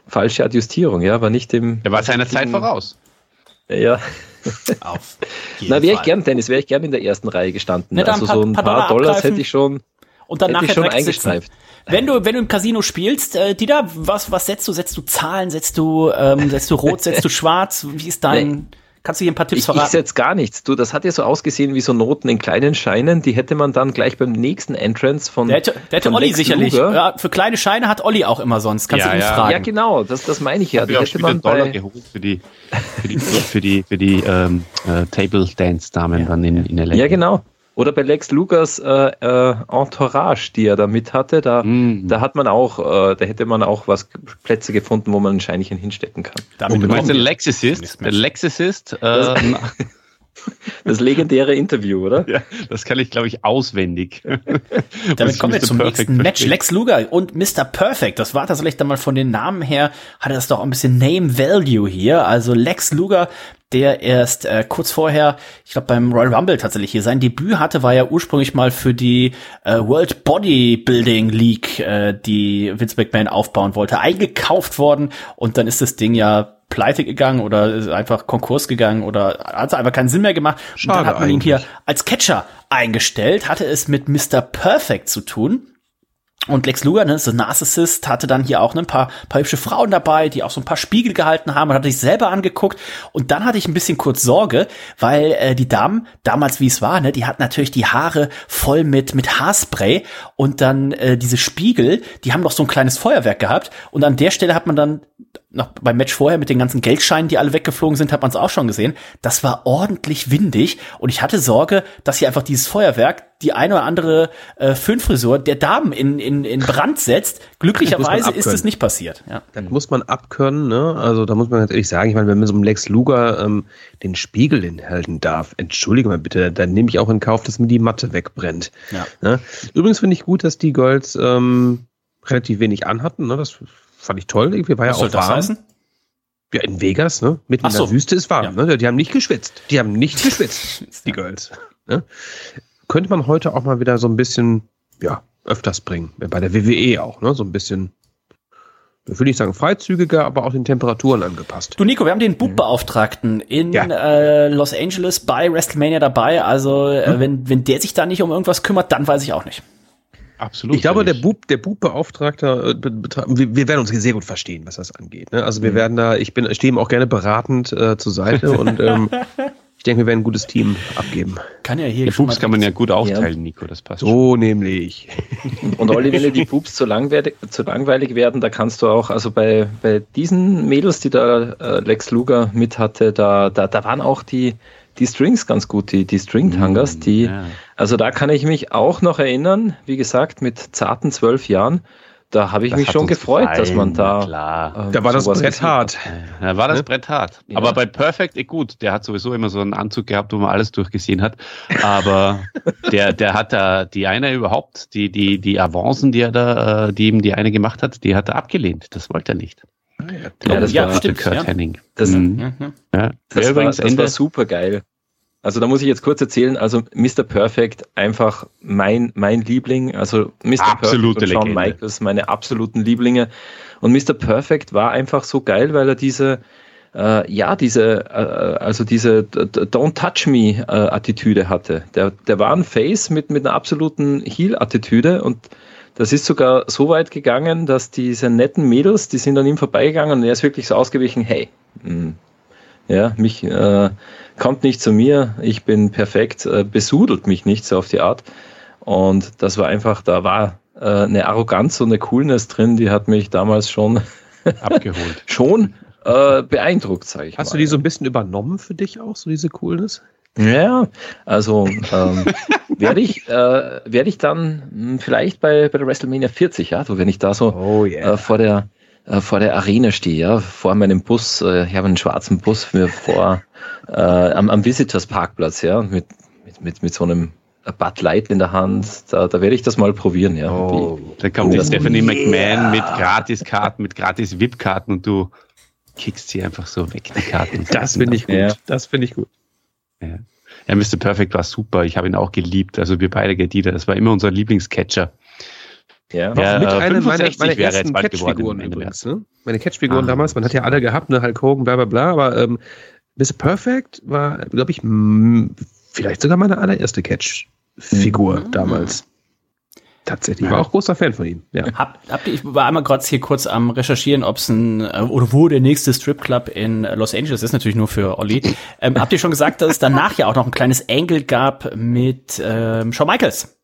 falsche Adjustierung, ja, war nicht im. Er war seiner Zeit voraus. Ja, <laughs> Auf na, wäre ich gern, Dennis, wäre ich gern in der ersten Reihe gestanden. Dann also so ein paar paar, Dollar Dollars abgreifen. hätte ich schon, Und dann hätte ich nachher schon sitzen. eingestreift. Wenn du, wenn du im Casino spielst, äh, Dieter, was, was setzt du? Setzt du Zahlen? Setzt du, ähm, setzt du rot? <laughs> setzt du schwarz? Wie ist dein, kannst du hier ein paar Tipps Ich, ich verraten? setze gar nichts. Du, das hat ja so ausgesehen wie so Noten in kleinen Scheinen. Die hätte man dann gleich beim nächsten Entrance von. Der hätte, der hätte von Olli Lex sicherlich. Luger- Ja, für kleine Scheine hat Olli auch immer sonst. Kannst Ja, du ihn ja. fragen. Ja, genau, das, das meine ich ja. Ich Die hätte man Dollar bei, geholt für die, für die, für die, für die ähm, äh, Table Dance Damen dann in, in LA. ja, genau. Oder bei Lex Lugas äh, äh, Entourage, die er da mit hatte, da, Mhm. da hat man auch, äh, da hätte man auch was Plätze gefunden, wo man ein Scheinchen hinstecken kann. Damit Und du meinst den Lexicist? Der Lexicist, äh, <laughs> Das legendäre Interview, oder? ja, das kann ich, glaube ich, auswendig. <laughs> Damit kommen wir zum Perfect nächsten Match. Lex Luger und Mr. Perfect. Das war tatsächlich dann mal von den Namen her, hatte das doch ein bisschen Name Value hier. Also Lex Luger, der erst äh, kurz vorher, ich glaube beim Royal Rumble tatsächlich hier sein Debüt hatte, war ja ursprünglich mal für die äh, World Bodybuilding League, äh, die Vince McMahon aufbauen wollte, eingekauft worden und dann ist das Ding ja pleite gegangen oder ist einfach Konkurs gegangen oder hat einfach keinen Sinn mehr gemacht. und dann Schade hat man ihn hier eigentlich. als Catcher eingestellt, hatte es mit Mr. Perfect zu tun. Und Lex Luger, ne, so Narcissist, hatte dann hier auch ne, ein paar, paar hübsche Frauen dabei, die auch so ein paar Spiegel gehalten haben und hatte sich selber angeguckt. Und dann hatte ich ein bisschen kurz Sorge, weil äh, die Damen, damals wie es war, ne, die hatten natürlich die Haare voll mit, mit Haarspray und dann äh, diese Spiegel, die haben noch so ein kleines Feuerwerk gehabt. Und an der Stelle hat man dann noch beim Match vorher mit den ganzen Geldscheinen, die alle weggeflogen sind, hat man es auch schon gesehen. Das war ordentlich windig und ich hatte Sorge, dass hier einfach dieses Feuerwerk die eine oder andere äh, Föhnfrisur der Damen in, in, in Brand setzt. Glücklicherweise ist es nicht passiert. Ja. Das muss man abkönnen, ne? Also da muss man ganz ehrlich sagen, ich meine, wenn man so einem Lex Luger ähm, den Spiegel hinhalten darf, entschuldige mal bitte, dann nehme ich auch in Kauf, dass mir die Matte wegbrennt. Ja. Ne? Übrigens finde ich gut, dass die Girls ähm, relativ wenig anhatten, ne? Das fand ich toll. Irgendwie war Was ja soll auch das warm. heißen? Ja, in Vegas, ne? Mitten Ach in so. der Wüste ist warm, Ja. ne? Die haben nicht geschwitzt. Die haben nicht geschwitzt, <laughs> die Girls. Ne? Könnte man heute auch mal wieder so ein bisschen, ja, öfters bringen. Bei der WWE auch, ne? So ein bisschen, ich will nicht sagen freizügiger, aber auch den Temperaturen angepasst. Du Nico, wir haben den Bugbeauftragten in Ja. äh, Los Angeles bei WrestleMania dabei. Also äh, wenn, wenn der sich da nicht um irgendwas kümmert, dann weiß ich auch nicht. Absolut. Ich glaube, der. Bub, der Bubbeauftragter, äh, wir, wir werden uns sehr gut verstehen, was das angeht. Ne? Also wir Mhm. werden da, ich bin, ich stehe ihm auch gerne beratend äh, zur Seite und ähm, <laughs> ich denke, wir werden ein gutes Team abgeben. Kann ja hier Die schon Pups kann man ja gut aufteilen, Nico, das passt schon. So nämlich. <laughs> Und Olli, wenn dir die Pups zu langweilig, zu langweilig werden, da kannst du auch, also bei, bei diesen Mädels, die da äh, Lex Luger mit hatte, da, da, da waren auch die, die Strings ganz gut, die, die String-Tangers, die, ja. Also da kann ich mich auch noch erinnern, wie gesagt, mit zarten zwölf Jahren, da habe ich Das mich schon gefreut, dass gefallen, man da. Klar. äh, Da war das Brett hart. Da war das Ne? Brett hart. Ja. Aber bei Perfect, eh gut, der hat sowieso immer so einen Anzug gehabt, wo man alles durchgesehen hat. Aber <laughs> der, der hat da die eine überhaupt, die, die, die Avancen, die er da, äh, die ihm die eine gemacht hat, die hat er abgelehnt. Das wollte er nicht. Ja, das Ja, war, stimmt. Kurt. Henning. das, Mhm. Ja. Das, war super geil. Also da muss ich jetzt kurz erzählen, also Mr. Perfect, einfach mein, mein Liebling, also Mr. Absolute Perfect und Shawn. Michaels, meine absoluten Lieblinge. Und Mr. Perfect war einfach so geil, weil er diese, äh, ja, diese, äh, also diese Don't Touch Me äh, Attitüde hatte. Der, der war ein Face mit, mit einer absoluten Heel-Attitüde und das ist sogar so weit gegangen, dass diese netten Mädels, die sind an ihm vorbeigegangen und er ist wirklich so ausgewichen, hey, mh, ja, mich äh, kommt nicht zu mir, ich bin perfekt, äh, besudelt mich nicht so auf die Art. Und das war einfach, da war äh, eine Arroganz und eine Coolness drin, die hat mich damals schon <laughs> abgeholt. schon äh, beeindruckt, sage ich Hast mal. du die so ein bisschen übernommen für dich auch, so diese Coolness? Ja, also ähm, <laughs> werde ich, äh, werde ich dann mh, vielleicht bei, bei der WrestleMania 40, ja, so wenn ich da so Oh äh, vor der äh, vor der Arena stehe, ja, vor meinem Bus, äh, ich habe einen schwarzen Bus mir vor äh, am, am Visitors Parkplatz, ja, mit, mit, mit, mit so einem Bud Light in der Hand, da, da werde ich das mal probieren, ja. Oh, da kommt die das- Stephanie McMahon mit Gratiskarten, mit gratis VIP-Karten und du kickst sie einfach so weg, die Karten. <laughs> Das finde ich gut. Ja. Das finde ich gut. Ja. ja, Mr. Perfect war super. Ich habe ihn auch geliebt. Also wir beide, Gedida, das war immer unser Lieblingscatcher. Ja. Ja, mit äh, einer meiner, 65 meiner ersten Catchfiguren übrigens. Ne? Meine Catchfiguren Ah. damals, man hat ja alle gehabt, ne? Hulk Hogan, bla bla bla, aber ähm, Mr. Perfect war, glaube ich, vielleicht sogar meine allererste Catch-Figur Mhm. damals. Tatsächlich. Ich war auch großer Fan von ihm. Ja. Hab, habt ihr, ich war einmal gerade hier kurz am Recherchieren, ob es ein äh, oder wo der nächste Stripclub in Los Angeles ist, natürlich nur für Olli. Ähm, habt ihr schon gesagt, dass es danach ja auch noch ein kleines Angle gab mit ähm, Shawn Michaels?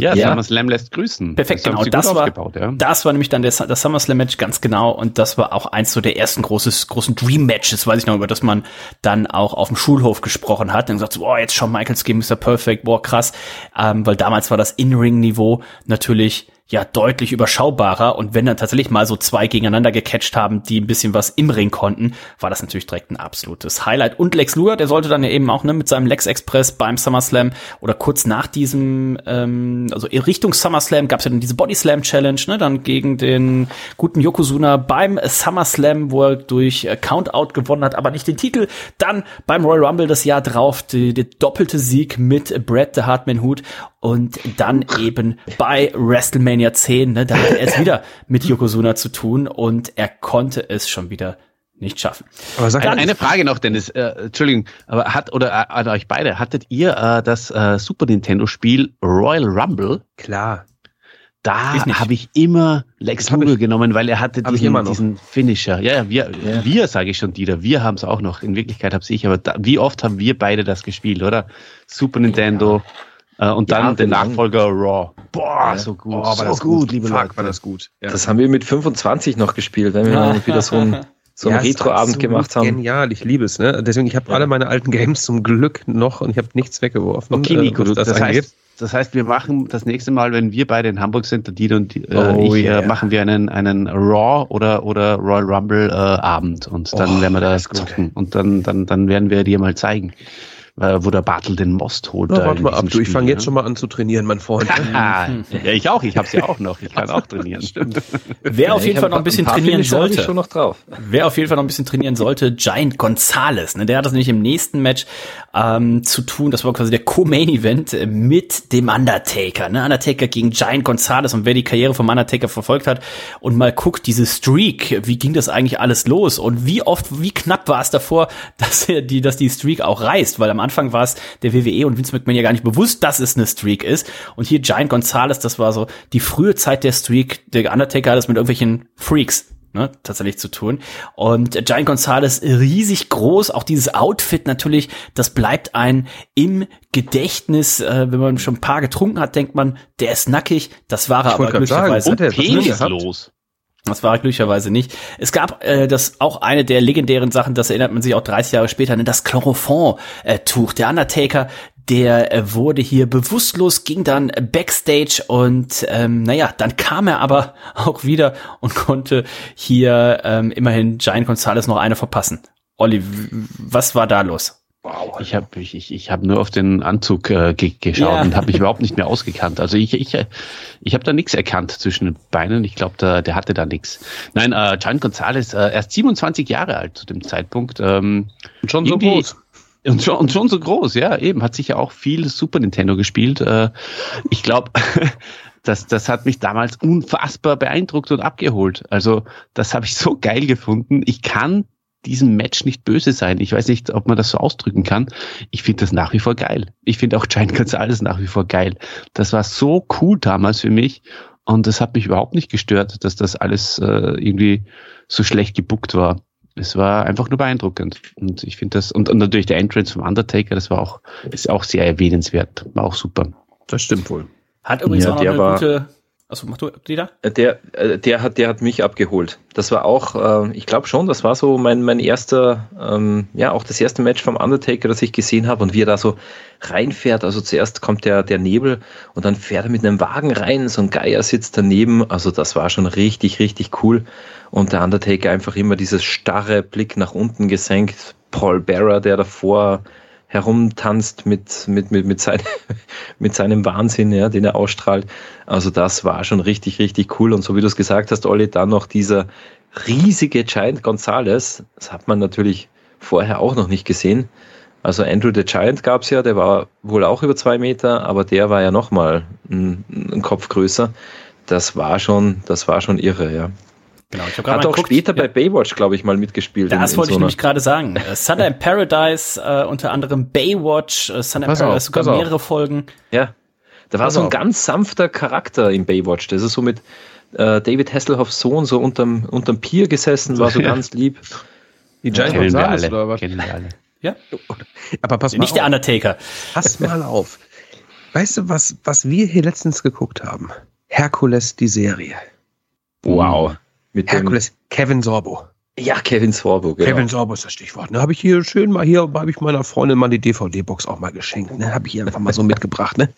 Ja, Ja. SummerSlam lässt grüßen. Perfekt, das genau. Das war, ja. das war nämlich dann der, das SummerSlam-Match ganz genau und das war auch eins so der ersten großes, großen Dream-Matches, weiß ich noch, über das man dann auch auf dem Schulhof gesprochen hat und gesagt, so, boah, jetzt Shawn Michaels gegen Mr. Perfect, boah, krass, ähm, weil damals war das In-Ring-Niveau natürlich ja deutlich überschaubarer und wenn dann tatsächlich mal so zwei gegeneinander gecatcht haben, die ein bisschen was im Ring konnten, war das natürlich direkt ein absolutes Highlight. Und Lex Luger, der sollte dann ja eben auch ne, mit seinem Lex Express beim SummerSlam oder kurz nach diesem, ähm, also in Richtung SummerSlam gab es ja dann diese Body Slam Challenge, ne, dann gegen den guten Yokozuna beim SummerSlam, wo er durch äh, Countout gewonnen hat, aber nicht den Titel. Dann beim Royal Rumble das Jahr drauf, der doppelte Sieg mit Bret the Hartman Hut und dann eben bei WrestleMania 10, ne, da hat er es wieder mit Yokozuna zu tun und er konnte es schon wieder nicht schaffen. Aber sag Eine, eine Frage noch, Dennis. Äh, Entschuldigung, aber hat oder äh, an euch beide hattet ihr äh, das äh, Super Nintendo Spiel Royal Rumble? klar. Da habe ich immer Lex Luger genommen, weil er hatte diesen, diesen Finisher. Ja, ja, wir, Ja. wir sage ich schon, Dieter, wir haben es auch noch. In Wirklichkeit habe ich, aber da, wie oft haben wir beide das gespielt, oder? Super Nintendo äh, und dann Ja, der lang. Nachfolger Raw. Boah, Ja. so gut, Oh, war so das gut, gut, liebe Fuck, Leute. war das gut. Ja. Das haben wir mit 25 noch gespielt, wenn wir dann wieder so ein so einen Retro-Abend gemacht haben. Genial, ich liebe es. Ne? Deswegen, ich habe Ja. alle meine alten Games zum Glück noch und ich habe nichts weggeworfen. Okay, äh, Nico, das, angeht. heißt, das heißt, wir machen das nächste Mal, wenn wir beide in Hamburg sind, der Dieter und die, äh, Oh, ich, yeah. äh, machen wir einen, einen Raw oder, oder Royal Rumble äh, Abend und dann Oh, werden wir da das zocken und dann, dann, dann werden wir dir mal zeigen, äh, wo der Bartel den Most holt. Na, warte mal ab, du, ich fange jetzt ne? schon mal an zu trainieren, mein Freund. <laughs> Ja, ich auch. Ich habe ja auch noch. Ich kann auch trainieren. <laughs> Stimmt. Wer auf Ich jeden Fall noch ein bisschen paar trainieren sollte. schon noch drauf. Wer auf jeden Fall noch ein bisschen trainieren sollte, Giant Gonzalez. Ne? Der hat das nämlich im nächsten Match ähm, zu tun. Das war quasi der Co-Main-Event äh, mit dem Undertaker. Ne? Undertaker gegen Giant Gonzalez. Und wer die Karriere vom Undertaker verfolgt hat und mal guckt, diese Streak, wie ging das eigentlich alles los? Und wie oft, wie knapp war es davor, <laughs> dass er die, dass die Streak auch reißt? Weil am Anfang war es der WWE und Vince McMahon ja gar nicht bewusst, dass es eine Streak ist. Und hier Giant Gonzalez, das war so die frühe Zeit der Streak. Der Undertaker hat es mit irgendwelchen Freaks ne, tatsächlich zu tun. Und Giant Gonzalez riesig groß, auch dieses Outfit natürlich, das bleibt ein im Gedächtnis, äh, wenn man schon ein paar getrunken hat, denkt man, der ist nackig, das war er Ich aber sagen, glücklicherweise. er drin gehabt? Penislos. Das war er glücklicherweise nicht. Es gab äh, das auch eine der legendären Sachen, das erinnert man sich auch 30 Jahre später, ne, das Chloroform-Tuch. Der Undertaker, der äh, wurde hier bewusstlos, ging dann backstage und ähm, naja, dann kam er aber <laughs> auch wieder und konnte hier ähm, immerhin Giant Gonzalez noch eine verpassen. Olli, was war da los? Ich habe ich, ich, ich hab nur auf den Anzug äh, ge geschaut Ja. und habe mich überhaupt nicht mehr ausgekannt. Also ich, ich, äh, ich habe da nichts erkannt zwischen den Beinen. Ich glaube, der, der hatte da nichts. Nein, äh, Giant Gonzalez, äh, erst 27 Jahre alt zu dem Zeitpunkt. Ähm, Und schon so groß. Und schon, und schon so groß, ja, eben. Hat sicher auch viel Super Nintendo gespielt. Äh, ich glaube, <laughs> das, das hat mich damals unfassbar beeindruckt und abgeholt. Also, das habe ich so geil gefunden. Ich kann diesem Match nicht böse sein. Ich weiß nicht, ob man das so ausdrücken kann. Ich finde das nach wie vor geil. Ich finde auch Giant Gonzalez nach wie vor geil. Das war so cool damals für mich. Und das hat mich überhaupt nicht gestört, dass das alles äh, irgendwie so schlecht gebuckt war. Es war einfach nur beeindruckend. Und ich finde das, und, und natürlich der Entrance vom Undertaker, das war auch, ist auch sehr erwähnenswert. War auch super. Das stimmt wohl. Hat übrigens Ja, auch noch eine war- gute. Achso, mach du, Dieter? Der, äh, der, hat, der hat mich abgeholt. Das war auch, äh, ich glaube schon, das war so mein, mein erster, ähm, ja, auch das erste Match vom Undertaker, das ich gesehen habe und wie er da so reinfährt. Also zuerst kommt der, der Nebel und dann fährt er mit einem Wagen rein, so ein Geier sitzt daneben. Also das war schon richtig, richtig cool. Und der Undertaker einfach immer dieses starre Blick nach unten gesenkt. Paul Bearer, der davor herumtanzt mit, mit, mit, mit, sein, <laughs> mit seinem Wahnsinn, ja, den er ausstrahlt. Also das war schon richtig, richtig cool. Und so wie du es gesagt hast, Olli, dann noch dieser riesige Giant Gonzalez. Das hat man natürlich vorher auch noch nicht gesehen. Also Andrew the Giant gab es ja, der war wohl auch über zwei Meter, aber der war ja nochmal ein, ein Kopf größer. Das war schon, das war schon irre, ja. Genau, ich habe Hat auch später bei Baywatch, glaube ich, mal mitgespielt. Das in- in wollte so ich nämlich gerade sagen. Äh, Thunder in Paradise, äh, unter anderem Baywatch, äh, Thunder in Pass auf, Paradise, sogar pass auf. mehrere Folgen. Ja, da war Pass so ein auf. ganz sanfter Charakter in Baywatch. Das ist so mit äh, David Hasselhoffs Sohn so unterm, unterm Pier gesessen, war so <laughs> ganz lieb. Die Giant Kennen wir alle. oder was? Kennen wir alle. <laughs> Ja, Aber pass mal nicht der auf. Undertaker. Pass <laughs> mal auf. Weißt du, was, was wir hier letztens geguckt haben? Herkules, die Serie. Wow. Mit Herkules, Kevin Sorbo. ja, Kevin Sorbo, genau. Kevin Sorbo ist das Stichwort. Ne, habe ich hier schön mal hier, habe ich meiner Freundin mal die DVD-Box auch mal geschenkt. Ne, habe ich hier einfach mal so <laughs> mitgebracht. Ne?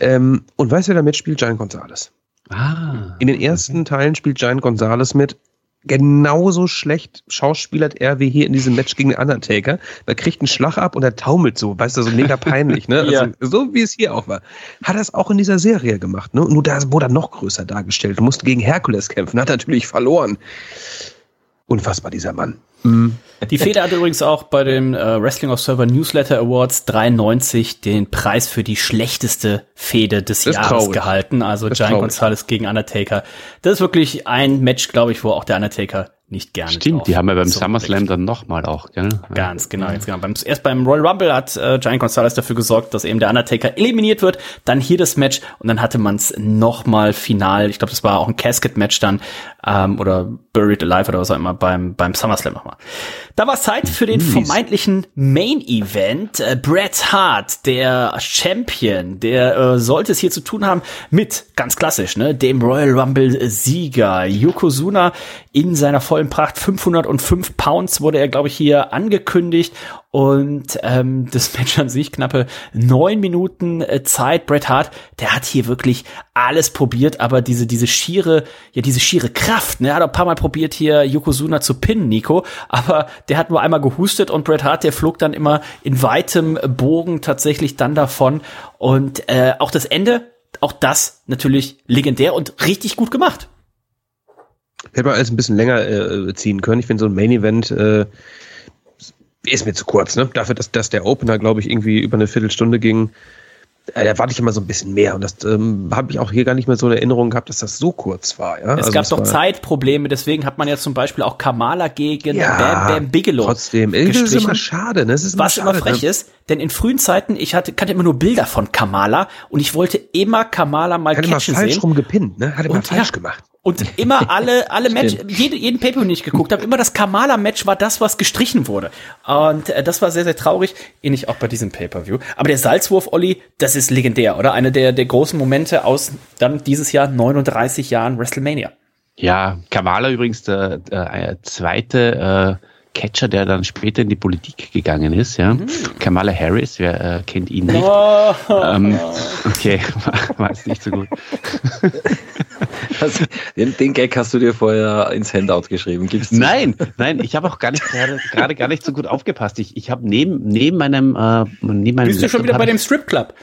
Ähm, und weißt du, wer da mitspielt? Giant Gonzalez. Ah. In den ersten Teilen spielt Giant Gonzalez mit. Genauso schlecht schauspielert er wie hier in diesem Match gegen den Undertaker. Er kriegt einen Schlag ab und er taumelt so, weißt du, so mega peinlich, ne? <laughs> Also, Ja. So wie es hier auch war. Hat er es auch in dieser Serie gemacht, ne? Nur da wurde er noch größer dargestellt. Musste gegen Herkules kämpfen, hat natürlich verloren. Unfassbar, dieser Mann. <laughs> Die Feder hat übrigens auch bei den äh, Wrestling Observer Newsletter Awards 93 den Preis für die schlechteste Fehde des Das Jahres traurig. gehalten. Also Giant. Gonzalez gegen Undertaker. Das ist wirklich ein Match, glaube ich, wo auch der Undertaker nicht gerne Stimmt, die haben wir beim. SummerSlam dann nochmal auch, gell? Ganz genau, jetzt genau. Beim, erst beim Royal Rumble hat äh, Giant Gonzalez dafür gesorgt, dass eben der Undertaker eliminiert wird. Dann hier das Match und dann hatte man es nochmal final. Ich glaube, das war auch ein Casket-Match dann ähm, oder Buried Alive oder was auch immer beim, beim SummerSlam nochmal. Da war es Zeit für den vermeintlichen Main-Event. Äh, Bret Hart, der Champion, der äh, sollte es hier zu tun haben mit, ganz klassisch, ne, dem Royal Rumble-Sieger Yokozuna in seiner vollen Pracht. 505 Pounds wurde er, glaube ich, hier angekündigt. Und ähm, das <laughs> Match an sich knappe neun Minuten äh, Zeit. Bret Hart, der hat hier wirklich alles probiert, aber diese diese schiere, ja diese schiere Kraft, ne, er hat ein paar Mal probiert hier Yokozuna zu pinnen, Nico, aber der hat nur einmal gehustet und Bret Hart, der flog dann immer in weitem Bogen tatsächlich dann davon und äh, auch das Ende, auch das natürlich legendär und richtig gut gemacht. Hätte man alles ein bisschen länger äh, ziehen können. Ich finde, so ein Main-Event äh, ist mir zu kurz, ne? Dafür, dass, dass der Opener, glaube ich, irgendwie über eine Viertelstunde ging. Äh, da erwarte ich immer so ein bisschen mehr. Und das ähm, habe ich auch hier gar nicht mehr so in Erinnerung gehabt, dass das so kurz war. Ja? Es Also gab es doch Zeitprobleme, deswegen hat man ja zum Beispiel auch Kamala gegen Ja, Bam Bam Bigelow Trotzdem, irgendwie ist gestrichen. immer schade. Ne? Ist Was immer schade, frech ne? ist, denn in frühen Zeiten, ich hatte, kannte immer nur Bilder von Kamala und ich wollte immer Kamala mal Hat immer catchen falsch sehen. rum gepinnt, ne? Hat immer Und falsch ja. gemacht. Und immer <laughs> alle, alle Match, jede, jeden Paper, den ich geguckt habe, immer das Kamala-Match war das, was gestrichen wurde. Und äh, das war sehr, sehr traurig, ähnlich auch bei diesem Pay-Per-View. Aber der Salzwurf, Olli, das ist legendär, oder? Einer der, der großen Momente aus dann dieses Jahr 39 Jahren WrestleMania. Ja, Kamala übrigens der, der äh, zweite äh, Catcher, der dann später in die Politik gegangen ist. Ja, Kamala Harris, wer äh, kennt ihn nicht? Oh, Ähm, okay, war, war jetzt nicht so gut. <laughs> Also, den, den Gag hast du dir vorher ins Handout geschrieben. Gibst du? Nein, nein, ich habe auch gar nicht gerade gar nicht so gut aufgepasst. Ich, ich habe neben neben meinem äh, neben meinem bist du schon wieder bei dem Stripclub?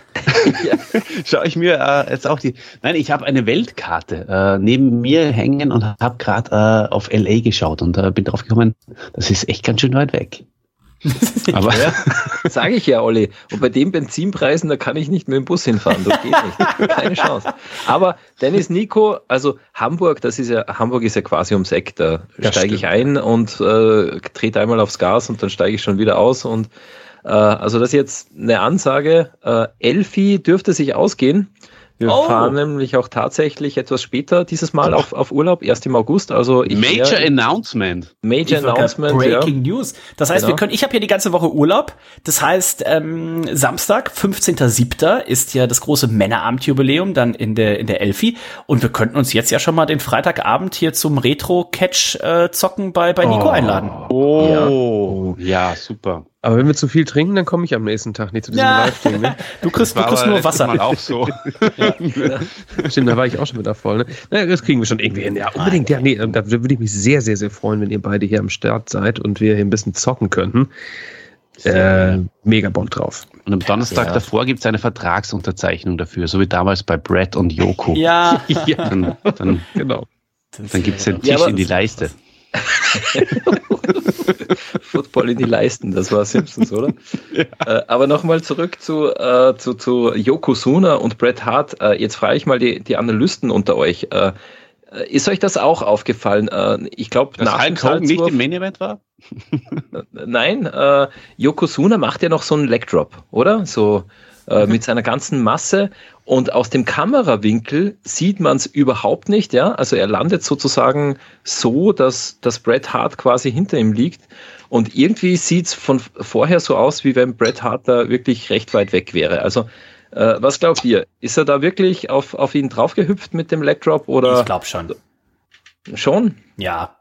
<laughs> Schaue ich mir äh, jetzt auch die. Nein, ich habe eine Weltkarte äh, neben mir hängen und habe gerade äh, auf LA geschaut und äh, bin drauf gekommen, das ist echt ganz schön weit weg. <laughs> Aber <laughs> Sage ich ja, Olli. Und bei den Benzinpreisen, da kann ich nicht mit dem Bus hinfahren. Das geht nicht. Keine Chance. Aber Dennis Nico, also Hamburg, das ist ja, Hamburg ist ja quasi ums Eck. Da steige ich ein und äh, trete einmal aufs Gas und dann steige ich schon wieder aus. Und äh, also das ist jetzt eine Ansage. Äh, Elfi dürfte sich ausgehen. Wir oh. fahren nämlich auch tatsächlich etwas später dieses Mal auf, auf Urlaub, erst im August. Also ich Major wär, Announcement. Major Announcement. Breaking ja. News. Das heißt, genau. wir können, ich habe hier die ganze Woche Urlaub. Das heißt, ähm, Samstag, 15.07. ist ja das große Männerabendjubiläum dann in der, in der Elfi. Und wir könnten uns jetzt ja schon mal den Freitagabend hier zum Retro-Catch äh, zocken bei, bei Nico oh. einladen. Oh, ja. ja, super. Aber wenn wir zu viel trinken, dann komme ich am nächsten Tag nicht zu diesem ja. Live-Ding. Ne? <laughs> Du kriegst, du kriegst nur Wasser. Mal auch so. <laughs> ja. Stimmt, da war ich auch schon wieder voll. Ne? Naja, das kriegen wir schon irgendwie hin. Ja, unbedingt. Ja, nee, da würde ich mich sehr, sehr, sehr freuen, wenn ihr beide hier am Start seid und wir hier ein bisschen zocken könnten. Äh, mega Bock drauf. Und am Donnerstag ja. davor gibt es eine Vertragsunterzeichnung dafür, so wie damals bei Brett und Joko. Ja, <laughs> ja. Dann, dann, genau. Dann gibt es den Tisch ja, in die Leiste. <laughs> Football in die Leisten, das war Simpsons, oder? <laughs> Ja. Äh, aber nochmal zurück zu, äh, zu, zu Yokozuna und Bret Hart. Äh, jetzt frage ich mal die, die Analysten unter euch. Äh, äh, ist euch das auch aufgefallen? Äh, ich glaube, nach Hulk Hogan nicht im Main Event war? Nein, äh, Yokozuna macht ja noch so einen Leg Drop, oder? So äh, mhm. mit seiner ganzen Masse. Und aus dem Kamerawinkel sieht man es überhaupt nicht, ja. Also er landet sozusagen so, dass, dass Bret Hart quasi hinter ihm liegt. Und irgendwie sieht es von vorher so aus, wie wenn Bret Hart da wirklich recht weit weg wäre. Also äh, was glaubt ihr? Ist er da wirklich auf, auf ihn draufgehüpft mit dem Leg Drop oder? Ich glaube schon. Schon? Ja.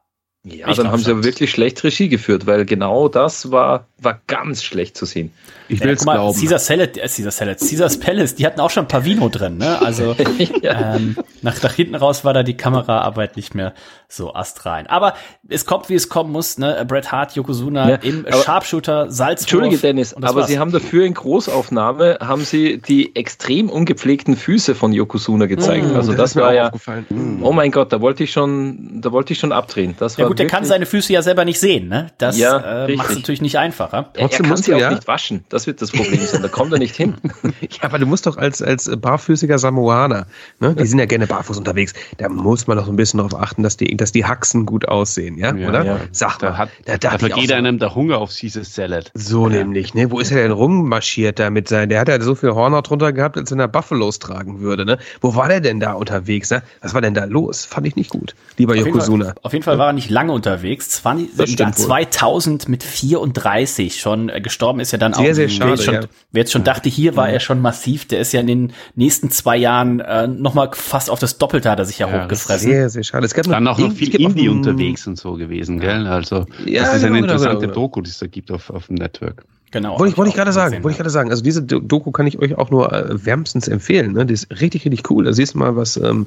Ja, ich dann haben sie aber wirklich schlecht Regie geführt, weil genau das war, war ganz schlecht zu sehen. Ich will ja, mal, glauben. Caesar Salad, äh, Caesar Salad, Caesar's Palace, die hatten auch schon ein paar Vino drin, ne? Also <laughs> ja. ähm, nach, nach hinten raus war da die Kameraarbeit nicht mehr so astrein. Aber es kommt, wie es kommen muss, ne? Bret Hart, Yokozuna ja, im Sharpshooter, Salzwurf. Entschuldige, Dennis, aber war's. sie haben dafür in Großaufnahme, haben sie die extrem ungepflegten Füße von Yokozuna gezeigt. Mm, also das, das war ja, mm. oh mein Gott, da wollte ich schon, da wollte ich schon abdrehen. Das ja gut, der kann seine Füße ja selber nicht sehen, ne? Das ja, äh, macht es natürlich nicht einfacher. Er, er kann sie auch ja? nicht waschen. Das wird das Problem sein. Da kommt er nicht hin. <laughs> ja, aber du musst doch als, als barfüßiger Samoaner, ne? Die sind ja gerne barfuß unterwegs. Da muss man doch so ein bisschen darauf achten, dass die, dass die Haxen gut aussehen, ja? ja Oder? Ja. Sag mal. Da, hat, da, da, da vergeht einem der Hunger auf Caesar Salad. So ja. nämlich, ne? Wo ist er denn rummarschiert da mit seinen, der hat ja so viel Horner drunter gehabt, als wenn er Buffalos tragen würde, ne? Wo war der denn da unterwegs, ne? Was war denn da los? Fand ich nicht gut, lieber auf Yokozuna. Jeden Fall, auf jeden Fall war er nicht lange unterwegs. 20, dann 2000 mit 34 schon äh, gestorben ist ja dann sehr, auch. Sehr, sehr schade, schon, ja. Wer jetzt schon dachte, hier war er schon massiv, der ist ja in den nächsten zwei Jahren äh, nochmal fast auf das Doppelte hat er sich ja, ja hochgefressen. Sehr, sehr schade. Es gab dann noch, noch viel Indie unterwegs und so gewesen, gell? Also ja, das ist genau, eine interessante genau, genau. Doku, die es da gibt auf, auf dem Network. Genau. Wollte ich, wollte ich gerade sagen, wollte ich gerade sagen. Also diese Doku kann ich euch auch nur äh, wärmstens empfehlen. Ne? Die ist richtig, richtig cool. Da siehst du mal, was ähm,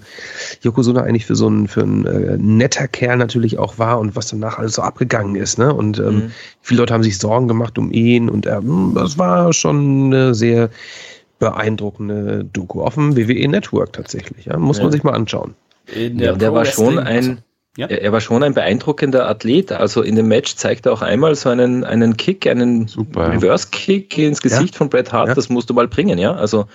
Yokozuna eigentlich für so ein, für ein äh, netter Kerl natürlich auch war und was danach alles so abgegangen ist. Ne? Und ähm, mhm. viele Leute haben sich Sorgen gemacht um ihn und er, ähm, das war schon eine sehr beeindruckende Doku auf dem WWE Network tatsächlich. Ja? Muss ja. man sich mal anschauen. Der, der war schon ein ja. Er, er, war schon ein beeindruckender Athlet. Also in dem Match zeigt er auch einmal so einen, einen Kick, einen Reverse-Kick ins Gesicht ja. von Bret Hart. Ja. Das musst du mal bringen, ja. Also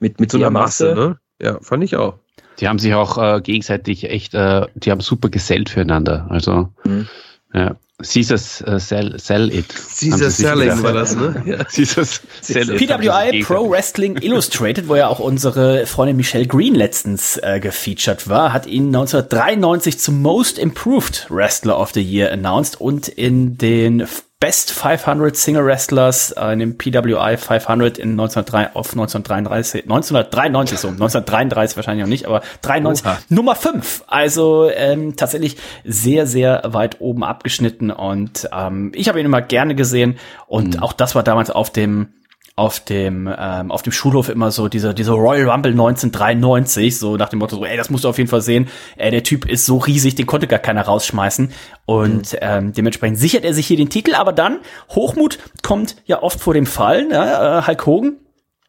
mit, mit so einer Masse. Masse ne? Ja, fand ich auch. Die haben sich auch äh, gegenseitig echt, äh, die haben super gesellt füreinander. Also mhm. ja. Caesars uh, sell, sell It. Caesar Selling war das, ne? <laughs> Ja. Caesars Sell It. PWI Pro Wrestling Illustrated, wo ja auch unsere Freundin Michelle Green letztens äh, gefeatured war, hat ihn 1993 zum Most Improved Wrestler of the Year announced und in den Best 500 Single Wrestlers äh, in dem PWI 500 in 1903, auf 1933, 1993 so, 1933 wahrscheinlich noch nicht, aber 93, Oha. Nummer 5. Also ähm, tatsächlich sehr, sehr weit oben abgeschnitten und ähm, ich habe ihn immer gerne gesehen und mhm. auch das war damals auf dem auf dem ähm, auf dem Schulhof immer so diese diese Royal Rumble 1993 so nach dem Motto so ey das musst du auf jeden Fall sehen ey, der Typ ist so riesig den konnte gar keiner rausschmeißen und mhm. ähm, dementsprechend sichert er sich hier den Titel aber dann Hochmut kommt ja oft vor dem Fall ne? äh, Hulk Hogan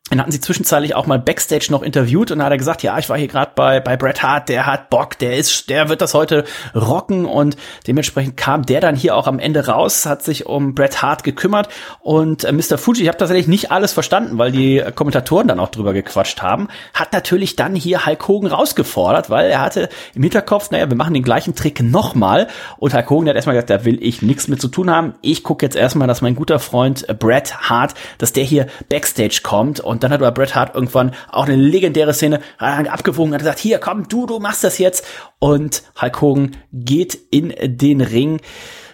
dann hatten sie zwischenzeitlich auch mal Backstage noch interviewt und da hat er gesagt, ja, ich war hier gerade bei, bei Bret Hart, der hat Bock, der ist, der wird das heute rocken und dementsprechend kam der dann hier auch am Ende raus, hat sich um Bret Hart gekümmert und äh, Mr. Fuji, ich habe tatsächlich nicht alles verstanden, weil die Kommentatoren dann auch drüber gequatscht haben, hat natürlich dann hier Hulk Hogan rausgefordert, weil er hatte im Hinterkopf, naja, wir machen den gleichen Trick nochmal und Hulk Hogan hat erstmal gesagt, da will ich nichts mit zu tun haben, ich gucke jetzt erstmal, dass mein guter Freund Bret Hart, dass der hier Backstage kommt und Und dann hat aber Bret Hart irgendwann auch eine legendäre Szene abgewogen, hat gesagt, hier komm, du, du machst das jetzt. Und Hulk Hogan geht in den Ring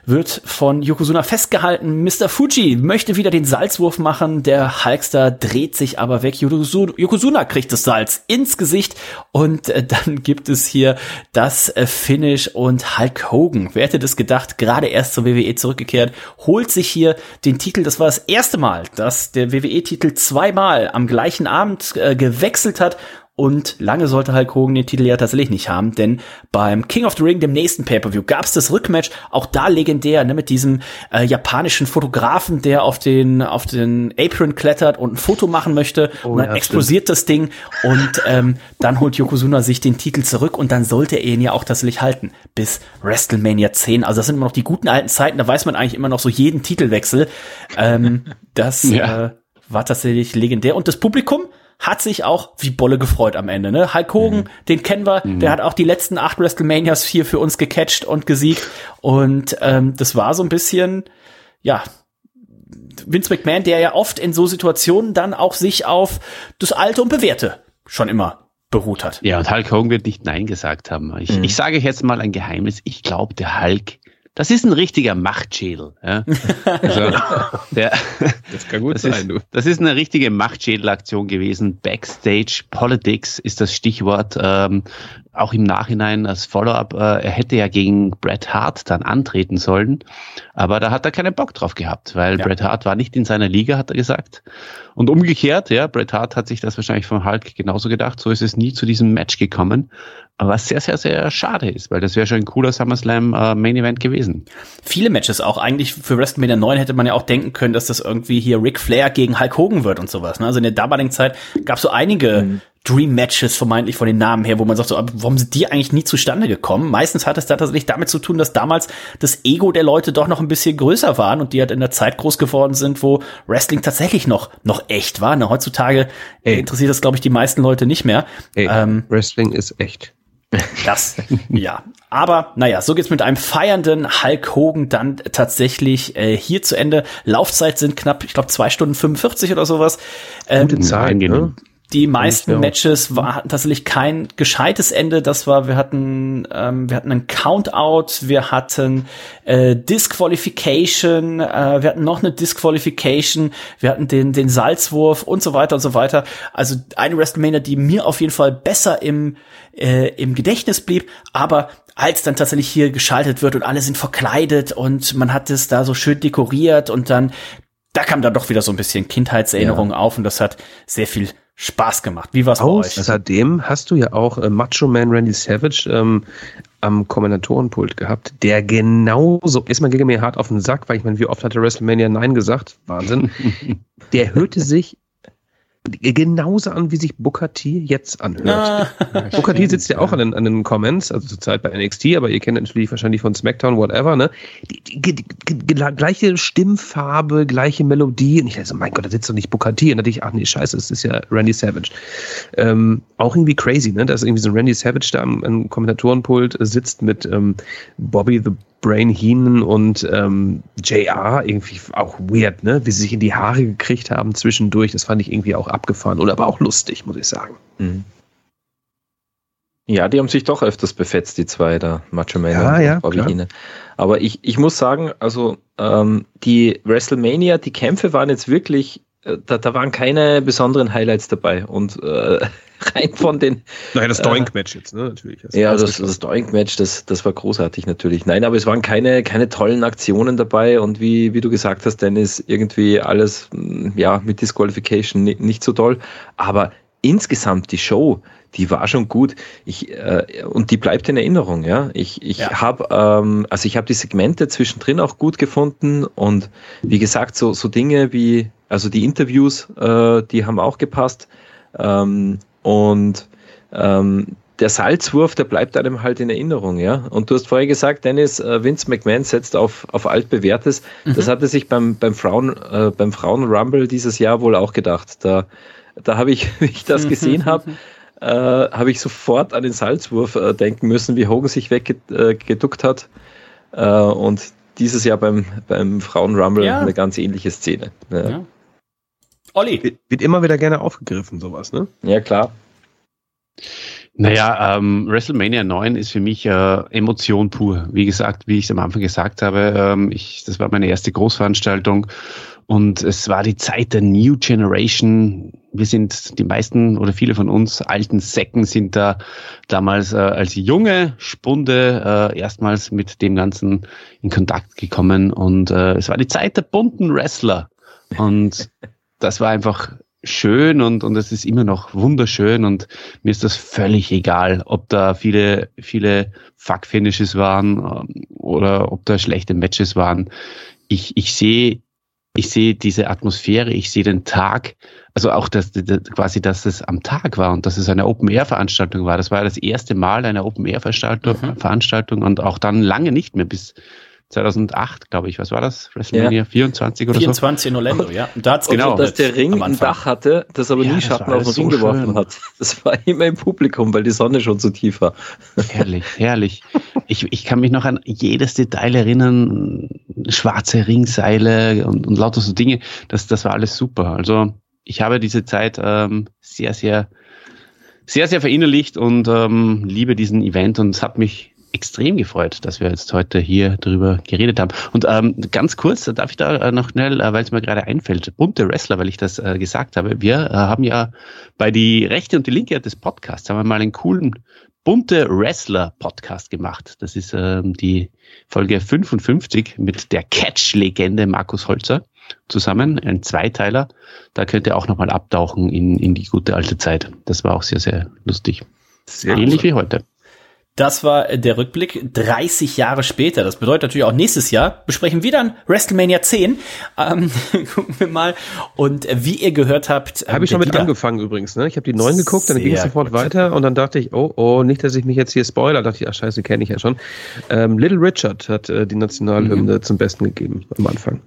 wird von Yokozuna festgehalten. Mr. Fuji möchte wieder den Salzwurf machen. Der Hulkster dreht sich aber weg. Yokozuna kriegt das Salz ins Gesicht und äh, dann gibt es hier das äh, Finish und Hulk Hogan. Wer hätte das gedacht? Gerade erst zur WWE zurückgekehrt, holt sich hier den Titel. Das war das erste Mal, dass der WWE-Titel zweimal am gleichen Abend äh, gewechselt hat und lange sollte Hulk Hogan den Titel ja tatsächlich nicht haben, denn beim King of the Ring, dem nächsten Pay-Per-View, gab es das Rückmatch, auch da legendär, ne, mit diesem äh, japanischen Fotografen, der auf den, auf den Apron klettert und ein Foto machen möchte. Oh, und dann ja, explodiert stimmt. das Ding und ähm, dann holt Yokozuna sich den Titel zurück und dann sollte er ihn ja auch tatsächlich halten bis WrestleMania 10. Also das sind immer noch die guten alten Zeiten, da weiß man eigentlich immer noch so jeden Titelwechsel. Ähm, das <laughs> ja. äh, war tatsächlich legendär. Und das Publikum, hat sich auch wie Bolle gefreut am Ende. Ne? Hulk Hogan, mhm. den kennen wir, mhm. der hat auch die letzten acht WrestleManias hier für uns gecatcht und gesiegt. Und ähm, das war so ein bisschen, ja, Vince McMahon, der ja oft in so Situationen dann auch sich auf das Alte und Bewährte schon immer beruht hat. Ja, und Hulk Hogan wird nicht Nein gesagt haben. Ich, mhm. ich sage jetzt mal ein Geheimnis. Ich glaube, der Hulk das ist ein richtiger Machtschädel. Ja. Also, <laughs> der, das kann gut das sein, ist, du. Das ist eine richtige Machtschädelaktion gewesen. Backstage Politics ist das Stichwort. Ähm, auch im Nachhinein als Follow-up, äh, er hätte ja gegen Bret Hart dann antreten sollen, aber da hat er keinen Bock drauf gehabt, weil ja. Bret Hart war nicht in seiner Liga, hat er gesagt. Und umgekehrt, ja, Bret Hart hat sich das wahrscheinlich von Hulk genauso gedacht, so ist es nie zu diesem Match gekommen, was sehr, sehr, sehr schade ist, weil das wäre schon ein cooler SummerSlam äh, Main Event gewesen. Viele Matches auch eigentlich für WrestleMania 9 hätte man ja auch denken können, dass das irgendwie hier Ric Flair gegen Hulk Hogan wird und sowas. Ne? Also in der damaligen Zeit gab es so einige mhm. Dream Matches vermeintlich von den Namen her, wo man sagt, so, warum sind die eigentlich nie zustande gekommen? Meistens hat es da tatsächlich damit zu tun, dass damals das Ego der Leute doch noch ein bisschen größer waren und die halt in der Zeit groß geworden sind, wo Wrestling tatsächlich noch, noch echt war. Na, heutzutage Ey. interessiert das, glaube ich, die meisten Leute nicht mehr. Ey, ähm, Wrestling ist echt. Das, ja. Aber naja, so geht's mit einem feiernden Hulk Hogan dann tatsächlich äh, hier zu Ende. Laufzeit sind knapp, ich glaube, zwei Stunden 45 oder sowas. Ähm, Gute Zeit, ne? Die meisten ja. Matches war, hatten tatsächlich kein gescheites Ende. Das war, wir hatten, ähm, wir hatten einen Countout, wir hatten äh, Disqualification, äh, wir hatten noch eine Disqualification, wir hatten den, den Salzwurf und so weiter und so weiter. Also eine WrestleMania, die mir auf jeden Fall besser im, äh, im Gedächtnis blieb, aber als dann tatsächlich hier geschaltet wird und alle sind verkleidet und man hat es da so schön dekoriert und dann da kam dann doch wieder so ein bisschen Kindheitserinnerung ja. auf und das hat sehr viel Spaß gemacht. Wie war's bei euch? Außerdem hast du ja auch äh, Macho Man Randy Savage ähm, am Kommentatorenpult gehabt, der genauso, ist mal gegen mir hart auf den Sack, weil ich meine, wie oft hat der WrestleMania Nein gesagt? Wahnsinn. <laughs> der hörte sich genauso an, wie sich Booker T jetzt anhört. Ah, Booker T sitzt ja auch an den, an den Comments, also zurzeit bei NXT, aber ihr kennt natürlich wahrscheinlich von SmackDown, whatever, ne? Die, die, die, gleiche Stimmfarbe, gleiche Melodie. Und ich dachte so, mein Gott, da sitzt doch nicht Booker T. Und da dachte ich, ach nee, scheiße, es ist ja Randy Savage. Ähm, auch irgendwie crazy, ne? Dass irgendwie so ein Randy Savage da am, am Kommentatorenpult sitzt mit ähm, Bobby the Brain Heenan und ähm, JR irgendwie auch weird, ne? Wie sie sich in die Haare gekriegt haben zwischendurch. Das fand ich irgendwie auch abgefahren oder aber auch lustig, muss ich sagen. Mhm. Ja, die haben sich doch öfters befetzt, die zwei da, Macho Man ja, und ja, Bobby Heenan. Aber ich, ich muss sagen, also ähm, die WrestleMania, die Kämpfe waren jetzt wirklich äh, da, da waren keine besonderen Highlights dabei. Und äh, rein von den. Nein, das Doink-Match jetzt, ne? Natürlich. Das ja, das, das Doink-Match, das, das war großartig natürlich. Nein, aber es waren keine, keine tollen Aktionen dabei und wie, wie du gesagt hast, Dennis, irgendwie alles mm, ja mit Disqualification nicht, nicht so toll. Aber insgesamt die Show, die war schon gut. Ich äh, und die bleibt in Erinnerung, ja. Ich ich ja. habe ähm, also ich habe die Segmente zwischendrin auch gut gefunden und wie gesagt so so Dinge wie also die Interviews, äh, die haben auch gepasst ähm, und ähm, der Salzwurf, der bleibt einem halt in Erinnerung, ja. Und du hast vorher gesagt, Dennis, äh, Vince McMahon setzt auf, auf altbewährtes. Mhm. Das hat er sich beim, beim Frauen, äh, beim Frauen Rumble dieses Jahr wohl auch gedacht. Da, da habe ich, <laughs> wie ich das gesehen habe, <laughs> äh, habe ich sofort an den Salzwurf äh, denken müssen, wie Hogan sich weggeduckt äh, hat. Äh, und dieses Jahr beim, beim Frauen Rumble ja. eine ganz ähnliche Szene. Ja. ja. Olli. Wird, wird immer wieder gerne aufgegriffen, sowas, ne? Ja, klar. Naja, ähm, WrestleMania 9 ist für mich äh, Emotion pur. Wie gesagt, wie ich es am Anfang gesagt habe, ähm, ich, das war meine erste Großveranstaltung und es war die Zeit der New Generation. Wir sind die meisten oder viele von uns alten Säcken sind da damals äh, als junge Spunde äh, erstmals mit dem Ganzen in Kontakt gekommen und äh, es war die Zeit der bunten Wrestler und <laughs> das war einfach schön und, und es ist immer noch wunderschön und mir ist das völlig egal, ob da viele, viele Fuck-Finishes waren ähm, oder ob da schlechte Matches waren. Ich, ich sehe, ich sehe diese Atmosphäre, ich sehe den Tag, also auch das, das, quasi, dass es am Tag war und dass es eine Open-Air-Veranstaltung war. Das war das erste Mal eine Open-Air-Veranstaltung Mhm. Veranstaltung und auch dann lange nicht mehr bis 2008, glaube ich. Was war das? WrestleMania 24 oder so? 24 in Orlando, ja. Und da hat's Und Genau. dass der Ring am ein. Dach hatte, das aber Ja, nie Schatten war auf den Ring so geworfen schön. hat. Das war immer im Publikum, weil die Sonne schon so tief war. Herrlich, herrlich. Ich, ich kann mich noch an jedes Detail erinnern. Schwarze Ringseile und, und lauter so Dinge. Das, das war alles super. Also ich habe diese Zeit ähm, sehr, sehr, sehr, sehr verinnerlicht und ähm, liebe diesen Event und es hat mich extrem gefreut, dass wir jetzt heute hier drüber geredet haben. Und ähm, ganz kurz, darf ich da äh, noch schnell, äh, weil es mir gerade einfällt, bunte Wrestler, weil ich das äh, gesagt habe. Wir äh, haben ja bei die rechte und die linke des Podcasts haben wir mal einen coolen bunte Wrestler Podcast gemacht. Das ist ähm, die Folge 55 mit der Catch-Legende Markus Holzer zusammen, ein Zweiteiler. Da könnt ihr auch nochmal abtauchen in, in die gute alte Zeit. Das war auch sehr, sehr lustig. Sehr Ähnlich wie heute. Das war der Rückblick 30 Jahre später. Das bedeutet natürlich auch nächstes Jahr besprechen wir dann WrestleMania 10. Ähm, <laughs> gucken wir mal. Und wie ihr gehört habt, Habe ich schon mit Dieter- angefangen übrigens, ne? Ich habe die neun geguckt, dann ging es sofort gut. weiter und dann dachte ich, oh, oh, nicht, dass ich mich jetzt hier spoiler. Dachte ich, ach scheiße, kenne ich ja schon. Ähm, Little Richard hat äh, die Nationalhymne zum Besten gegeben am Anfang.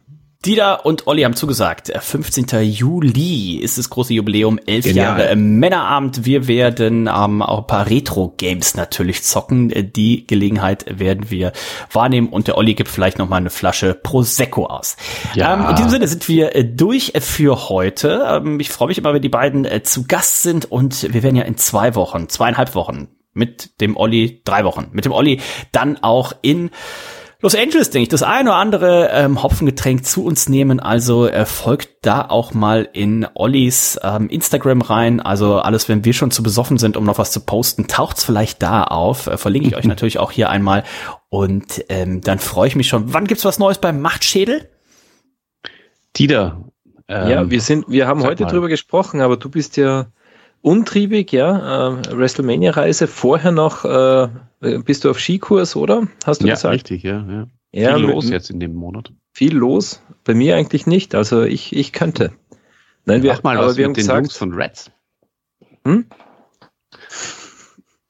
Dieter und Olli haben zugesagt. Äh, 15. Juli ist das große Jubiläum, elf Genial. Jahre äh, Männerabend. Wir werden ähm, auch ein paar Retro-Games natürlich zocken. Äh, Die Gelegenheit werden wir wahrnehmen und der Olli gibt vielleicht noch mal eine Flasche Prosecco aus. Ja. Ähm, in diesem Sinne sind wir äh, durch für heute. Ähm, ich freue mich immer, wenn die beiden äh, zu Gast sind und wir werden ja in zwei Wochen, zweieinhalb Wochen mit dem Olli, drei Wochen, mit dem Olli dann auch in Los Angeles, denke ich, das eine oder andere ähm, Hopfengetränk zu uns nehmen. Also äh, folgt da auch mal in Ollis ähm, Instagram rein. Also alles, wenn wir schon zu besoffen sind, um noch was zu posten, taucht's vielleicht da auf. Äh, verlinke ich euch <laughs> natürlich auch hier einmal. Und ähm, dann freue ich mich schon. Wann gibt's was Neues beim Machtschädel? Dieter. ähm, ja, wir sind, wir haben heute mal. drüber gesprochen, aber du bist ja untriebig, ja. Äh, WrestleMania-Reise. Vorher noch äh, bist du auf Skikurs, oder? Hast du ja, gesagt? richtig, ja. ja. Ja, Viel los jetzt in dem Monat. Viel los. Bei mir eigentlich nicht. Also ich, ich könnte. Nein, wir, Mach mal was wir mit den gesagt, Jungs von Reds. Hm?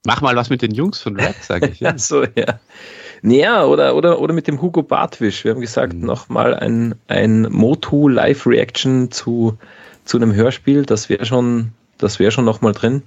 Mach mal was mit den Jungs von Reds, sage ich. Ja. <laughs> So, ja. Naja, oder, oder, oder mit dem Hugo Bartwisch. Wir haben gesagt, Mhm. nochmal ein, ein Motu Live-Reaction zu, zu einem Hörspiel. Das wäre schon, das wäre schon nochmal drin.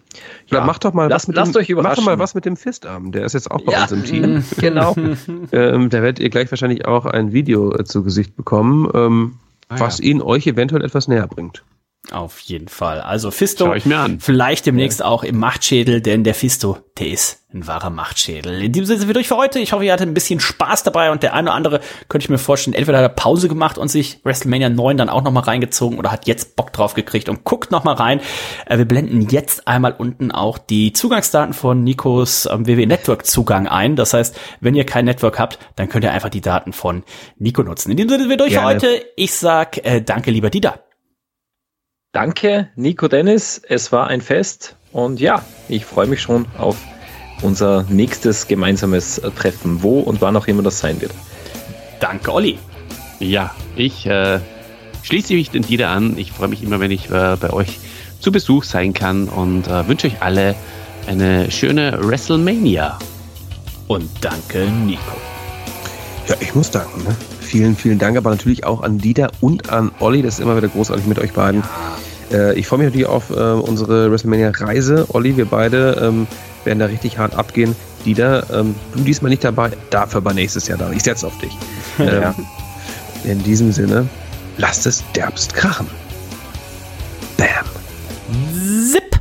Ja, mach doch mal lasst- was mit lasst dem, euch Mach doch überraschen. mal was mit dem Fistarm. Der ist jetzt auch bei Ja. uns im Team. Genau. <laughs> <laughs> ähm, da werdet ihr gleich wahrscheinlich auch ein Video äh, zu Gesicht bekommen, ähm, Ah, was ja. ihn euch eventuell etwas näher bringt. Auf jeden Fall. Also Fisto, ich mir an. vielleicht demnächst auch im Machtschädel, denn der Fisto, der ist ein wahrer Machtschädel. In diesem Sinne sind wir durch für heute. Ich hoffe, ihr hattet ein bisschen Spaß dabei und der eine oder andere könnte ich mir vorstellen, entweder hat er Pause gemacht und sich WrestleMania 9 dann auch nochmal reingezogen oder hat jetzt Bock drauf gekriegt und guckt nochmal rein. Äh, wir blenden jetzt einmal unten auch die Zugangsdaten von Nikos ähm, WWE Network Zugang ein. Das heißt, wenn ihr kein Network habt, dann könnt ihr einfach die Daten von Nico nutzen. In diesem Sinne sind wir durch Gerne. für heute. Ich sag äh, danke, lieber Dieter. Danke, Nico Dennis. Es war ein Fest. Und ja, ich freue mich schon auf unser nächstes gemeinsames Treffen, wo und wann auch immer das sein wird. Danke, Olli. Ja, ich äh, schließe mich den Dieter an. Ich freue mich immer, wenn ich äh, bei euch zu Besuch sein kann und äh, wünsche euch alle eine schöne WrestleMania. Und danke, Nico. Ja, ich muss danken. Ne? vielen, vielen Dank, aber natürlich auch an Dieter und an Olli. Das ist immer wieder großartig mit euch beiden. Äh, ich freue mich natürlich auf äh, unsere WrestleMania-Reise. Olli, wir beide ähm, werden da richtig hart abgehen. Dieter, ähm, du diesmal nicht dabei, dafür aber nächstes Jahr da. Ich setze auf dich. <laughs> Ähm, ja. In diesem Sinne, lasst es derbst krachen. Bam. Zip.